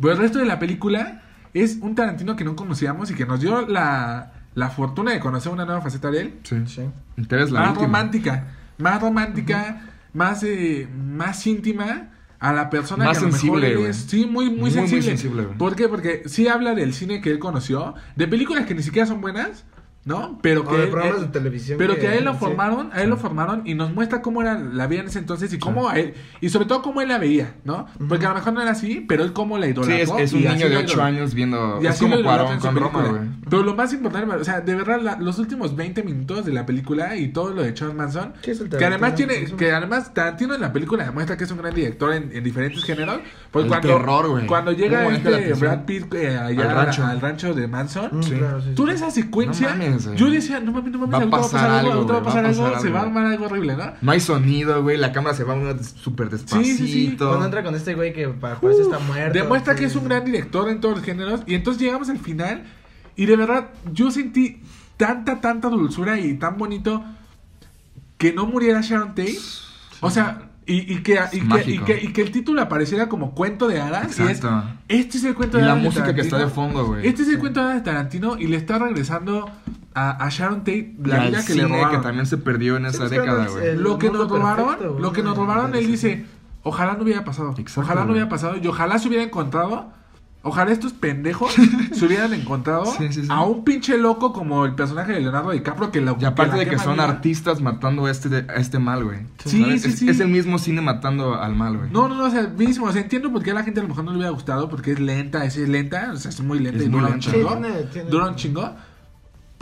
Pero el resto de la película es un Tarantino que no conocíamos y que nos dio la, la fortuna de conocer una nueva faceta de él. Sí. Sí. Entonces la más última. romántica, más romántica, más, eh, más íntima a la persona Más que a lo sensible, mejor es, sí, muy, muy, Muy, muy sensible. sensible, güey. ¿Por qué? Porque sí habla del cine que él conoció, de películas que ni siquiera son buenas, ¿no? Pero que O de programas él- de televisión. pero que a él lo sí. formaron, a él lo formaron y nos muestra cómo era la vida en ese entonces y cómo a él, y sobre todo cómo él la veía, ¿no? Porque a lo mejor no era así, pero él cómo la Sí, idolatró. es, es un niño de la 8 idol- años viendo. y Es así como Cuarón con Roma, película. güey. Pero lo más importante, o sea, de verdad, la- los últimos 20 minutos de la película y todo lo de Charles Manson, Sí, es el que además tiene, que además Tarantino en la película demuestra que es un gran director en, en diferentes géneros. Pues El cuando, terror, güey. cuando llega ¿Cómo maneja la este? Brad Pitt eh, allá Al rancho. al rancho de Manson, Mm, Sí. claro, sí, Tú sí. en esa secuencia, No mames, güey. yo decía, no mames, no mames, Va a ahorita va a pasar algo, va a pasar algo, pasar se va a armar algo horrible, ¿no? No hay sonido, güey. La cámara se va a súper despacito. Sí, sí, sí. Cuando entra con este güey que para jugarse está muerto. Demuestra sí, que es un gran director en todos los géneros. Y entonces llegamos al final. Y de verdad, yo sentí tanta, tanta dulzura y tan bonito que no muriera Sharon Tate. O sea, y, y que, y, que, y, que, y que el título apareciera como cuento de hadas. Y es, este es el cuento Y de la hadas. de música que está de fondo, güey. Este es el cuento de hadas de Tarantino. Y le está regresando a, a Sharon Tate la vida que cine le robaron. que también se perdió en esa pues, década, güey. lo que nos robaron, perfecto, lo que nos robaron, él dice, ojalá no hubiera pasado. Exacto, ojalá no hubiera pasado. Y ojalá se hubiera encontrado. Ojalá estos pendejos [LAUGHS] se hubieran encontrado Sí, sí, sí. a un pinche loco como el personaje de Leonardo DiCaprio que la Y aparte la de que son artistas matando a este, a este mal, güey. Sí, ¿Sabes? sí, es, sí. es el mismo cine matando al mal, güey. No, no, no, o sea, mismo, o sea, entiendo por qué a la gente a lo mejor no le hubiera gustado, porque es lenta, es, es lenta, o sea, es muy lenta Es y muy dura un chingo. Sí, tiene- tiene- Dura un chingo.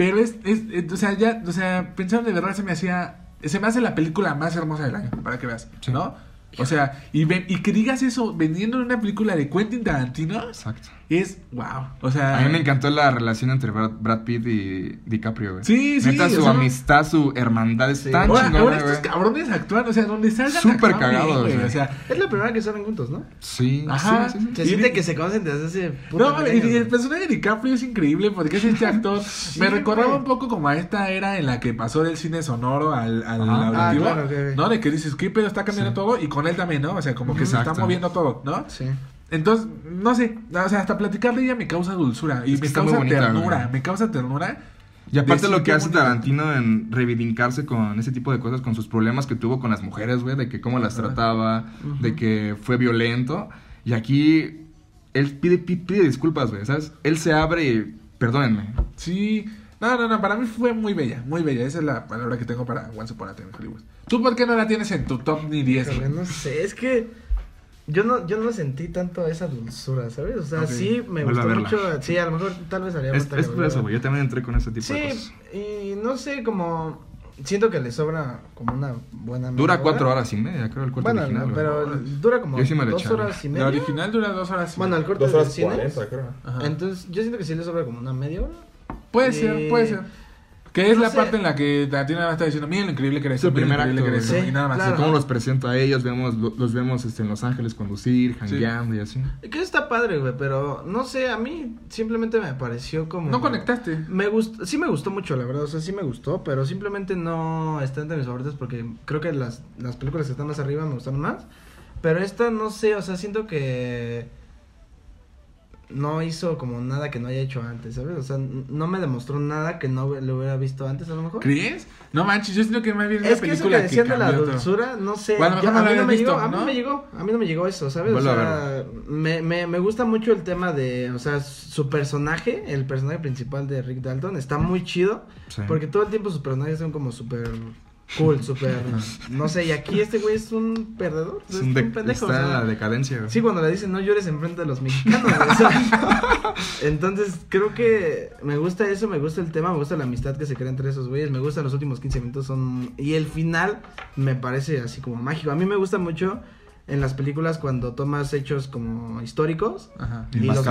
Pero es, es, es- o sea, ya, o sea, pensando de verdad se me hacía, se me hace la película más hermosa del año, para que veas, Sí. ¿no? O sea, y, ven- y que digas eso vendiendo en una película de Quentin Tarantino, Exacto. Es wow. O sea, A mí me encantó la relación entre Brad, Brad Pitt y DiCaprio, güey. Sí, sí, Neta, o su sea, amistad, su hermandad es Sí. tan Ahora, chingona, ahora estos cabrones actúan, o sea, donde salgan Súper cagados, güey. O sea, Es la primera que salen juntos, ¿no? Sí, Ajá. sí, sí, sí. Se Y siente de- que se conocen desde hace. No, años, y el personaje de DiCaprio es increíble porque es este actor. [LAUGHS] me recordaba un poco como a esta era en la que pasó del cine sonoro al, al Ajá. auditivo. Ah, claro. ¿No? De que dices, ¿qué pedo está cambiando Sí. todo? Y con él también, ¿no? O sea, como que se está moviendo todo, ¿no? Sí. Entonces, no sé. O sea, hasta platicar de ella me causa dulzura. Y Es me causa bonita, ternura. güey. Me causa ternura. Y aparte lo que hace bonito. Tarantino en reivindicarse con ese tipo de cosas, con sus problemas que tuvo con las mujeres, güey, de que cómo las trataba, de que fue violento. Y aquí él pide, pi- pide disculpas, güey, ¿sabes? Él se abre y perdónenme. Sí. No, no, no. Para mí fue muy bella. Muy bella. Esa es la palabra que tengo para Once Upon a Time in Hollywood. ¿Tú por qué no la tienes en tu top ni 10? Híjole, no sé, es que yo no, yo no sentí tanto esa dulzura, ¿sabes? O sea, sí me Vuelve gustó mucho. Sí, a lo mejor tal vez haría Es, es por eso, güey, yo también entré con ese tipo de cosas. Sí, y no sé, como. Siento que le sobra como una buena. Dura media cuatro hora. horas y media, creo, el corte Bueno, original, no, pero dura como sí dos horas y La media. original dura dos horas. y Bueno, el media. corte de cine. creo. Ajá. Entonces, yo siento que sí le sobra como una media hora. Puede Y- ser, puede ser. Que es no la sé. parte en la que Tarantino está diciendo, miren lo increíble que eres. Es el miren lo primer increíble que acto, eres", güey. Y nada más. Claro. Cómo los presento a ellos, vemos, lo- los vemos este, en Los Ángeles conducir, jangueando y así. Que está padre, güey, pero no sé, a mí simplemente me pareció como. No conectaste. Me gustó, sí me gustó mucho, la verdad, o sea, sí me gustó, pero simplemente no está entre mis favoritos porque creo que las, las películas que están más arriba me gustaron más. Pero esta, no sé, o sea, siento que no hizo como nada que no haya hecho antes, ¿sabes? O sea, no me demostró nada que no lo hubiera visto antes, a lo mejor. ¿Crees? No manches, yo siento que más bien es que eso que decían de la dulzura, no sé. Bueno, a yo- mí no me llegó, a mí ¿no? me llegó, a mí no me llegó eso, ¿sabes? O sea, me, me, me gusta mucho el tema de, o sea, su personaje, el personaje principal de Rick Dalton, está muy chido, Sí. porque todo el tiempo sus personajes son como súper cool, súper, no sé, y aquí este güey es un perdedor, Es un de- pendejo, está o sea, la decadencia, güey. Sí, cuando le dicen no llores enfrente de los mexicanos. güey, o sea, [LAUGHS] entonces, creo que me gusta eso, me gusta el tema, me gusta la amistad que se crea entre esos güeyes, me gustan los últimos 15 minutos son y el final me parece así como mágico. A mí me gusta mucho en las películas cuando tomas hechos como históricos Ajá. Y y los,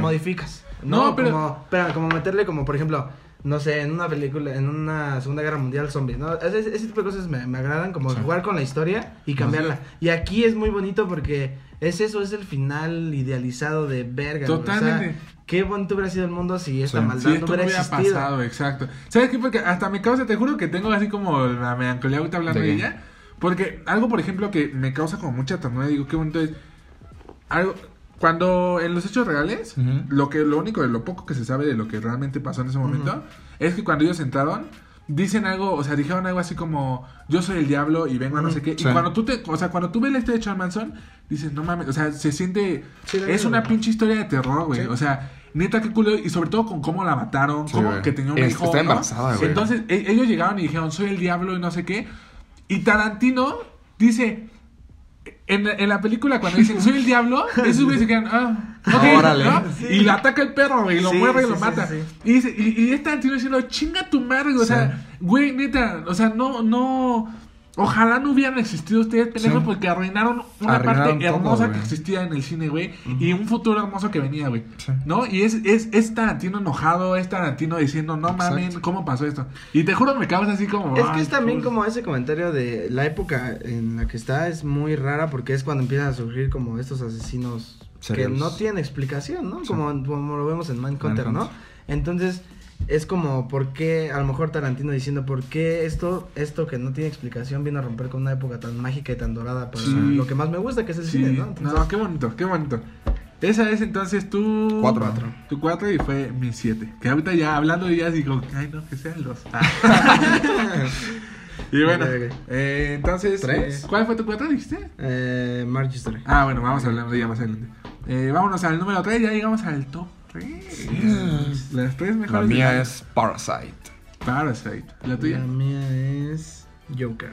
modificas. No, No, pero- como, espera, como meterle como por ejemplo, no sé, en una película, en una Segunda Guerra Mundial zombies, ¿no? Ese, ese tipo de cosas me, me agradan, como Sí. jugar con la historia y cambiarla. Y aquí es muy bonito porque es eso, es el final idealizado de verga. güey. O sea, Totalmente. qué bonito hubiera sido el mundo si esta Sí. maldad Sí, no esto no hubiera hubiera existido. pasado, exacto. ¿Sabes qué? Porque hasta me causa, te juro que tengo así como la melancolía ahorita hablando ¿De ella. Porque algo, por ejemplo, que me causa como mucha ternura, digo, qué bonito es. Algo, cuando en los hechos reales, lo que lo único de lo poco que se sabe de lo que realmente pasó en ese momento, es que cuando ellos entraron, dicen algo, o sea, dijeron algo así como, yo soy el diablo y vengo a no sé qué. Sí. Y cuando tú te, o sea, cuando tú ves la historia de Charles Manson, dices, no mames, o sea, se siente, Sí, es una pinche historia de terror, güey. Sí. O sea, neta, qué culo, y sobre todo con cómo la mataron, Sí, cómo güey. que tenía un Es- hijo. está. Entonces, e- ellos llegaron y dijeron, soy el diablo y no sé qué. Y Tarantino dice, en, en la película cuando dicen, soy el diablo, esos güeyes se quedan, ah, ok", Órale. ¿no? Sí. Y le ataca el perro, güey, y lo Sí, muerde y sí, lo sí, mata. sí. Y dice, y, y es Tarantino diciendo, chinga tu madre, güey", o sea, güey, neta, o sea, no, no... Ojalá no hubieran existido ustedes, pendejos, Sí. porque arruinaron una Arruinaron parte todo, hermosa que existía en el cine, güey. Y un futuro hermoso que venía, güey. Sí. ¿No? Y es, es, es Tarantino enojado, es Tarantino diciendo, no mames, ¿cómo pasó esto? Y te juro, me causas así como. Es que "Ay, es también pues". como ese comentario de la época en la que está es muy rara porque es cuando empiezan a surgir como estos asesinos que no tienen explicación, ¿no? Sí. Como, como lo vemos en Manhunter, ¿no? Entonces es como por qué a lo mejor Tarantino diciendo por qué esto esto que no tiene explicación viene a romper con una época tan mágica y tan dorada para Sí. lo que más me gusta que es el Sí, cine, ¿no? no, qué bonito, qué bonito. Esa es entonces tu. Cuatro. Tu cuatro y fue mi siete. Que ahorita ya hablando de ellas digo, ay no, que sean los. [LAUGHS] y bueno, eh, entonces. Tres. eh, ¿Cuál fue tu cuatro, dijiste? eh, Story. Ah, bueno, vamos a hablar de ella más adelante. Eh, vámonos al número 3, ya llegamos al top 3. Las tres La mejores. mía de- es Parasite. Parasite. La tuya. La mía es Joker.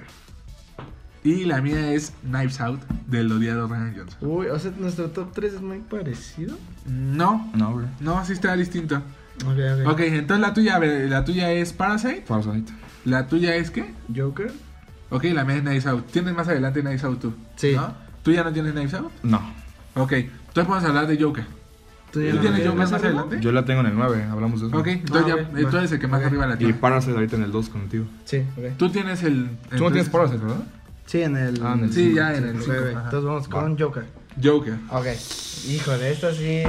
Y la mía es Knives Out del odiado Ryan Johnson. Uy, o sea, nuestro top 3 es muy parecido. No, No, güey. no, sí está distinto. Ok, ok. Ok, entonces la tuya, a ver, la tuya es Parasite. Parasite. La tuya es qué? Joker. Ok, la mía es Knives Out. Tienes más adelante Knives Out tú. Sí. ¿no? ¿Tú ya no tienes Knives Out? No. Ok, entonces podemos hablar de Joker. ¿Tú ¿Tú ya tienes Joker más adelante? Yo la tengo en el 9, hablamos de eso. Ok, entonces Ah, ya, ok, eh, tú eres el que más arriba la Y tiene. Parasite ahorita en el 2 contigo. Sí, ok. Tú tienes el. Tú no tienes entonces- Parasite, ¿verdad? Sí, en el. Ah, en el Sí, cinco. ya en el Ok, 5. ok. Entonces vamos con Joker. Joker. Ok. Híjole, esta sí.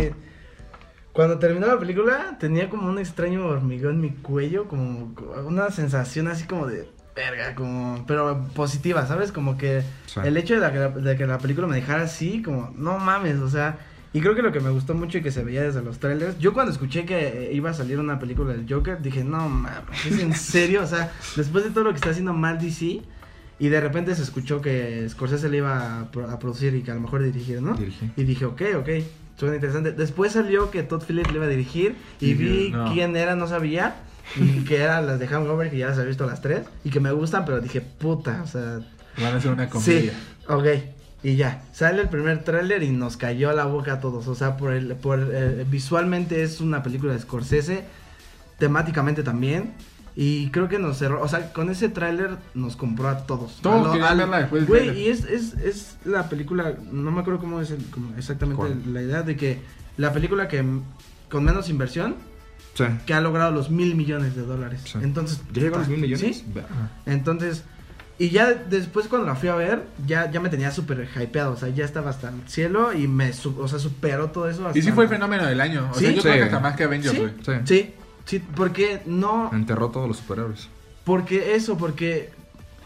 Cuando terminó la película, tenía como un extraño hormigón en mi cuello, como una sensación así como de verga, como, pero positiva, ¿sabes? Como que Sí. el hecho de, la que la- de que la película me dejara así, como, no mames, o sea, y creo que lo que me gustó mucho y que se veía desde los trailers, yo cuando escuché que eh, iba a salir una película del Joker, dije, no mames, ¿es en serio? O sea, después de todo lo que está haciendo mal DC, y de repente se escuchó que Scorsese le iba a, pro- a producir y que a lo mejor dirigir, ¿no? Y dije, ok, ok, suena interesante. Después salió que Todd Phillips le iba a dirigir y vi no. quién era, no sabía. Y [LAUGHS] que eran las de Hangover, que ya las había visto las tres. Y que me gustan, pero dije, puta, o sea, Van a hacer una sí, comedia. ok. Y ya, sale el primer tráiler y nos cayó a la boca a todos. O sea, por el, por eh, visualmente es una película de Scorsese, temáticamente también. Y creo que nos cerró, o sea, con ese tráiler nos compró a todos. Todos A lo- al- verla después Güey, y es, es, es la película, no me acuerdo cómo es el- cómo exactamente ¿Cuál? la idea de que la película que con menos inversión Sí. que ha logrado los mil millones de dólares. Sí. Entonces, ¿Ya llegó a los mil millones? Sí. Entonces, y ya después cuando la fui a ver, ya, ya me tenía súper hypeado, o sea, ya estaba hasta el cielo y me, su- o sea, superó todo eso. Y sí fue el fenómeno del año. O Sí. sea, yo Sí. creo que hasta más que Avengers, Sí. güey. Sí. Sí, sí, porque no, Enterró todos los superhéroes. porque eso, porque,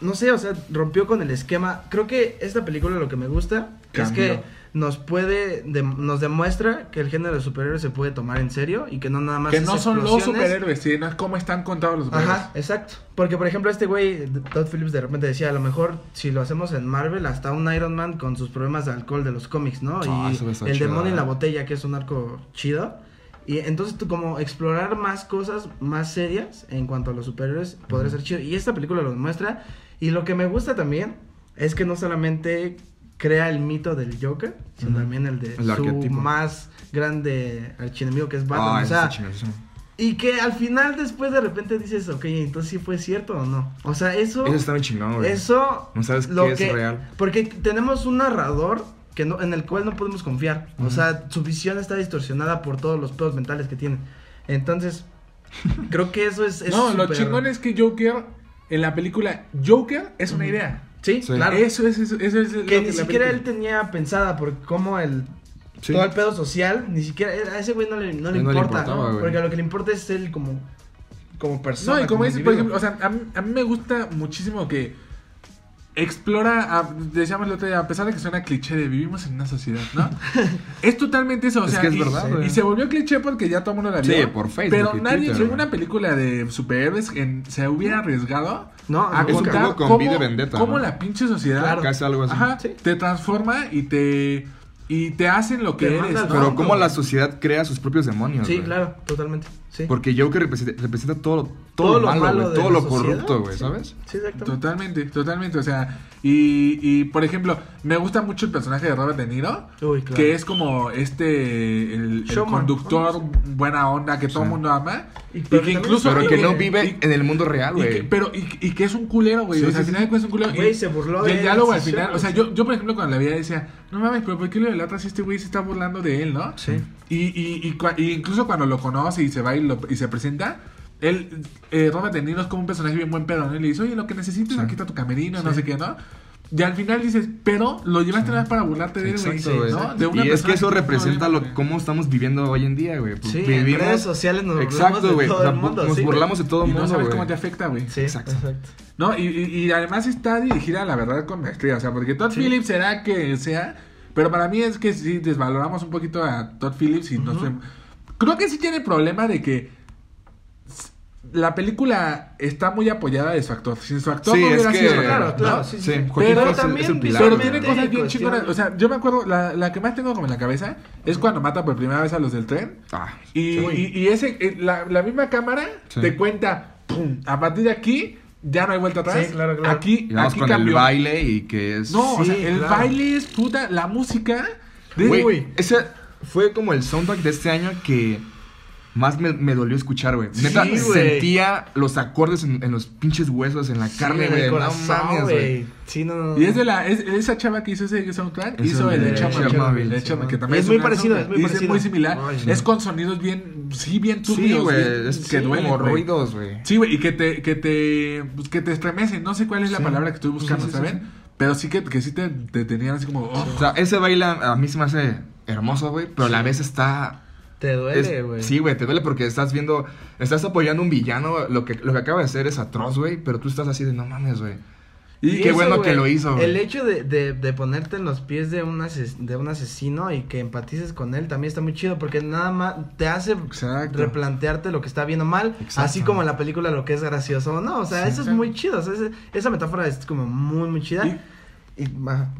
no sé, o sea, rompió con el esquema. Creo que esta película lo que me gusta es que nos puede, de- nos demuestra que el género de superhéroes se puede tomar en serio y que no nada más Que no son los superhéroes, sino es cómo están contados los superhéroes. Ajá, exacto. Porque, por ejemplo, este güey, Todd Phillips, de repente decía, a lo mejor si lo hacemos en Marvel, hasta un Iron Man con sus problemas de alcohol de los cómics, ¿no? Ah, y el demonio en la botella, que es un arco chido. Y entonces tú como explorar más cosas más serias en cuanto a los superhéroes podría ser chido. Y esta película lo demuestra. Y lo que me gusta también es que no solamente crea el mito del Joker, sino también el de El su arquetipo. más grande archienemigo que es Batman. Ah, o sea, y que al final después de repente dices, ok, entonces sí fue cierto o no. O sea, eso... Ese está bien chingón, güey. Eso... No sabes lo qué es que- real. Porque tenemos un narrador que no, en el cual no podemos confiar. O sea, su visión está distorsionada por todos los pedos mentales que tiene. Entonces, creo que eso es... es no, lo chingón es que Joker, en la película Joker, es una idea. Sí, Sí. claro. Eso es, eso, eso es lo que ni siquiera él tenía pensada por cómo el Sí. todo el pedo social, ni siquiera a ese güey no le, no le No importa, güey. porque lo que le importa es él como como persona. No, y como dices, por ejemplo, o sea, a mí, a mí me gusta muchísimo que explora, a- decíamos el otro día, a pesar de que suena cliché de vivimos en una sociedad, ¿no? [LAUGHS] es totalmente eso, o Es sea, que es y, verdad, güey. y se volvió cliché porque ya todo el mundo la vio. Sí, por Facebook Pero nadie, en una película de superhéroes, en- se hubiera arriesgado No, a Es contar con cómo, V de Vendetta, cómo ¿no? la pinche sociedad Claro. Casi algo así. ajá, Sí. te transforma y te y te hacen lo que Te eres. Pero cómo la sociedad crea sus propios demonios. Sí, claro, totalmente. Sí. Porque Joker representa, representa todo, todo, Todo lo lo malo, malo de todo lo corrupto, güey, sí. ¿sabes? Sí, exactamente. Totalmente, totalmente, o sea, y, y por ejemplo, me gusta mucho el personaje de Robert De Niro, Uy, claro. que es como este, el, el conductor buena onda que todo el Sí. mundo ama, Y y, pero que que incluso... Pero y que no vive y- en el mundo real, y güey. pero, y, y que es un culero, güey, Sí, o sea, sí, al final de cuentas es un culero. Güey, y- se burló y de el diálogo al final, o sea, yo, yo por ejemplo cuando la veía decía, no mames, pero ¿por qué lo delata si este güey se está burlando de él, no? Sí. Y, y, y, y incluso cuando lo conoce y se va y, lo- y se presenta, él, eh, Robert De Niro es como un personaje bien buen pedo, ¿no? Y le dice, oye, lo que necesites, Sí. aquí está tu camerino, no sé qué, ¿no? Y al final dices, pero lo llevaste nada más para burlarte de él, güey, Exacto, güey. ¿no? De una y es que eso representa lo, cómo estamos viviendo hoy en día, güey. Pues Sí, en redes sociales nos burlamos Exacto, de güey. todo O sea, el mundo, nos sí, burlamos de todo el Y no mundo, sabes güey. cómo te afecta, güey. Sí, Exacto. exacto. No, y, y, y además está dirigida, la verdad, con maestría. O sea, porque Todd Sí. Phillips será que sea. Pero para mí es que sí desvaloramos un poquito a Todd Phillips y no Ujú. sé. Creo que sí tiene problema de que la película está muy apoyada de su actor. Sin su actor Sí, no es hubiera que- sido Claro, ¿no? claro, sí, sí. Pero también el Pero güey. tiene cosas bien chingonas. O sea, yo me acuerdo, la, la que más tengo como en la cabeza es cuando mata por primera vez a los del tren. Ah, Y, y, y ese, eh, la, la misma cámara Sí. te cuenta, pum, a partir de aquí ya no hay vuelta atrás. Sí, claro, claro. Aquí, y vamos aquí con cambió. el baile y que es... No, o sea, el claro. baile es puta, la música. de- Uy. ese fue como el soundtrack de este año que más me, me dolió escuchar, güey. Neta, Sí, güey. sentía los acordes en, en los pinches huesos, en la carne, Sí, el güey. No corazón, mames, güey. Sí, no, no, no. Y es de la, es- esa chava que hizo ese soundtrack, Es hizo el de de Chernobyl. Chernobyl, el sí, Chernobyl, ¿no? que también Es un muy parecido, es muy parecido. muy similar. Ay. Es con sonidos bien, sí, bien Sí, turbios. güey. bien- Es que sí, duelen, como güey. ruidos, güey. Sí, güey, y que te, que te, pues, que te estremecen. No sé cuál es la Sí. palabra que estoy buscando, Sí, sí, sí, ¿saben? Pero sí que, que sí te, te tenían así como, oh. O sea, ese baile a a mí se me hace hermoso, güey. Pero a la vez está... Te duele, güey. sí, güey, te duele porque estás viendo... Estás apoyando a un villano. Lo que, lo que acaba de hacer es atroz, güey. Pero tú estás así de, no mames, güey. Y qué eso, bueno que lo hizo, güey. El hecho de, de, de ponerte en los pies de un, ases- de un asesino y que empatices con él también está muy chido porque nada más te hace Exacto. replantearte lo que está bien o mal, Exacto. así como en la película lo que es gracioso o no. O sea, Sí, eso es muy chido. o sea, ese- esa metáfora es como muy, muy chida. Y- Y.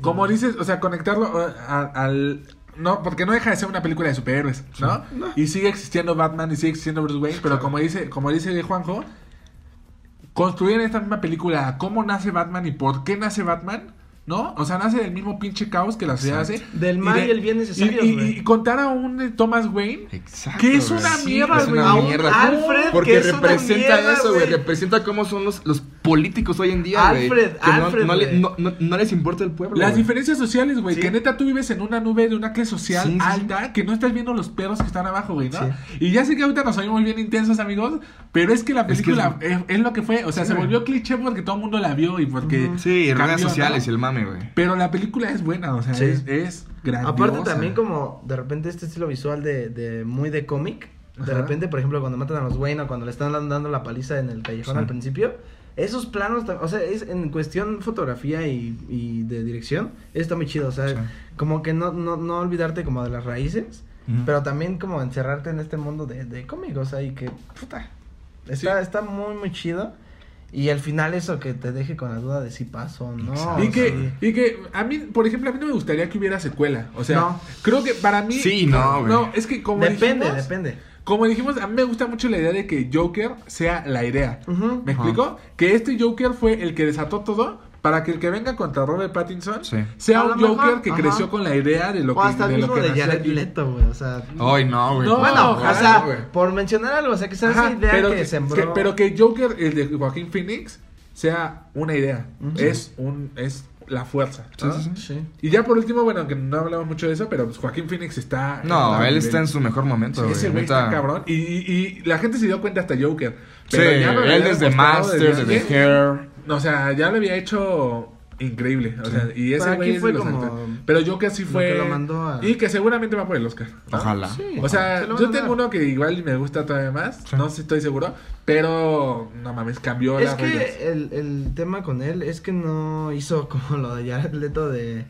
Como dices, o sea, conectarlo a- al... No, porque no deja de ser una película de superhéroes, ¿no? Y sigue existiendo Batman y sigue existiendo Bruce Wayne, pero como dice, como dice Juanjo, construir en esta misma película cómo nace Batman y por qué nace Batman, ¿no? O sea, nace del mismo pinche caos que la sociedad hace. Del mal y el bien necesarios, Y, y- contar a un Thomas Wayne Exacto. que es una mierda, güey. A un. Alfred que Porque una representa mierda, eso, güey. güey. Representa cómo son los, los políticos hoy en día, güey. Alfred, Que no- Alfred, no, le- güey. no- no- no les importa el pueblo. Las diferencias sociales, güey. Sí. Que neta tú vives en una nube de una clase social Sí, sí, sí. alta que no estás viendo los perros que están abajo, güey, ¿no? Sí. Y ya sé que ahorita nos oímos bien intensos, amigos. Pero es que la Es que película es, es lo que fue. O sea, Sí, se volvió cliché porque todo el mundo la vio y porque. Sí, cambió, redes sociales y el mame, güey. Pero la película es buena, o sea, Sí. es, es grandiosa. Aparte también como de repente este estilo visual de, de muy de cómic. De Ajá. repente, por ejemplo, cuando matan a los Wayne o cuando le están dando la paliza en el callejón Sí. al principio. Esos planos, o sea, es en cuestión fotografía y, y de dirección, está muy chido, o sea, Sí. como que no, no, no olvidarte como de las raíces, pero también como encerrarte en este mundo de, de cómic, o sea, y que, puta, está, Sí. está muy, muy chido. Y al final eso que te deje con la duda de si pasó o no. Exacto. Y que, y que a mí, por ejemplo, a mí no me gustaría que hubiera secuela. O sea, No. creo que para mí. Sí, no, güey. No, es que como depende, dijimos, depende. Como dijimos, a mí me gusta mucho la idea de que Joker sea la idea. ¿Me explico? Que este Joker fue el que desató todo para que el que venga contra Robert Pattinson Sí. sea un lo Joker mejor, que ajá. creció con la idea de lo O que, hasta el de lo mismo que de Jared aquí. Leto, güey, o sea... Ay, no, güey. No, bueno, o sea, por mencionar algo, o sea, que sea esa idea pero que, que, sembró... que- pero que Joker, el de Joaquín Phoenix, sea una idea. Es un es la fuerza. Sí, ¿no? sí, sí. Sí. Y ya por último, bueno, que no hablamos mucho de eso, pero pues Joaquín Phoenix está... No, él nivel. está en su mejor momento, güey. Ese güey está cabrón. Y, y, y la gente se dio cuenta hasta Joker. Sí, ya lo él desde Master, desde desde. Hair. O sea, ya lo había hecho increíble. O sea, y ese güey aquí es fue como. Pero yo que sí fue. que lo mandó a- Y que seguramente va por el Oscar. ¿no? Ojalá. Sí. O sea, van yo tengo uno que igual me gusta todavía más. Sí. No sé, estoy seguro. Pero, no mames, cambió Es las reglas. que el, el tema con él es que no hizo como lo de Jared Leto de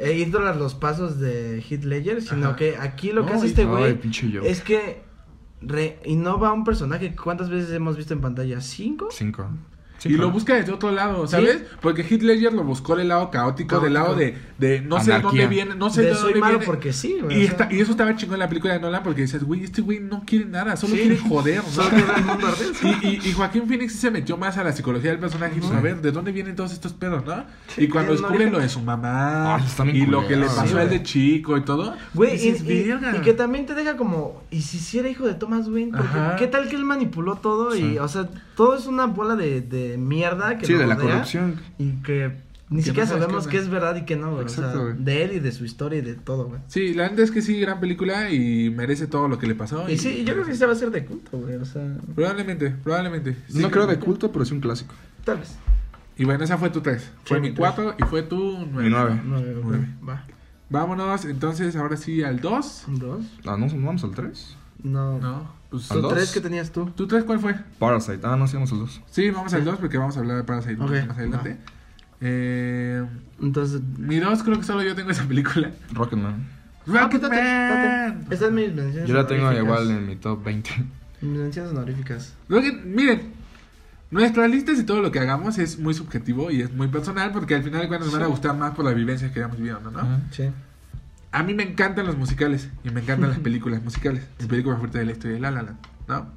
eh, ir tras los pasos de Heath Ledger, sino Ajá. que aquí lo que No, hace este güey es que re- innova un personaje. ¿Cuántas veces hemos visto en pantalla? ¿Cinco? Cinco. Y lo busca desde otro lado, ¿sabes? Porque Heath Ledger lo buscó del lado caótico, del lado de, de no sé de Anarquía. dónde viene, no sé de de, soy dónde malo viene. porque sí, güey. Y, o sea, está- y eso estaba chingón en la película de Nolan porque dices, güey, este güey no quiere nada, solo Sí. quiere joder, ¿no? [LAUGHS] Y, y, y Joaquín Phoenix sí se metió más a la psicología del personaje y a ver, ¿de dónde vienen todos estos pedos, no? y cuando descubren lo de su mamá Ah, y lo que le pasó a él de chico y todo, Güey, y, dices, y- "Verga". y que también te deja como, ¿y si sí era hijo de Thomas Wayne? Porque. ¿qué tal que él manipuló todo? Sí. Y, o sea, todo es una bola de, de mierda que Sí, lo de la rodea corrupción. Y que ni Que siquiera no sabemos qué es verdad y qué no, güey. O Exacto, sea, güey. de él y de su historia y de todo, güey. Sí, la neta es que sí, gran película y merece todo lo que le pasó. Y sí, yo creo que sí va a ser de culto, güey. O sea, Probablemente, probablemente. Sí, No creo de culto, pero sí un clásico. tal vez. Y bueno, esa fue tu 3. Fue Sí, mi mi 4 y fue tu 9. Mi nueve. Nueve, ok, Nueve. Va. Vámonos entonces ahora sí al 2. ¿Dos? Ah, ¿no ¿no vamos al 3? No. No, pues ¿Al ¿Son dos? tres que tenías tú? ¿Tu 3 cuál fue? Parasite. Ah, no, sí, vamos al 2. Sí, vamos al 2 porque vamos a hablar de Parasite más adelante. Eh, Entonces. mi 2 creo que solo yo tengo esa película. Rocketman. Ah, Rocketman. Esta es mis menciones. Yo la tengo igual en mi top 20. Mis menciones honoríficas. Rocket- miren, nuestras listas y todo lo que hagamos es muy subjetivo y es muy personal porque al final de cuentas nos van a gustar más por las vivencias que hayamos vivido, ¿no? Sí. A mí me encantan los musicales y me encantan las películas musicales. Mi película favorita de la historia es La La Land, ¿no?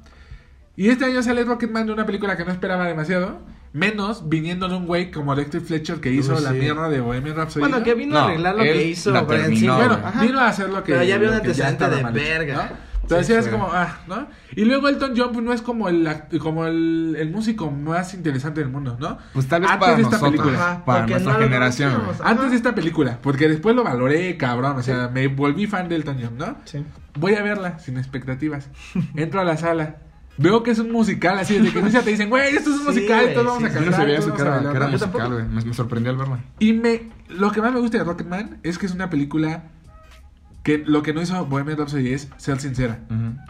Y este año sale Rocketman de una película que no esperaba demasiado, menos viniendo de un güey como Dexter Fletcher que hizo la sí. mierda de Bohemian Rhapsody. Bueno, ¿no? que vino No, a arreglar lo que hizo la terminó. Bueno, Ajá. vino a hacer lo que. Pero ya había un antecedente de verga. Entonces Sí, es sí. como, ah, ¿no? Y luego Elton John pues, no es como el como el, el músico más interesante del mundo, ¿no? Pues tal vez Antes para de esta nosotros, película. Ajá, para nuestra no generación. Antes de esta película, porque después lo valoré, cabrón. O sea, me volví fan de Elton John, ¿no? Sí. Voy a verla sin expectativas. Entro a la sala. Veo que es un musical, así desde que inicia te dicen, güey, esto es un Sí, musical, güey, todos vamos sí, a sí. Yo cantar. no sabía eso que era, bailar", que era musical, güey. Me, me sorprendió al verla. Y me, lo que más me gusta de Rocketman es que es una película que lo que no hizo Bohemian Rhapsody es ser sincera.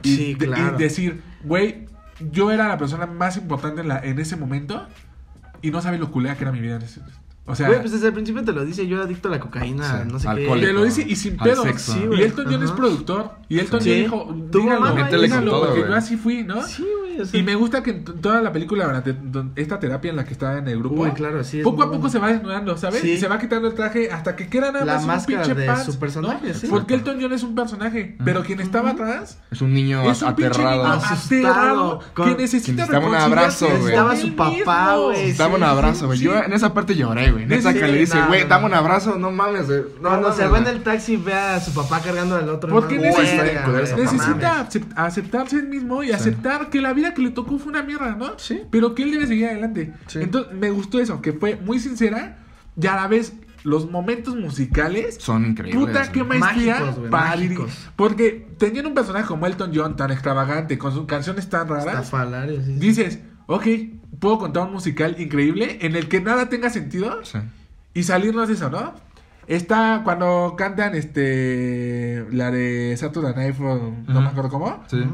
Y, Sí, de- claro. y decir, güey, yo era la persona más importante en, la, en ese momento y no sabes lo culera que era mi vida en ese O sea, Güey, pues desde el principio te lo dice, yo era adicto a la cocaína, Sí, no sé alcohólico. te lo dice y sin pedo. sexo. Sí, y güey. Elton John es productor. Y Elton Sí. John dijo, dígalo, dígalo, todo, porque güey. yo así fui, ¿no? qué. Sí, güey, o sea. Y me gusta que en toda la película, durante esta terapia en la que está en el grupo, Uy, claro, sí, es poco a poco bueno. se va desnudando, ¿sabes? Sí. Y se va quitando el traje hasta que queda nada La más un máscara pinche de pants, su personaje, ¿no? sí. Porque Elton John es un personaje, pero quien estaba atrás Es un niño es un pinche aterrado. aterrado que necesita necesitaba un abrazo, güey. Necesitaba su papá, güey. Dame un abrazo, güey. Yo en esa parte lloré, güey. Neta Sí, que le dice, güey, dame un abrazo, no mames. güey. No, Cuando mames, se va en el taxi ve a su papá cargando al otro. Porque hermano, necesita, güey, necesita mames. acep- aceptarse él mismo y aceptar que la vida que le tocó fue una mierda, ¿no? Sí. Pero que él debe seguir adelante. Sí. Entonces, me gustó eso, que fue muy sincera y a la vez los momentos musicales. Son increíbles. Puta, qué maestría para. Porque teniendo un personaje como Elton John tan extravagante, con sus canciones tan raras, sí, sí. dices, ok, puedo contar un musical increíble en el que nada tenga sentido Sí. y salirnos de eso, ¿no? Está cuando cantan este la de Saturday Night Fever, no Ujú. me acuerdo cómo. Sí.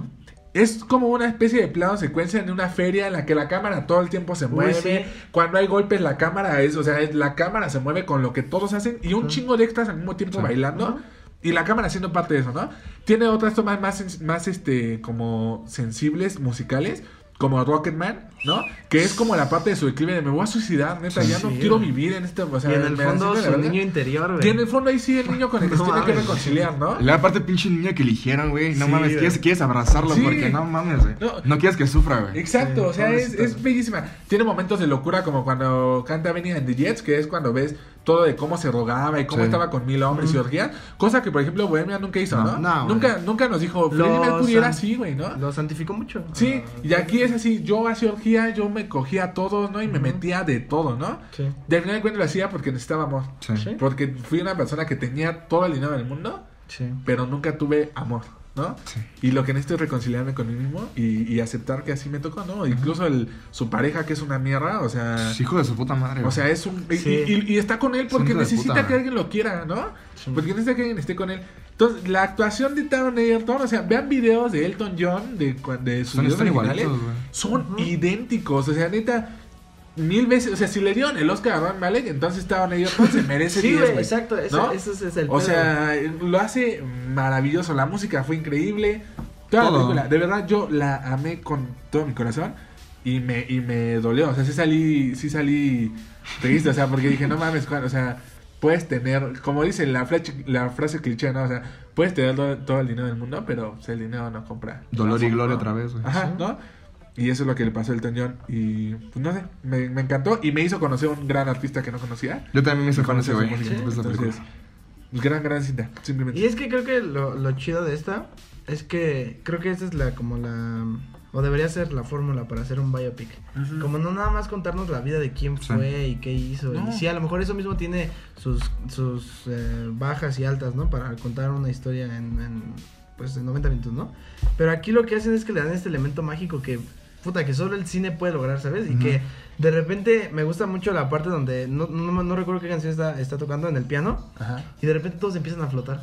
Es como una especie de plano secuencia en una feria en la que la cámara todo el tiempo se Uy, mueve. sí. Cuando hay golpes la cámara es, o sea, es- la cámara se mueve con lo que todos hacen y un chingo de extras al mismo tiempo Sí. bailando. Y la cámara siendo parte de eso, ¿no? Tiene otras tomas más, más este, como sensibles, musicales, como Rocketman, ¿no? Que es como la parte de su declive de me voy a suicidar, neta, Sí, ya no sí, quiero vivir en este, o sea, y en el fondo su verdad. niño interior, güey. Y en el fondo ahí sí el niño con el que se No tiene que reconciliar, ¿no? La parte pinche niño que eligieron, güey. No Sí, mames, quieres, quieres abrazarlo Sí. porque no mames, güey. No. No. quieres que sufra, güey. Exacto, Sí, o sea, es, es bellísima. Tiene momentos de locura como cuando canta Benny and the Jets, que es cuando ves todo de cómo se rogaba y cómo Sí. estaba con mil hombres y orgías. Cosa que, por ejemplo, Bohemia nunca hizo, ¿no? No. No, nunca, güey. nunca nos dijo, Freddie Mercury era así, güey, ¿no? Lo santificó mucho. Sí, Ah, y aquí es así, yo hacía orgía, yo me cogía a todos, ¿no? Y me metía de todo, ¿no? Sí. De al final de cuentas lo hacía porque necesitaba amor. Sí. Sí. Porque fui una persona que tenía todo el dinero del mundo, Sí. pero nunca tuve amor. ¿No? Sí. Y lo que necesito es reconciliarme con mí mismo y, y aceptar que así me tocó, ¿no? Incluso el, su pareja, que es una mierda, o sea... Hijo de su puta madre. O sea, es un... y- Sí. Y, y está con él porque necesita puta, que alguien lo quiera, ¿no? Porque necesita que alguien esté con él. Entonces, la actuación de Taron Egerton, o sea, vean videos de Elton John, de, cu- de sus Son- videos originales, igualitos, son idénticos. O sea, neta, mil veces... O sea, si le dieron el Oscar a Ron Malek, entonces Taron Egerton se merece [LAUGHS] Sí, 10, güey, güey. exacto. Ese, ¿No? ese es el O pedo. sea, lo hace maravilloso. La música fue increíble. Toda la película, de verdad, yo la amé con todo mi corazón. Y me, y me dolió. O sea, sí salí, sí salí triste. O sea, porque dije, no mames, Juan, o sea, puedes tener, como dice la, frase- la frase cliché, ¿no? O sea, puedes tener todo, todo el dinero del mundo, pero pues, el dinero no compra. Dolor y gloria ¿no? otra vez, güey. Ajá, ¿no? Y eso es lo que le pasó a Elton John. Y pues no sé, me, me encantó. Y me hizo conocer un gran artista que no conocía. Yo también me ese, Conocer güey. Entonces, gran, gran cinta. Simplemente. Y es que creo que lo, lo chido de esta es que creo que esta es la como la o debería ser la fórmula para hacer un biopic. Ujú. Como no nada más contarnos la vida de quién Sí. fue y qué hizo. No. Y sí, a lo mejor eso mismo tiene sus sus eh, bajas y altas, ¿no? Para contar una historia en, en, pues en 90 minutos, ¿no? Pero aquí lo que hacen es que le dan este elemento mágico que puta que solo el cine puede lograr, ¿sabes? Y que de repente me gusta mucho la parte donde no, no, no recuerdo qué canción está, está tocando en el piano Ajá. y de repente todos empiezan a flotar.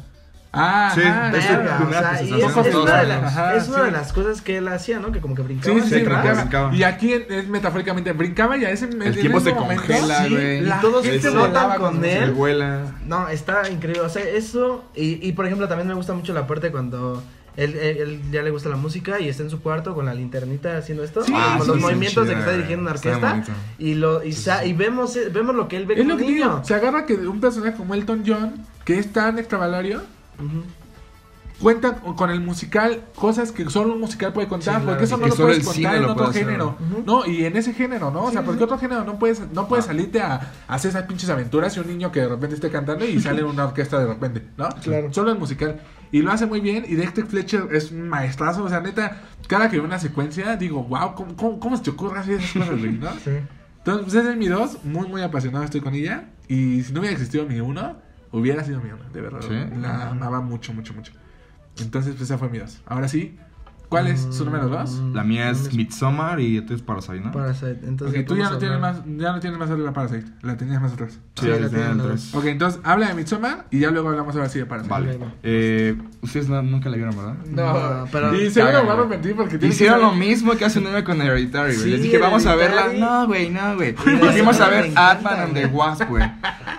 Ah, Sí, ajá, de ajá. hecho, Verga, o primera sea, y presentación es, una, de las, ajá, es una de sí. las cosas que él hacía, ¿no? Que como que brincaba. Sí, sí, brincaba. Y aquí es metafóricamente, brincaba y a ese El tiempo se congela, güey. y todos se notan con él. vuela. No, está increíble. O sea, eso. Y, y por ejemplo, también me gusta mucho la parte cuando él, él- él ya le gusta la música y está en su cuarto con la linternita haciendo esto. Sí, ah, los sí, movimientos sí, de que está dirigiendo una orquesta. Y, lo, y, sa- y vemos, eh, vemos lo que él ve Es como lo que niño. digo. Se agarra que un personaje como Elton John, que es tan extravalario, Ujú. cuenta con el musical cosas que solo un musical puede contar, Sí, claro, porque eso sí, no que lo puedes el contar en otro género. No, y en ese género, ¿no? O sea, Sí, porque sí. otro género no puedes no puedes salirte a, a hacer esas pinches aventuras y un niño que de repente esté cantando y sale en una orquesta de repente, ¿no? Claro. Solo el musical. Y lo hace muy bien. Y Dexter Fletcher es un maestrazo. O sea, neta, cada que veo una secuencia, digo, wow, ¿cómo, cómo, cómo se te ocurre hacer esas cosas, güey, ¿no? Sí. Entonces, pues ese es mi dos. Muy, muy apasionado estoy con ella. Y si no hubiera existido mi uno, hubiera sido mi uno, de verdad. ¿Sí? La amaba mucho, mucho, mucho. Entonces, pues esa fue mi dos. Ahora sí, ¿cuál es su número dos? La mía es mm, Midsommar y tú es Parasite, ¿no? Parasite. Entonces, Ok, tú ya no, tienes más, ya no tienes más arriba Parasite. La tenías más atrás. Sí, la la tienen tres. Ok, entonces habla de Midsommar y ya luego hablamos ahora sí de Parasite. Vale. Eh, ustedes no- nunca la vieron, ¿verdad? No, pero. Y seguro me va a arrepentir porque tiene Hicieron que lo saber- mismo que hace un año con Hereditary, güey. Sí, Les dije, vamos a verla. Hereditary. No, güey, no, güey. Fuimos a me ver encanta, Ant-Man and the. Wasp, güey.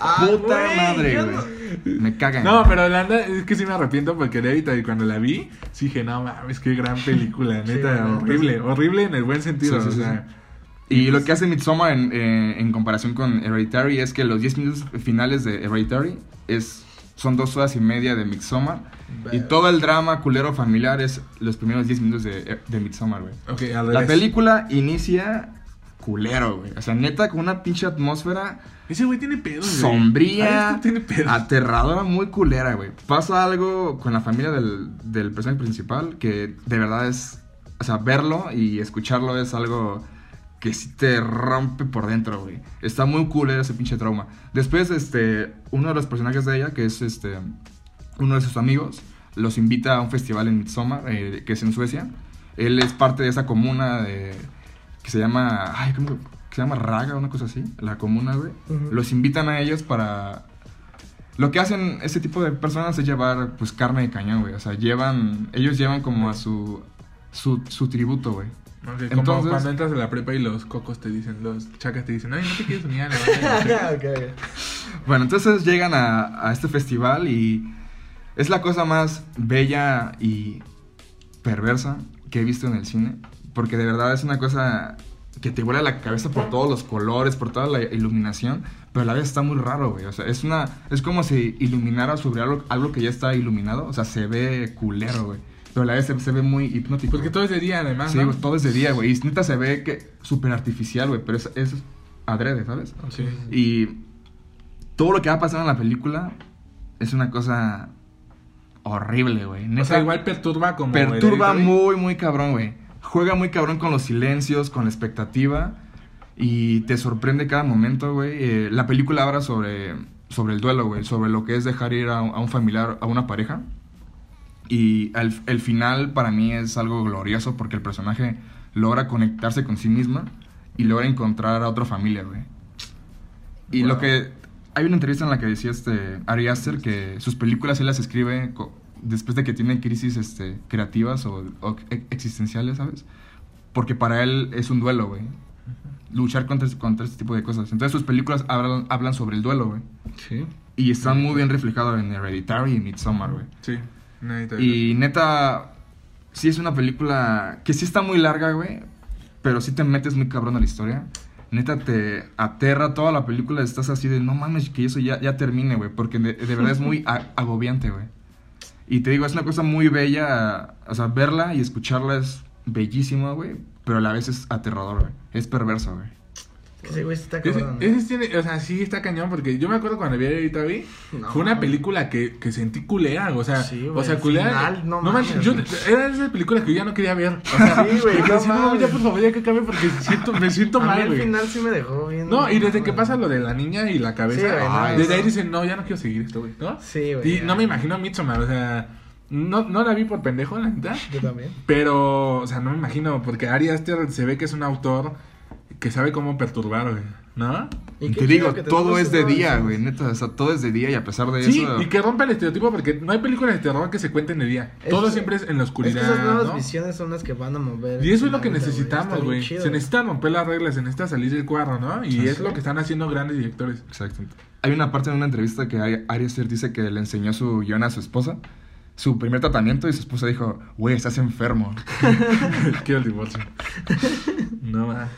Ah, Puta güey, madre, yo güey. Me cagan. No, pero la neta es que sí me arrepiento porque Hereditary cuando la vi, sí dije, no mames, qué gran película, neta, horrible, horrible en el buen sentido, Sí, o sea, Y lo que hace Midsommar en, eh, en comparación con Hereditary es que los 10 minutos finales de Hereditary es, son dos horas y media de Midsommar. Y todo el drama culero familiar es los primeros 10 minutos de, de Midsommar, güey. ok, al La película inicia culero, güey. O sea, neta, con una pinche atmósfera Ese güey tiene pedos, güey. sombría, Ahí está, tiene pedos. aterradora, muy culera, güey. Pasa algo con la familia del, del personaje principal que de verdad es. O sea, verlo y escucharlo es algo que sí te rompe por dentro, güey. Está muy culera ese pinche trauma. Después, este, uno de los personajes de ella, que es este, uno de sus amigos, los invita a un festival en Midsommar, eh, que es en Suecia. Él es parte de esa comuna de, que se llama, ay, ¿cómo? Que se llama Raga, una cosa así, la comuna, güey. Los invitan a ellos para... Lo que hacen ese tipo de personas es llevar, pues, carne de cañón, güey. O sea, llevan, ellos llevan como a su, su, su tributo, güey. Ok, como Entonces- cuando entras a la prepa y los cocos te dicen, los chacas te dicen, ay, no te quieres unir a la banda". [LAUGHS] Ok, ok. Bueno, entonces llegan a, a este festival y es la cosa más bella y perversa que he visto en el cine. Porque de verdad es una cosa que te vuela la cabeza por todos los colores, por toda la iluminación. Pero a la vez está muy raro, güey. O sea, es una. Es como si iluminara sobre algo, algo que ya está iluminado. O sea, se ve culero, güey. Pero a la vez se, se ve muy hipnótico. Porque todo es de día, además, Sí, ¿no? todo es de día, güey. Y neta se ve que súper artificial, güey. Pero es, es adrede, ¿sabes? Sí. Y todo lo que va a pasar en la película es una cosa horrible, güey. O sea, igual perturba como... perturba muy, muy cabrón, güey. Juega muy cabrón con los silencios, con la expectativa. Y te sorprende cada momento, güey. Eh, la película habla sobre, sobre el duelo, güey. Sobre lo que es dejar ir a, un- a un familiar, a una pareja. Y el, el final para mí es algo glorioso porque el personaje logra conectarse con sí misma y logra encontrar a otra familia, güey. Y lo Wow. que... Hay una entrevista en la que decía este Ari Aster que sus películas él las escribe después de que tiene crisis este, creativas o, o existenciales, ¿sabes? Porque para él es un duelo, güey. Luchar contra, contra este tipo de cosas. Entonces sus películas hablan, hablan sobre el duelo, güey. Sí. Y están muy bien reflejados en Hereditary y Midsommar, güey. Sí. Y neta, sí es una película que sí está muy larga, güey. Pero sí te metes muy cabrón a la historia. Neta, te aterra toda la película. Estás así de, no mames, que eso ya, ya termine, güey. Porque de, de verdad es muy [LAUGHS] agobiante, güey. Y te digo, es una cosa muy bella. O sea, verla y escucharla es bellísima, güey. Pero a la vez es aterrador, güey. Es perverso, güey. Ese güey está cabrón. ese tiene, o sea, sí está cañón porque yo me acuerdo cuando vi Hereditary, No, fue una película que, que sentí culera, o sea, Sí, o sea, culera. final, no manches, yo, era de esas películas que yo ya no quería ver. O sea, Sí, güey, no no, ya por favor, ya que acabe porque siento, me siento A mal, al güey. final sí me dejó bien. No, y desde que pasa lo de la niña y la cabeza, Sí, no, desde no. ahí dicen, no, ya no quiero seguir esto, güey, ¿no? Sí, güey. Y ya. no me imagino a Midsommar, o sea, no, no la vi por pendejo, la neta. Yo también. Pero, o sea, no me imagino, porque Ari Aster se ve que es un autor que sabe cómo perturbar, güey, ¿no? Y te digo, te todo es de día, güey. Neta, o sea, todo es de día y a pesar de Sí, eso... y que rompe el estereotipo porque no hay películas de terror que se cuenten de día. Es Todo que- siempre es en la Es oscuridad, que esas nuevas ¿no? visiones son las que van a mover. Y eso es lo que vida, necesitamos, güey. Se necesita romper las reglas, se necesita salir del cuadro, ¿no? Y Sí, es sí. lo que están haciendo grandes directores. Exacto. Hay una parte en una entrevista que Ari Ari Aster dice que le enseñó su guion a su esposa, su primer tratamiento, y su esposa dijo, güey, estás enfermo. [LAUGHS] Quiero el divorcio. No, va.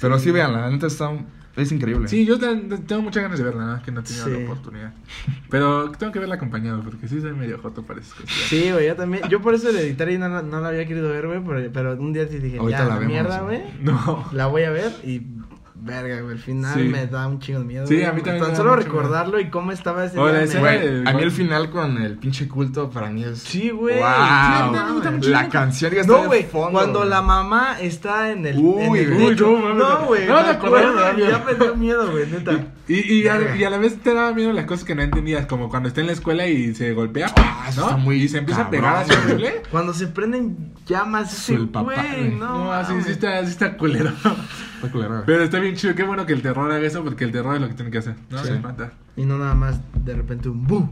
Pero sí, vean, la neta está... Es increíble. Sí, yo te- tengo muchas ganas de verla, ¿no? que no he tenido Sí. la oportunidad. [LAUGHS] Pero tengo que verla acompañado porque sí soy medio joto para esas cosas. Sí, güey, yo también. Yo por eso Hereditary no, la- no la había querido ver, güey. Pero, pero un día sí dije, Ahorita ya, la la vemos, mierda, güey. [LAUGHS] No. La voy a ver y. Verga, güey. El final Sí. me da un chingo de miedo. Sí, güey. a mí también Tan solo recordarlo y cómo estaba ese día. Güey, a mí el final con el pinche culto para mí es... Sí, güey. Wow. Sí, me gusta mucho. La canción ya está No, güey, fondo, cuando güey. la mamá está en el, Uy, en el uy, techo. no, güey, No, me acuerdo, ya me dio miedo, güey, neta. Y, y, a, Verga. y a la vez te daba miedo las cosas que no entendías, como cuando está en la escuela y se golpea, Ah, está muy y se empieza a pegar así horrible. Cuando se prenden llamas, ese El papá, güey, no, No, así está, sí está culero. Está. Pero está bien chido, qué bueno que el terror haga eso, porque el terror es lo que tiene que hacer, ¿no? Sí. Y no nada más de repente un boom.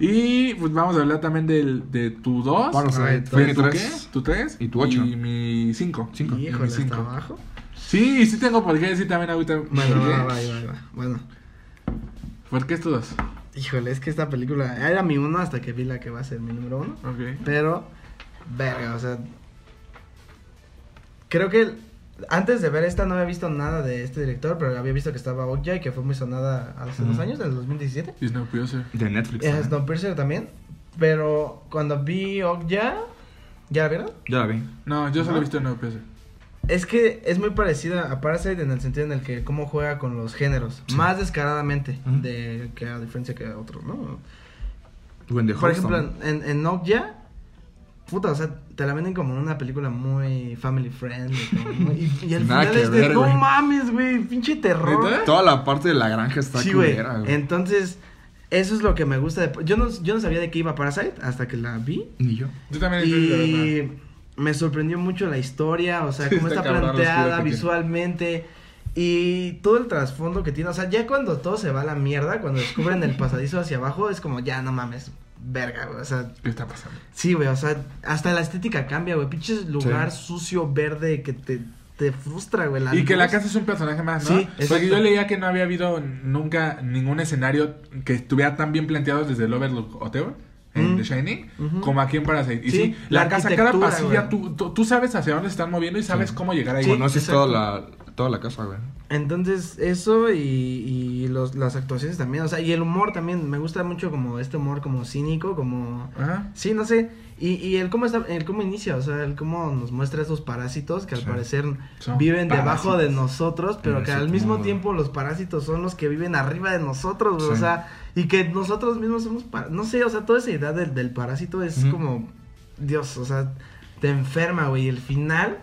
Y [LAUGHS] pues vamos a hablar también del, de tu 2. Parasite. Ay, Fue mi ¿Tu qué? tres. ¿Tu 3? Y tu ocho. Y mi 5. Cinco. Híjole, Y mi hasta cinco. abajo. Sí, sí tengo por qué decir también ahorita. Bueno, ¿por qué? va, va, va. Bueno, ¿Por qué es tu 2? híjole, es que esta película era mi uno hasta que vi la que va a ser mi número uno. Ok. Pero, verga, o sea. Creo que antes de ver esta no había visto nada de este director, pero había visto que estaba Okja y que fue muy sonada hace dos Ujú. años, en el 2017. Y Snowpiercer. De Netflix. Es también. Snowpiercer también. Pero cuando vi Okja, ¿ya la vieron? Ya la vi. No, yo solo he ¿No? visto Snowpiercer. Es que es muy parecida a Parasite en el sentido en el que cómo juega con los géneros, Sí. más descaradamente Ujú. de que a diferencia que otros, ¿no? Por ejemplo, en, en Okja, puta, o sea, te la venden como una película muy family friendly. como y, y [LAUGHS] Nada final es de, ver, no mames, güey, pinche terror. ¿Neta? Toda la parte de la granja está Sí, güey. Entonces, eso es lo que me gusta de... Yo no, yo no sabía de qué iba Parasite hasta que la vi. Ni yo. Yo también. Y me sorprendió mucho la historia, o sea, Sí, cómo está está, planteada visualmente y todo el trasfondo que tiene. O sea, ya cuando todo se va a la mierda, cuando descubren el pasadizo hacia abajo, es como, ya no mames, verga, güey. O sea, ¿Qué está pasando? sí, güey, o sea, hasta la estética cambia, güey. Pinches lugar sucio, verde, que te, te frustra, güey. Y que la casa es un personaje más, ¿no? Sí, Porque yo leía que no había habido nunca ningún escenario que estuviera tan bien planteado desde el Overlook Hotel en Mm. The Shining como aquí en Parasite. Y Sí, sí, la, la casa, cada pasilla, tú, tú, tú sabes hacia dónde se están moviendo y sabes Sí. cómo llegar ahí. Sí, Conoces toda la, toda la casa, güey. Entonces, eso y, y los, las actuaciones también, o sea, y el humor también, me gusta mucho como este humor como cínico, como... Ajá. Sí, no sé. Y, y el cómo está, el cómo inicia, o sea, el cómo nos muestra esos parásitos que al Sí. parecer Son viven debajo de nosotros, pero que al mismo tiempo los parásitos son los que viven arriba de nosotros, güey, o sea, y que nosotros mismos somos, no sé, o sea, toda esa idea del, del parásito es como, Dios, o sea, te enferma, güey, y el final,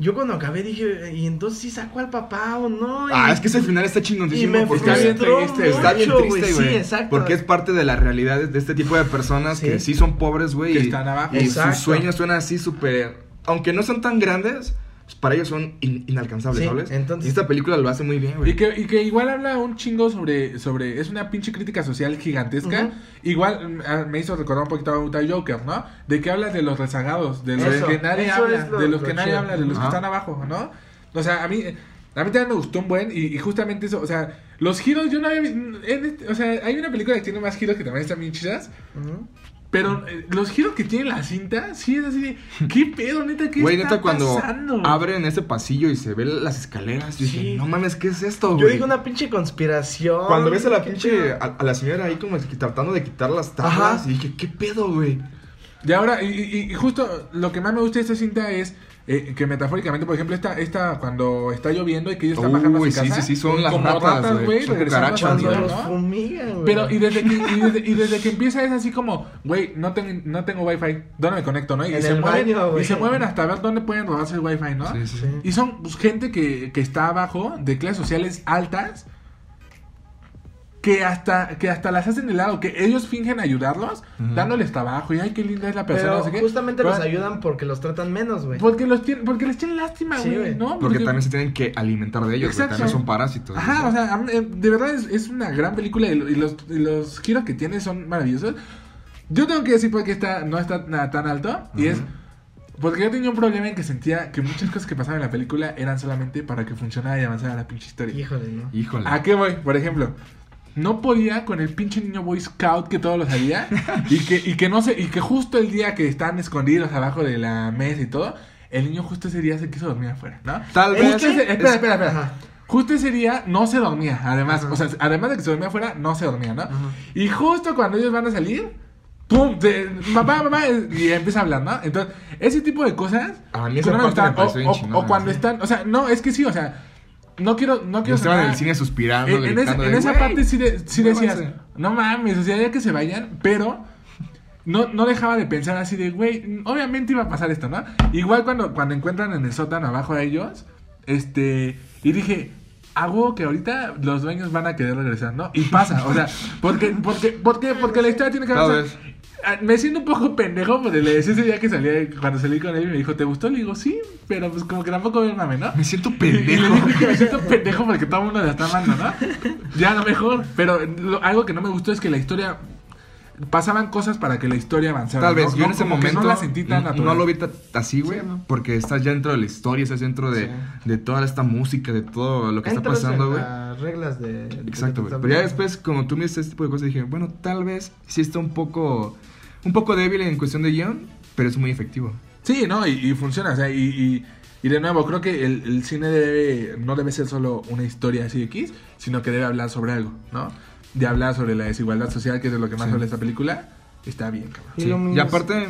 yo cuando acabé dije, ¿y entonces sí sacó al papá o no? Y- Ah, es que ese final está y chingoncísimo. me porque está bien triste, Está bien triste, Sí, güey. exacto. porque es parte de la realidad de este tipo de personas Sí. que sí son pobres, güey. Que y- están abajo. Y Exacto. sus sueños suenan así súper. Aunque no son tan grandes, para ellos son in- inalcanzables, Sí, ¿sabes? entonces- Y esta película lo hace muy bien, güey. Y que, y que igual habla un chingo sobre, sobre. Es una pinche crítica social gigantesca. Igual ah, me hizo recordar un poquito a Joker, ¿no? De que habla de los rezagados, de los Eso, que nadie habla, lo- de los lo que nadie chido. habla, de los que están abajo, ¿no? O sea, a mí. A mí también me gustó un buen y, y justamente eso, o sea, los giros, yo no había vi- en este- o sea, hay una película que tiene más giros que también están bien chidas, Ujú. Pero eh, los giros que tiene la cinta, sí es así de, [LAUGHS] ¿qué pedo, neta? ¿Qué Güey, está neta, cuando pasando? abren ese pasillo y se ven las escaleras, yo Sí. dije, no mames, ¿qué es esto, Yo güey? dije una pinche conspiración. Cuando ves a la ¿Qué pinche, a, a la señora ahí como tratando de quitar las tablas, Ajá. y dije, ¿qué pedo, güey? Y ahora, y, y- y justo lo que más me gusta de esta cinta es eh, que metafóricamente, por ejemplo, esta, esta cuando está lloviendo y que ellos están bajando a su sí, casa. sí, sí, son las como ratas, güey, güey. Pero, y desde, que, y, desde, y desde que empieza es así como, güey, no tengo, no tengo wifi, ¿dónde me conecto, no? Y, En se, el mueven, baño, y se mueven hasta ver dónde pueden robarse el wifi, ¿no? Sí, sí, sí. Sí. Y son pues, gente que, que está abajo, de clases sociales altas, que hasta, que hasta las hacen de lado, que ellos fingen ayudarlos, Ujú. dándoles trabajo, y ay, qué linda es la persona, Pero no sé qué. justamente Pero- los ayudan porque los tratan menos, güey. Porque, los tienen, porque les tienen lástima, Sí, güey, güey. ¿no? Porque también se tienen que alimentar de ellos, también son parásitos. Ajá, o sea, eh, de verdad es, es una gran película y, lo- y los, y los giros que tiene son maravillosos. Yo tengo que decir porque está, no está na- tan alto y es porque yo tenía un problema en que sentía que muchas cosas que pasaban en la película eran solamente para que funcionara y avanzara la pinche historia. Híjole, ¿no? Híjole. ¿A qué voy? Por ejemplo, no podía con el pinche niño Boy Scout que todo lo sabía y que, y que no sé, y que justo el día que están escondidos abajo de la mesa y todo, el niño justo ese día se quiso dormir afuera, ¿no? Tal vez. Espera, es- espera, espera. Justo ese día no se dormía, además. Ajá. O sea, además de que se dormía afuera, no se dormía, ¿no? Ajá. Y justo cuando ellos van a salir, ¡pum! de- mamá, mamá, y empieza a hablar, ¿no? Entonces, ese tipo de cosas. A mí esa me pareció o, cuando sí. están. O sea, no, es que sí, o sea. No quiero, no quiero estaba en el cine suspirando, en, en esa, en de, esa "Güey, parte sí, de- sí decías, muévanse". no mames, o sea, ya que se vayan, pero no, no dejaba de pensar así de, güey, obviamente iba a pasar esto, ¿no? Igual cuando, cuando encuentran en el sótano abajo a ellos, este, y dije, hago que ahorita los dueños van a querer regresar, ¿no? Y pasa, o sea, porque, porque, porque, porque la historia tiene que. Ah, Me siento un poco pendejo porque le decía ese día que salía, cuando salí con él y me dijo, ¿te gustó? Le digo, sí, pero pues como que tampoco veo el mame, ¿no? Me siento Y le pendejo. dije que me siento pendejo porque todo el mundo la está amando, ¿no? Ya a lo mejor, pero lo- algo que no me gustó es que la historia pasaban cosas para que la historia avanzara. Tal vez, ¿no? yo en ese como momento no la sentí tan natural. no lo vi así, güey, Sí, ¿no? porque estás ya dentro de la historia, estás dentro de, Sí. de toda esta música, de todo lo que está Entras pasando, güey. las reglas de... de Exacto, que güey. te Pero ya después, como tú me dices este tipo de cosas, dije, bueno, tal vez sí está un poco, un poco débil en cuestión de guion, pero es muy efectivo. Sí, no, y, y funciona, o sea, y, y, y de nuevo, creo que el, el cine debe, no debe ser solo una historia así X, sino que debe hablar sobre algo, ¿no? De hablar sobre la desigualdad social, que es de lo que más Sí. habla esta película, está bien, cabrón. Y Sí. Y aparte.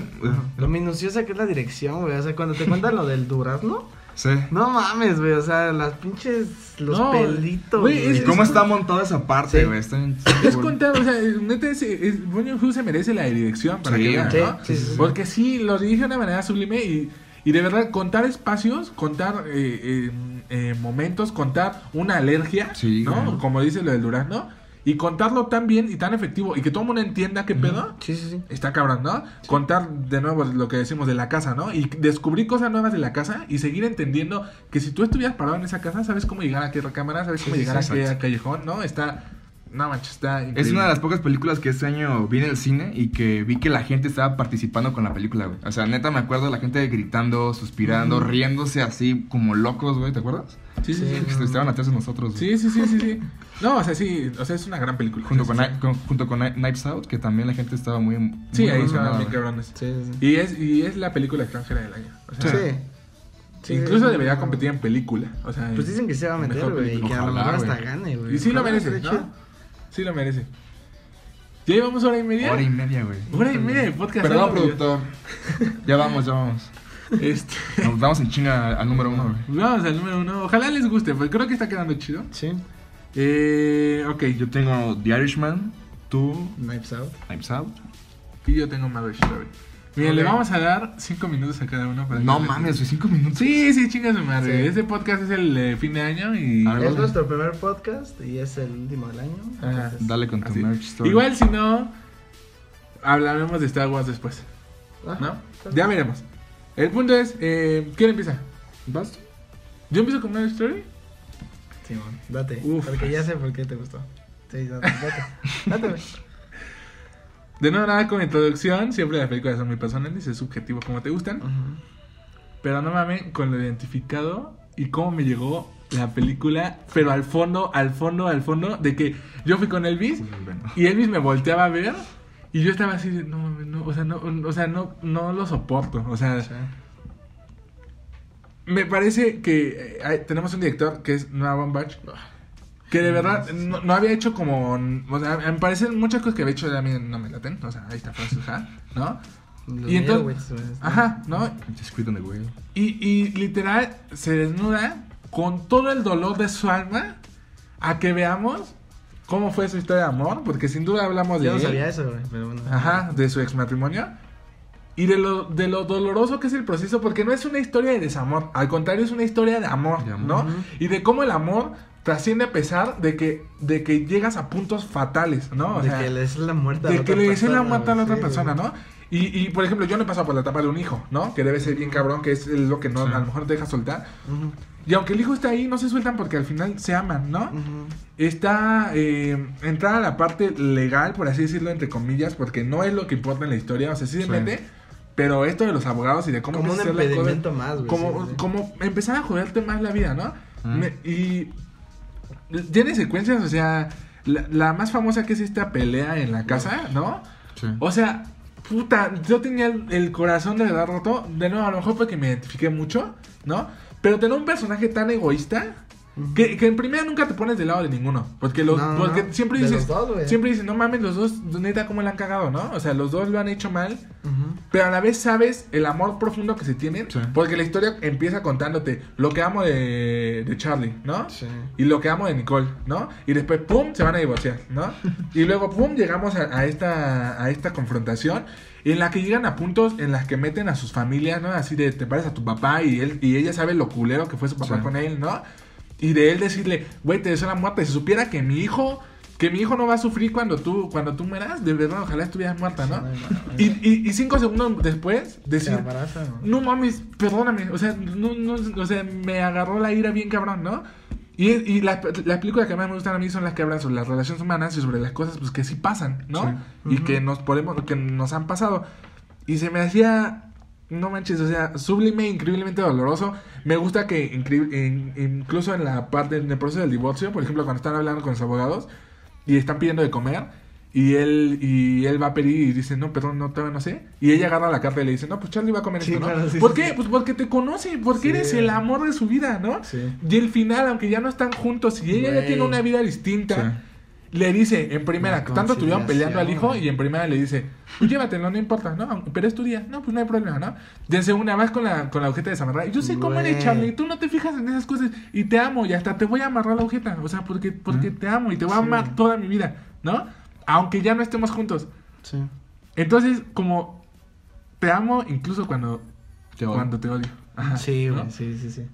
Lo minuciosa que es la dirección, güey. O sea, cuando te cuentan lo del durazno. Sí. No mames, güey. O sea, las pinches. Los No, pelitos. güey, es- ¿Y cómo está montada esa parte, Sí. güey? Está en- Es contar, o sea, neta, es, es, se merece la dirección para Sí, que vean, sí, ¿no? sí, sí, sí. Porque sí, lo dirige de una manera sublime y, y de verdad contar espacios, contar eh, eh, eh, momentos, contar una alergia, Sí, ¿no? Como dice lo del durazno, y contarlo tan bien y tan efectivo y que todo el mundo entienda qué pedo. Sí, sí, sí. Está cabrón, ¿no? Contar de nuevo lo que decimos de la casa, ¿no? Y descubrir cosas nuevas de la casa y seguir entendiendo que si tú estuvieras parado en esa casa, sabes cómo llegar a qué recámara, sabes cómo Sí, llegar sí, a qué callejón, ¿no? Está... No manches, está increíble. Es una de las pocas películas que este año vi en el cine y que vi que la gente estaba participando con la película, güey. O sea, neta me acuerdo de la gente gritando, suspirando, riéndose así como locos, güey, ¿te acuerdas? Sí, sí, sí. Que se estaban atrás de nosotros, güey. Sí, sí, sí, sí, sí. No, o sea, sí, o sea, es una gran película. Junto con, Sí, con- junto con Ni- Knives Out, que también la gente estaba muy, muy Sí, ahí son bien cabrones. Sí, sí, sí. Y es, y es la película extranjera del año. O sea, Sí. Sí, incluso sí, debería no. competir en película. O sea, Pues dicen que se va a meter, güey. Y que a lo mejor hasta gane, güey. Y sí lo merece, ¿no? Sí lo merece. ¿Ya llevamos hora y media? Hora y media, güey. Hora y media de podcast. Perdón, ¿no? productor. Ya vamos, ya vamos. Este, Nos vamos en chinga al número uno, güey. vamos al número uno. Ojalá les guste, porque creo que está quedando chido. Sí. Eh, ok, yo, Yo tengo The Irishman, tú, Knives Out. Knives Out. y yo tengo Marriage Story. Miren, le vamos a dar cinco minutos a cada uno para No mames, soy cinco minutos. Sí, sí, chinga su madre. Sí. Este podcast es el de fin de año y. Ver, Es nuestro primer podcast y es el último del año. Entonces- Dale con tu Así. merch store. Igual si no, hablaremos de Star Wars después. Ah, ¿No? Ya veremos. El punto es, eh, ¿quién empieza? ¿Vas? ¿Yo empiezo con una story? Simón, date. Uf. Porque ya sé por qué te gustó. Sí, date, date. [LAUGHS] Date. De nuevo, nada con introducción. Siempre las películas son muy personales, es subjetivo como te gustan. Pero no mames con lo identificado y cómo me llegó la película, pero al fondo, al fondo, al fondo, de que yo fui con Elvis y Elvis me volteaba a ver y yo estaba así, de, no mames, no, o sea, no, o sea, no, no lo soporto, o sea, Sí. me parece que eh, tenemos un director que es Noah Baumbach, que de verdad no, no había hecho como, o sea, me parecen muchas cosas que había hecho a mí no me laten, o sea, ahí está Francis Ha, ¿no? Los Y entonces, ajá, ¿no? Y, y literal se desnuda con todo el dolor de su alma a que veamos cómo fue su historia de amor, porque sin duda hablamos de Yo no él. sabía eso, güey, pero bueno. Ajá, de su ex matrimonio. Y de lo, de lo doloroso que es el proceso, porque no es una historia de desamor, al contrario es una historia de amor, De amor. ¿no? Ujú. Y de cómo el amor trasciende a pesar de que, de que llegas a puntos fatales, ¿no? O de sea, que le des la muerte a la de que le deseen la muerte a la otra sí, persona. ¿no? Y, y, por ejemplo, yo no he pasado por la etapa de un hijo, ¿no? Que debe ser bien cabrón, que es lo que no, Sí. a lo mejor no te deja soltar. Y aunque el hijo está ahí, no se sueltan porque al final se aman, ¿no? Está eh, entrada a la parte legal, por así decirlo, entre comillas, porque no es lo que importa en la historia, o sea, sí se Sí. mete, pero esto de los abogados y de cómo Como un impedimento más, güey. como, sí, como empezar a joderte más la vida, ¿no? Me- y tiene secuencias, o sea, la, la más famosa que es esta pelea en la casa, ¿no? Sí. O sea, puta, yo tenía el, el corazón de verdad roto. De nuevo, a lo mejor porque me identifiqué mucho, ¿no? Pero tener un personaje tan egoísta que, que en primera nunca te pones del lado de ninguno. Porque, los, No, porque no. siempre dices, dos, siempre dices, no mames, los dos, neta, cómo le han cagado, ¿no? O sea, los dos lo han hecho mal. Pero a la vez sabes el amor profundo que se tienen. Sí. Porque la historia empieza contándote lo que amo de, de Charlie, ¿no? Sí. Y lo que amo de Nicole, ¿no? Y después, ¡pum!, se van a divorciar, ¿no? [LAUGHS] Y luego, ¡pum!, llegamos a, a esta, a esta confrontación en la que llegan a puntos en las que meten a sus familias, ¿no? Así de, te pares a tu papá y él y ella sabe lo culero que fue su papá Sí. con él, ¿no? Y de él decirle, güey, te deseo la muerte. Si supiera que mi hijo, que mi hijo no va a sufrir cuando tú, cuando tú mueras, de verdad, ojalá estuvieras muerta, ¿no? Y, y, y cinco segundos después, decir, ¿no? no mames, perdóname. O sea, no, no, o sea, me agarró la ira bien cabrón, ¿no? Y, y las, las películas que más me gustan a mí son las que hablan sobre las relaciones humanas y sobre las cosas pues, que sí pasan, ¿no? Sí. Y que nos podemos, que nos han pasado. Y se me hacía, no manches, o sea, sublime, increíblemente doloroso. Me gusta que en- incluso en la parte, en el proceso del divorcio, por ejemplo, cuando están hablando con los abogados y están pidiendo de comer. Y él, y él va a pedir y dice, no, perdón, no, todavía no sé. Y ella agarra la carta y le dice, no, pues Charlie va a comer Sí, esto, ¿no? claro, sí, ¿Por sí, qué? Pues porque te conoce, porque eres el amor de su vida, ¿no? Sí. Y el final, aunque ya no están juntos y ella ya tiene una vida distinta, le dice en primera, que tanto estuvieron peleando al hijo y en primera le dice, pues llévatelo, no importa, ¿no? Pero es tu día, no, pues no hay problema, ¿no? En segunda vas con la, con la agujeta desamarrada. Yo sé cómo eres. Charlie, tú no te fijas en esas cosas y te amo y hasta te voy a amarrar la agujeta, o sea, porque, porque Mm. te amo y te voy a Sí. amar toda mi vida, ¿no? Aunque ya no estemos juntos. Sí. Entonces, como te amo incluso cuando Te odio. cuando te odio. Ajá, Sí, ¿no? güey, sí, sí, sí.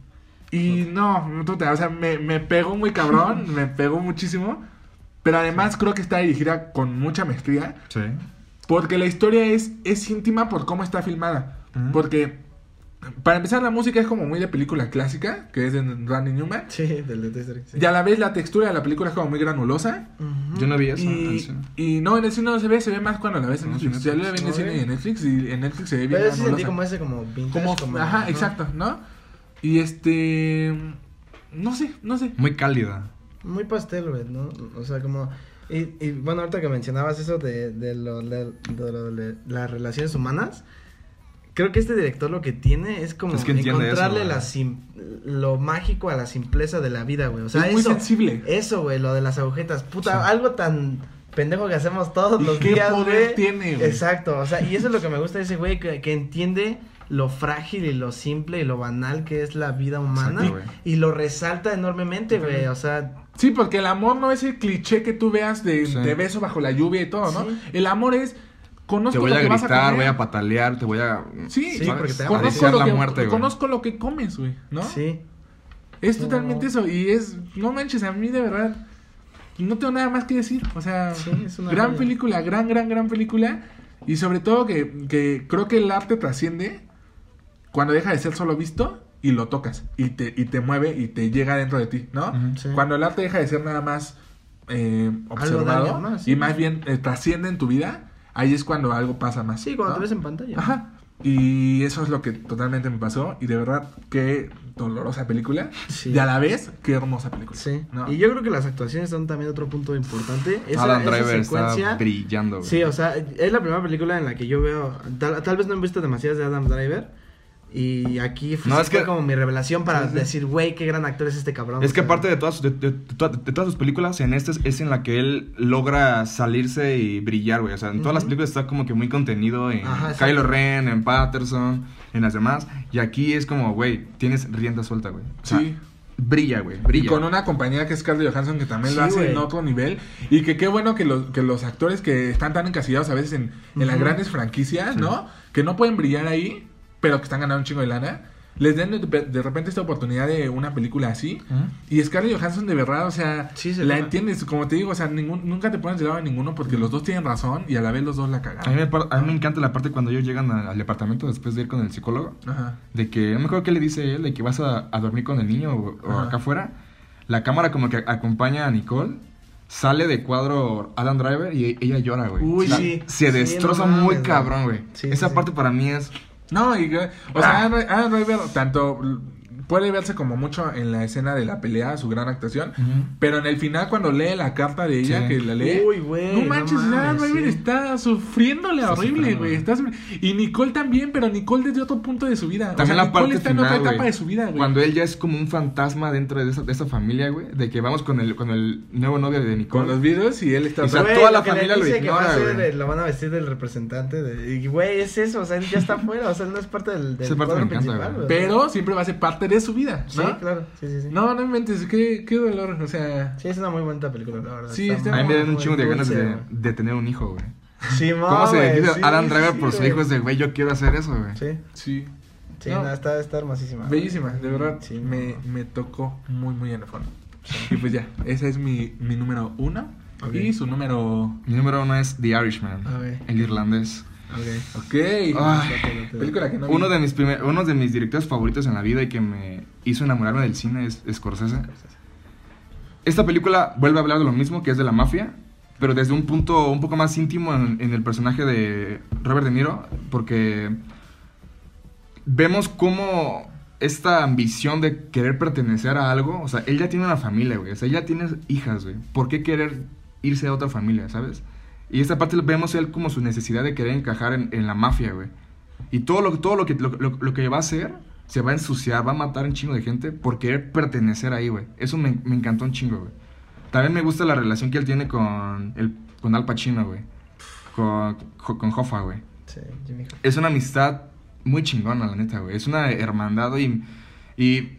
Y no, puta, o sea, me, me pegó muy cabrón, [LAUGHS] me pegó muchísimo. Pero además creo que está dirigida con mucha maestría. Sí. Porque la historia es, es íntima por cómo está filmada. Porque, para empezar, la música es como muy de película clásica, que es de Randy Newman. Sí, del de. Sí. Y a la vez la textura de la película es como muy granulosa. Yo no vi eso. Y, no, en el cine no se ve, se ve más cuando la ves en No, Netflix. lo vi en el cine y en Netflix, y en Netflix se ve bien Pero sí sentí como ese como vintage. Como, ajá, exacto, ¿no? Y este... No sé, no sé. Muy cálida. Muy pastel, güey, ¿no? O sea, como... Y, y bueno, ahorita que mencionabas eso de, de, lo, de, de lo de las relaciones humanas, creo que este director lo que tiene es como Es que entiende encontrarle eso, la sim- lo mágico a la simpleza de la vida, güey. O sea, es muy eso, sensible. eso, güey, lo de las agujetas. Puta, Sí. algo tan pendejo que hacemos todos ¿Y los qué días, poder güey. tiene, güey? Exacto, o sea, y eso es lo que me gusta de ese güey, que, que entiende lo frágil y lo simple y lo banal que es la vida humana Exacto, y lo resalta enormemente, güey. O sea, Sí, porque el amor no es el cliché que tú veas de, Sí. de beso bajo la lluvia y todo, ¿no? Sí. El amor es conozco Te voy lo a que vas a gritar, voy a patalear, te voy a... Sí, porque te va a lo, la que, muerte, güey. conozco lo que comes, güey, ¿no? Sí. Es No, totalmente no. eso. Y es, no manches, a mí de verdad, no tengo nada más que decir. O sea, Sí, es una gran película, gran, gran, gran película. Y sobre todo que, que creo que el arte trasciende cuando deja de ser solo visto y lo tocas. Y te, y te mueve y te llega dentro de ti, ¿no? Sí. Cuando el arte deja de ser nada más eh, observado sí. y más bien eh, trasciende en tu vida, ahí es cuando algo pasa más. Sí, cuando ¿no? te ves en pantalla. Ajá. Y eso es lo que totalmente me pasó. Y de verdad, qué dolorosa película. Sí. Y a la vez, qué hermosa película. Sí. ¿no? Y yo creo que las actuaciones son también otro punto importante. Esa, Adam esa Driver secuencia. está brillando, güey. Sí, o sea, es la primera película en la que yo veo. Tal, tal vez no he visto demasiadas de Adam Driver. Y aquí fue, No, es fue que- como mi revelación para Sí, sí. decir, güey, qué gran actor es este cabrón. Es que sea, aparte de todas, de, de- de todas- de todas sus películas, en esta es, es en la que él logra salirse y brillar, güey. O sea, en todas las películas está como que muy contenido en Ajá. Kylo Ren, en Patterson, en las demás. Y aquí es como, güey, tienes rienda suelta, güey. O sea, Sí. brilla, güey, Y con una compañía que es Scarlett Johansson que también lo hace en güey. otro nivel. Y que qué bueno que los, que los actores que están tan encasillados a veces en, en las grandes franquicias, Sí. ¿no? Que no pueden brillar ahí, pero que están ganando un chingo de lana. Les den de, de repente esta oportunidad de una película así. Y Scarlett Johansson de verdad, o sea, Sí, se la entiendes, como te digo, o sea, ningún, nunca te pones del lado de ninguno porque los dos tienen razón y a la vez los dos la A mí, me, a mí me encanta la parte cuando ellos llegan a- al departamento después de ir con el psicólogo. Ajá. De que, no me acuerdo qué le dice él, de que vas a, a dormir con el niño o, acá afuera. La cámara como que acompaña a Nicole. Sale de cuadro Adam Driver y ella llora, güey. Uy, sí. Se Sí, destroza no muy cabrón, güey. Sí, Esa parte para mí es... No, y que- o sea, Adam, Adam Driver tanto puede verse como mucho en la escena de la pelea, su gran actuación, pero en el final cuando lee la carta de ella, Sí. que la lee, Uy, güey, no no manches, Adam mames, Driver sí. está sufriéndole Está horrible, güey, está y Nicole también, pero Nicole desde otro punto de su vida, o También sea, la Nicole parte está en final, otra etapa de su vida, güey. Cuando él ya es como un fantasma dentro de esa, de esa familia, güey. De que vamos con el, con el nuevo novio de Nicole. con los videos y él está O sea, toda la que familia lo dice que va a ignora, ser güey. lo van a vestir del representante de y güey es eso o sea él ya está fuera o sea él no es parte del, del cuadro principal pero siempre va a ser parte de su vida, sí ¿no? claro sí sí sí No, no inventes, qué, qué dolor, o sea, sí es una muy buena película la verdad Sí, está A mí me dan un muy chingo de ganas de, tener un hijo, güey. sí [LAUGHS] ¿Cómo se decide sí, Adam Driver sí, por su güey. hijo? Es de, güey, yo quiero hacer eso, güey. sí sí. sí No. no, está está hermosísima. Bellísima, de verdad. Sí, me, no. me tocó muy, muy en el fondo. Y pues ya, ese es mi, mi número uno. Y su número. Mi número uno es The Irishman, A ver. el irlandés. Ok. Ok. Ay. Película que no vi. Uno de mis primer- uno de mis directores favoritos en la vida y que me hizo enamorarme del cine es Scorsese. Esta película vuelve a hablar de lo mismo, que es de la mafia, pero desde un punto un poco más íntimo en, en el personaje de Robert De Niro, porque vemos cómo esta ambición de querer pertenecer a algo, o sea, él ya tiene una familia, güey, o sea, él ya tiene hijas, güey. ¿Por qué querer irse a otra familia, sabes? Y esta parte vemos él como su necesidad de querer encajar en, en la mafia, güey. Y todo lo, todo lo que, lo, lo- lo que va a hacer, se va a ensuciar, va a matar un chingo de gente por querer pertenecer ahí, güey. Eso me, me encantó un chingo, güey. También me gusta la relación que él tiene con, el, con Al Pacino, güey. Con, con, Hoffa, güey. sí Jimmy. Es una amistad muy chingona, la neta, güey. Es una hermandad y, y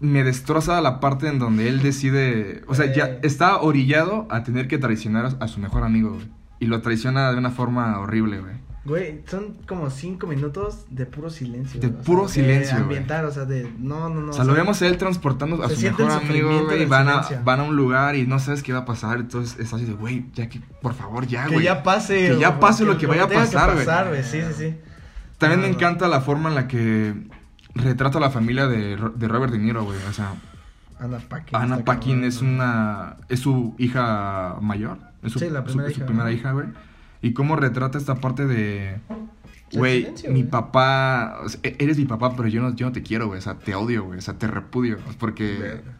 me destroza la parte en donde él decide... O sea, ya está orillado a tener que traicionar a, a su mejor amigo, güey. Y lo traiciona de una forma horrible, güey. Güey, son como cinco minutos de puro silencio. De puro sea, silencio, De güey. ambientar, o sea, de. No, no, no. o sea, lo vemos él transportando a su mejor amigo, güey. Van a, van a un lugar y no sabes qué va a pasar. Entonces es así de, güey, ya que, por favor, ya, Que güey. ya pase. Que ya pase lo que vaya a que pasar, güey. pasar, güey. Sí, sí, sí. También No, me no. encanta la forma en la que retrata a la familia de, de Robert De Niro, güey. O sea, Ana Paquin. Está Paquin es una. Es su hija mayor. Es su, Sí, la su- primera su hija, primera ¿no? hija, güey. Y cómo retrata esta parte de. Güey, mi papá. o sea, e- eres mi papá, pero yo no, yo no te quiero, güey. O sea, te odio, güey. O sea, te repudio. Porque Verga.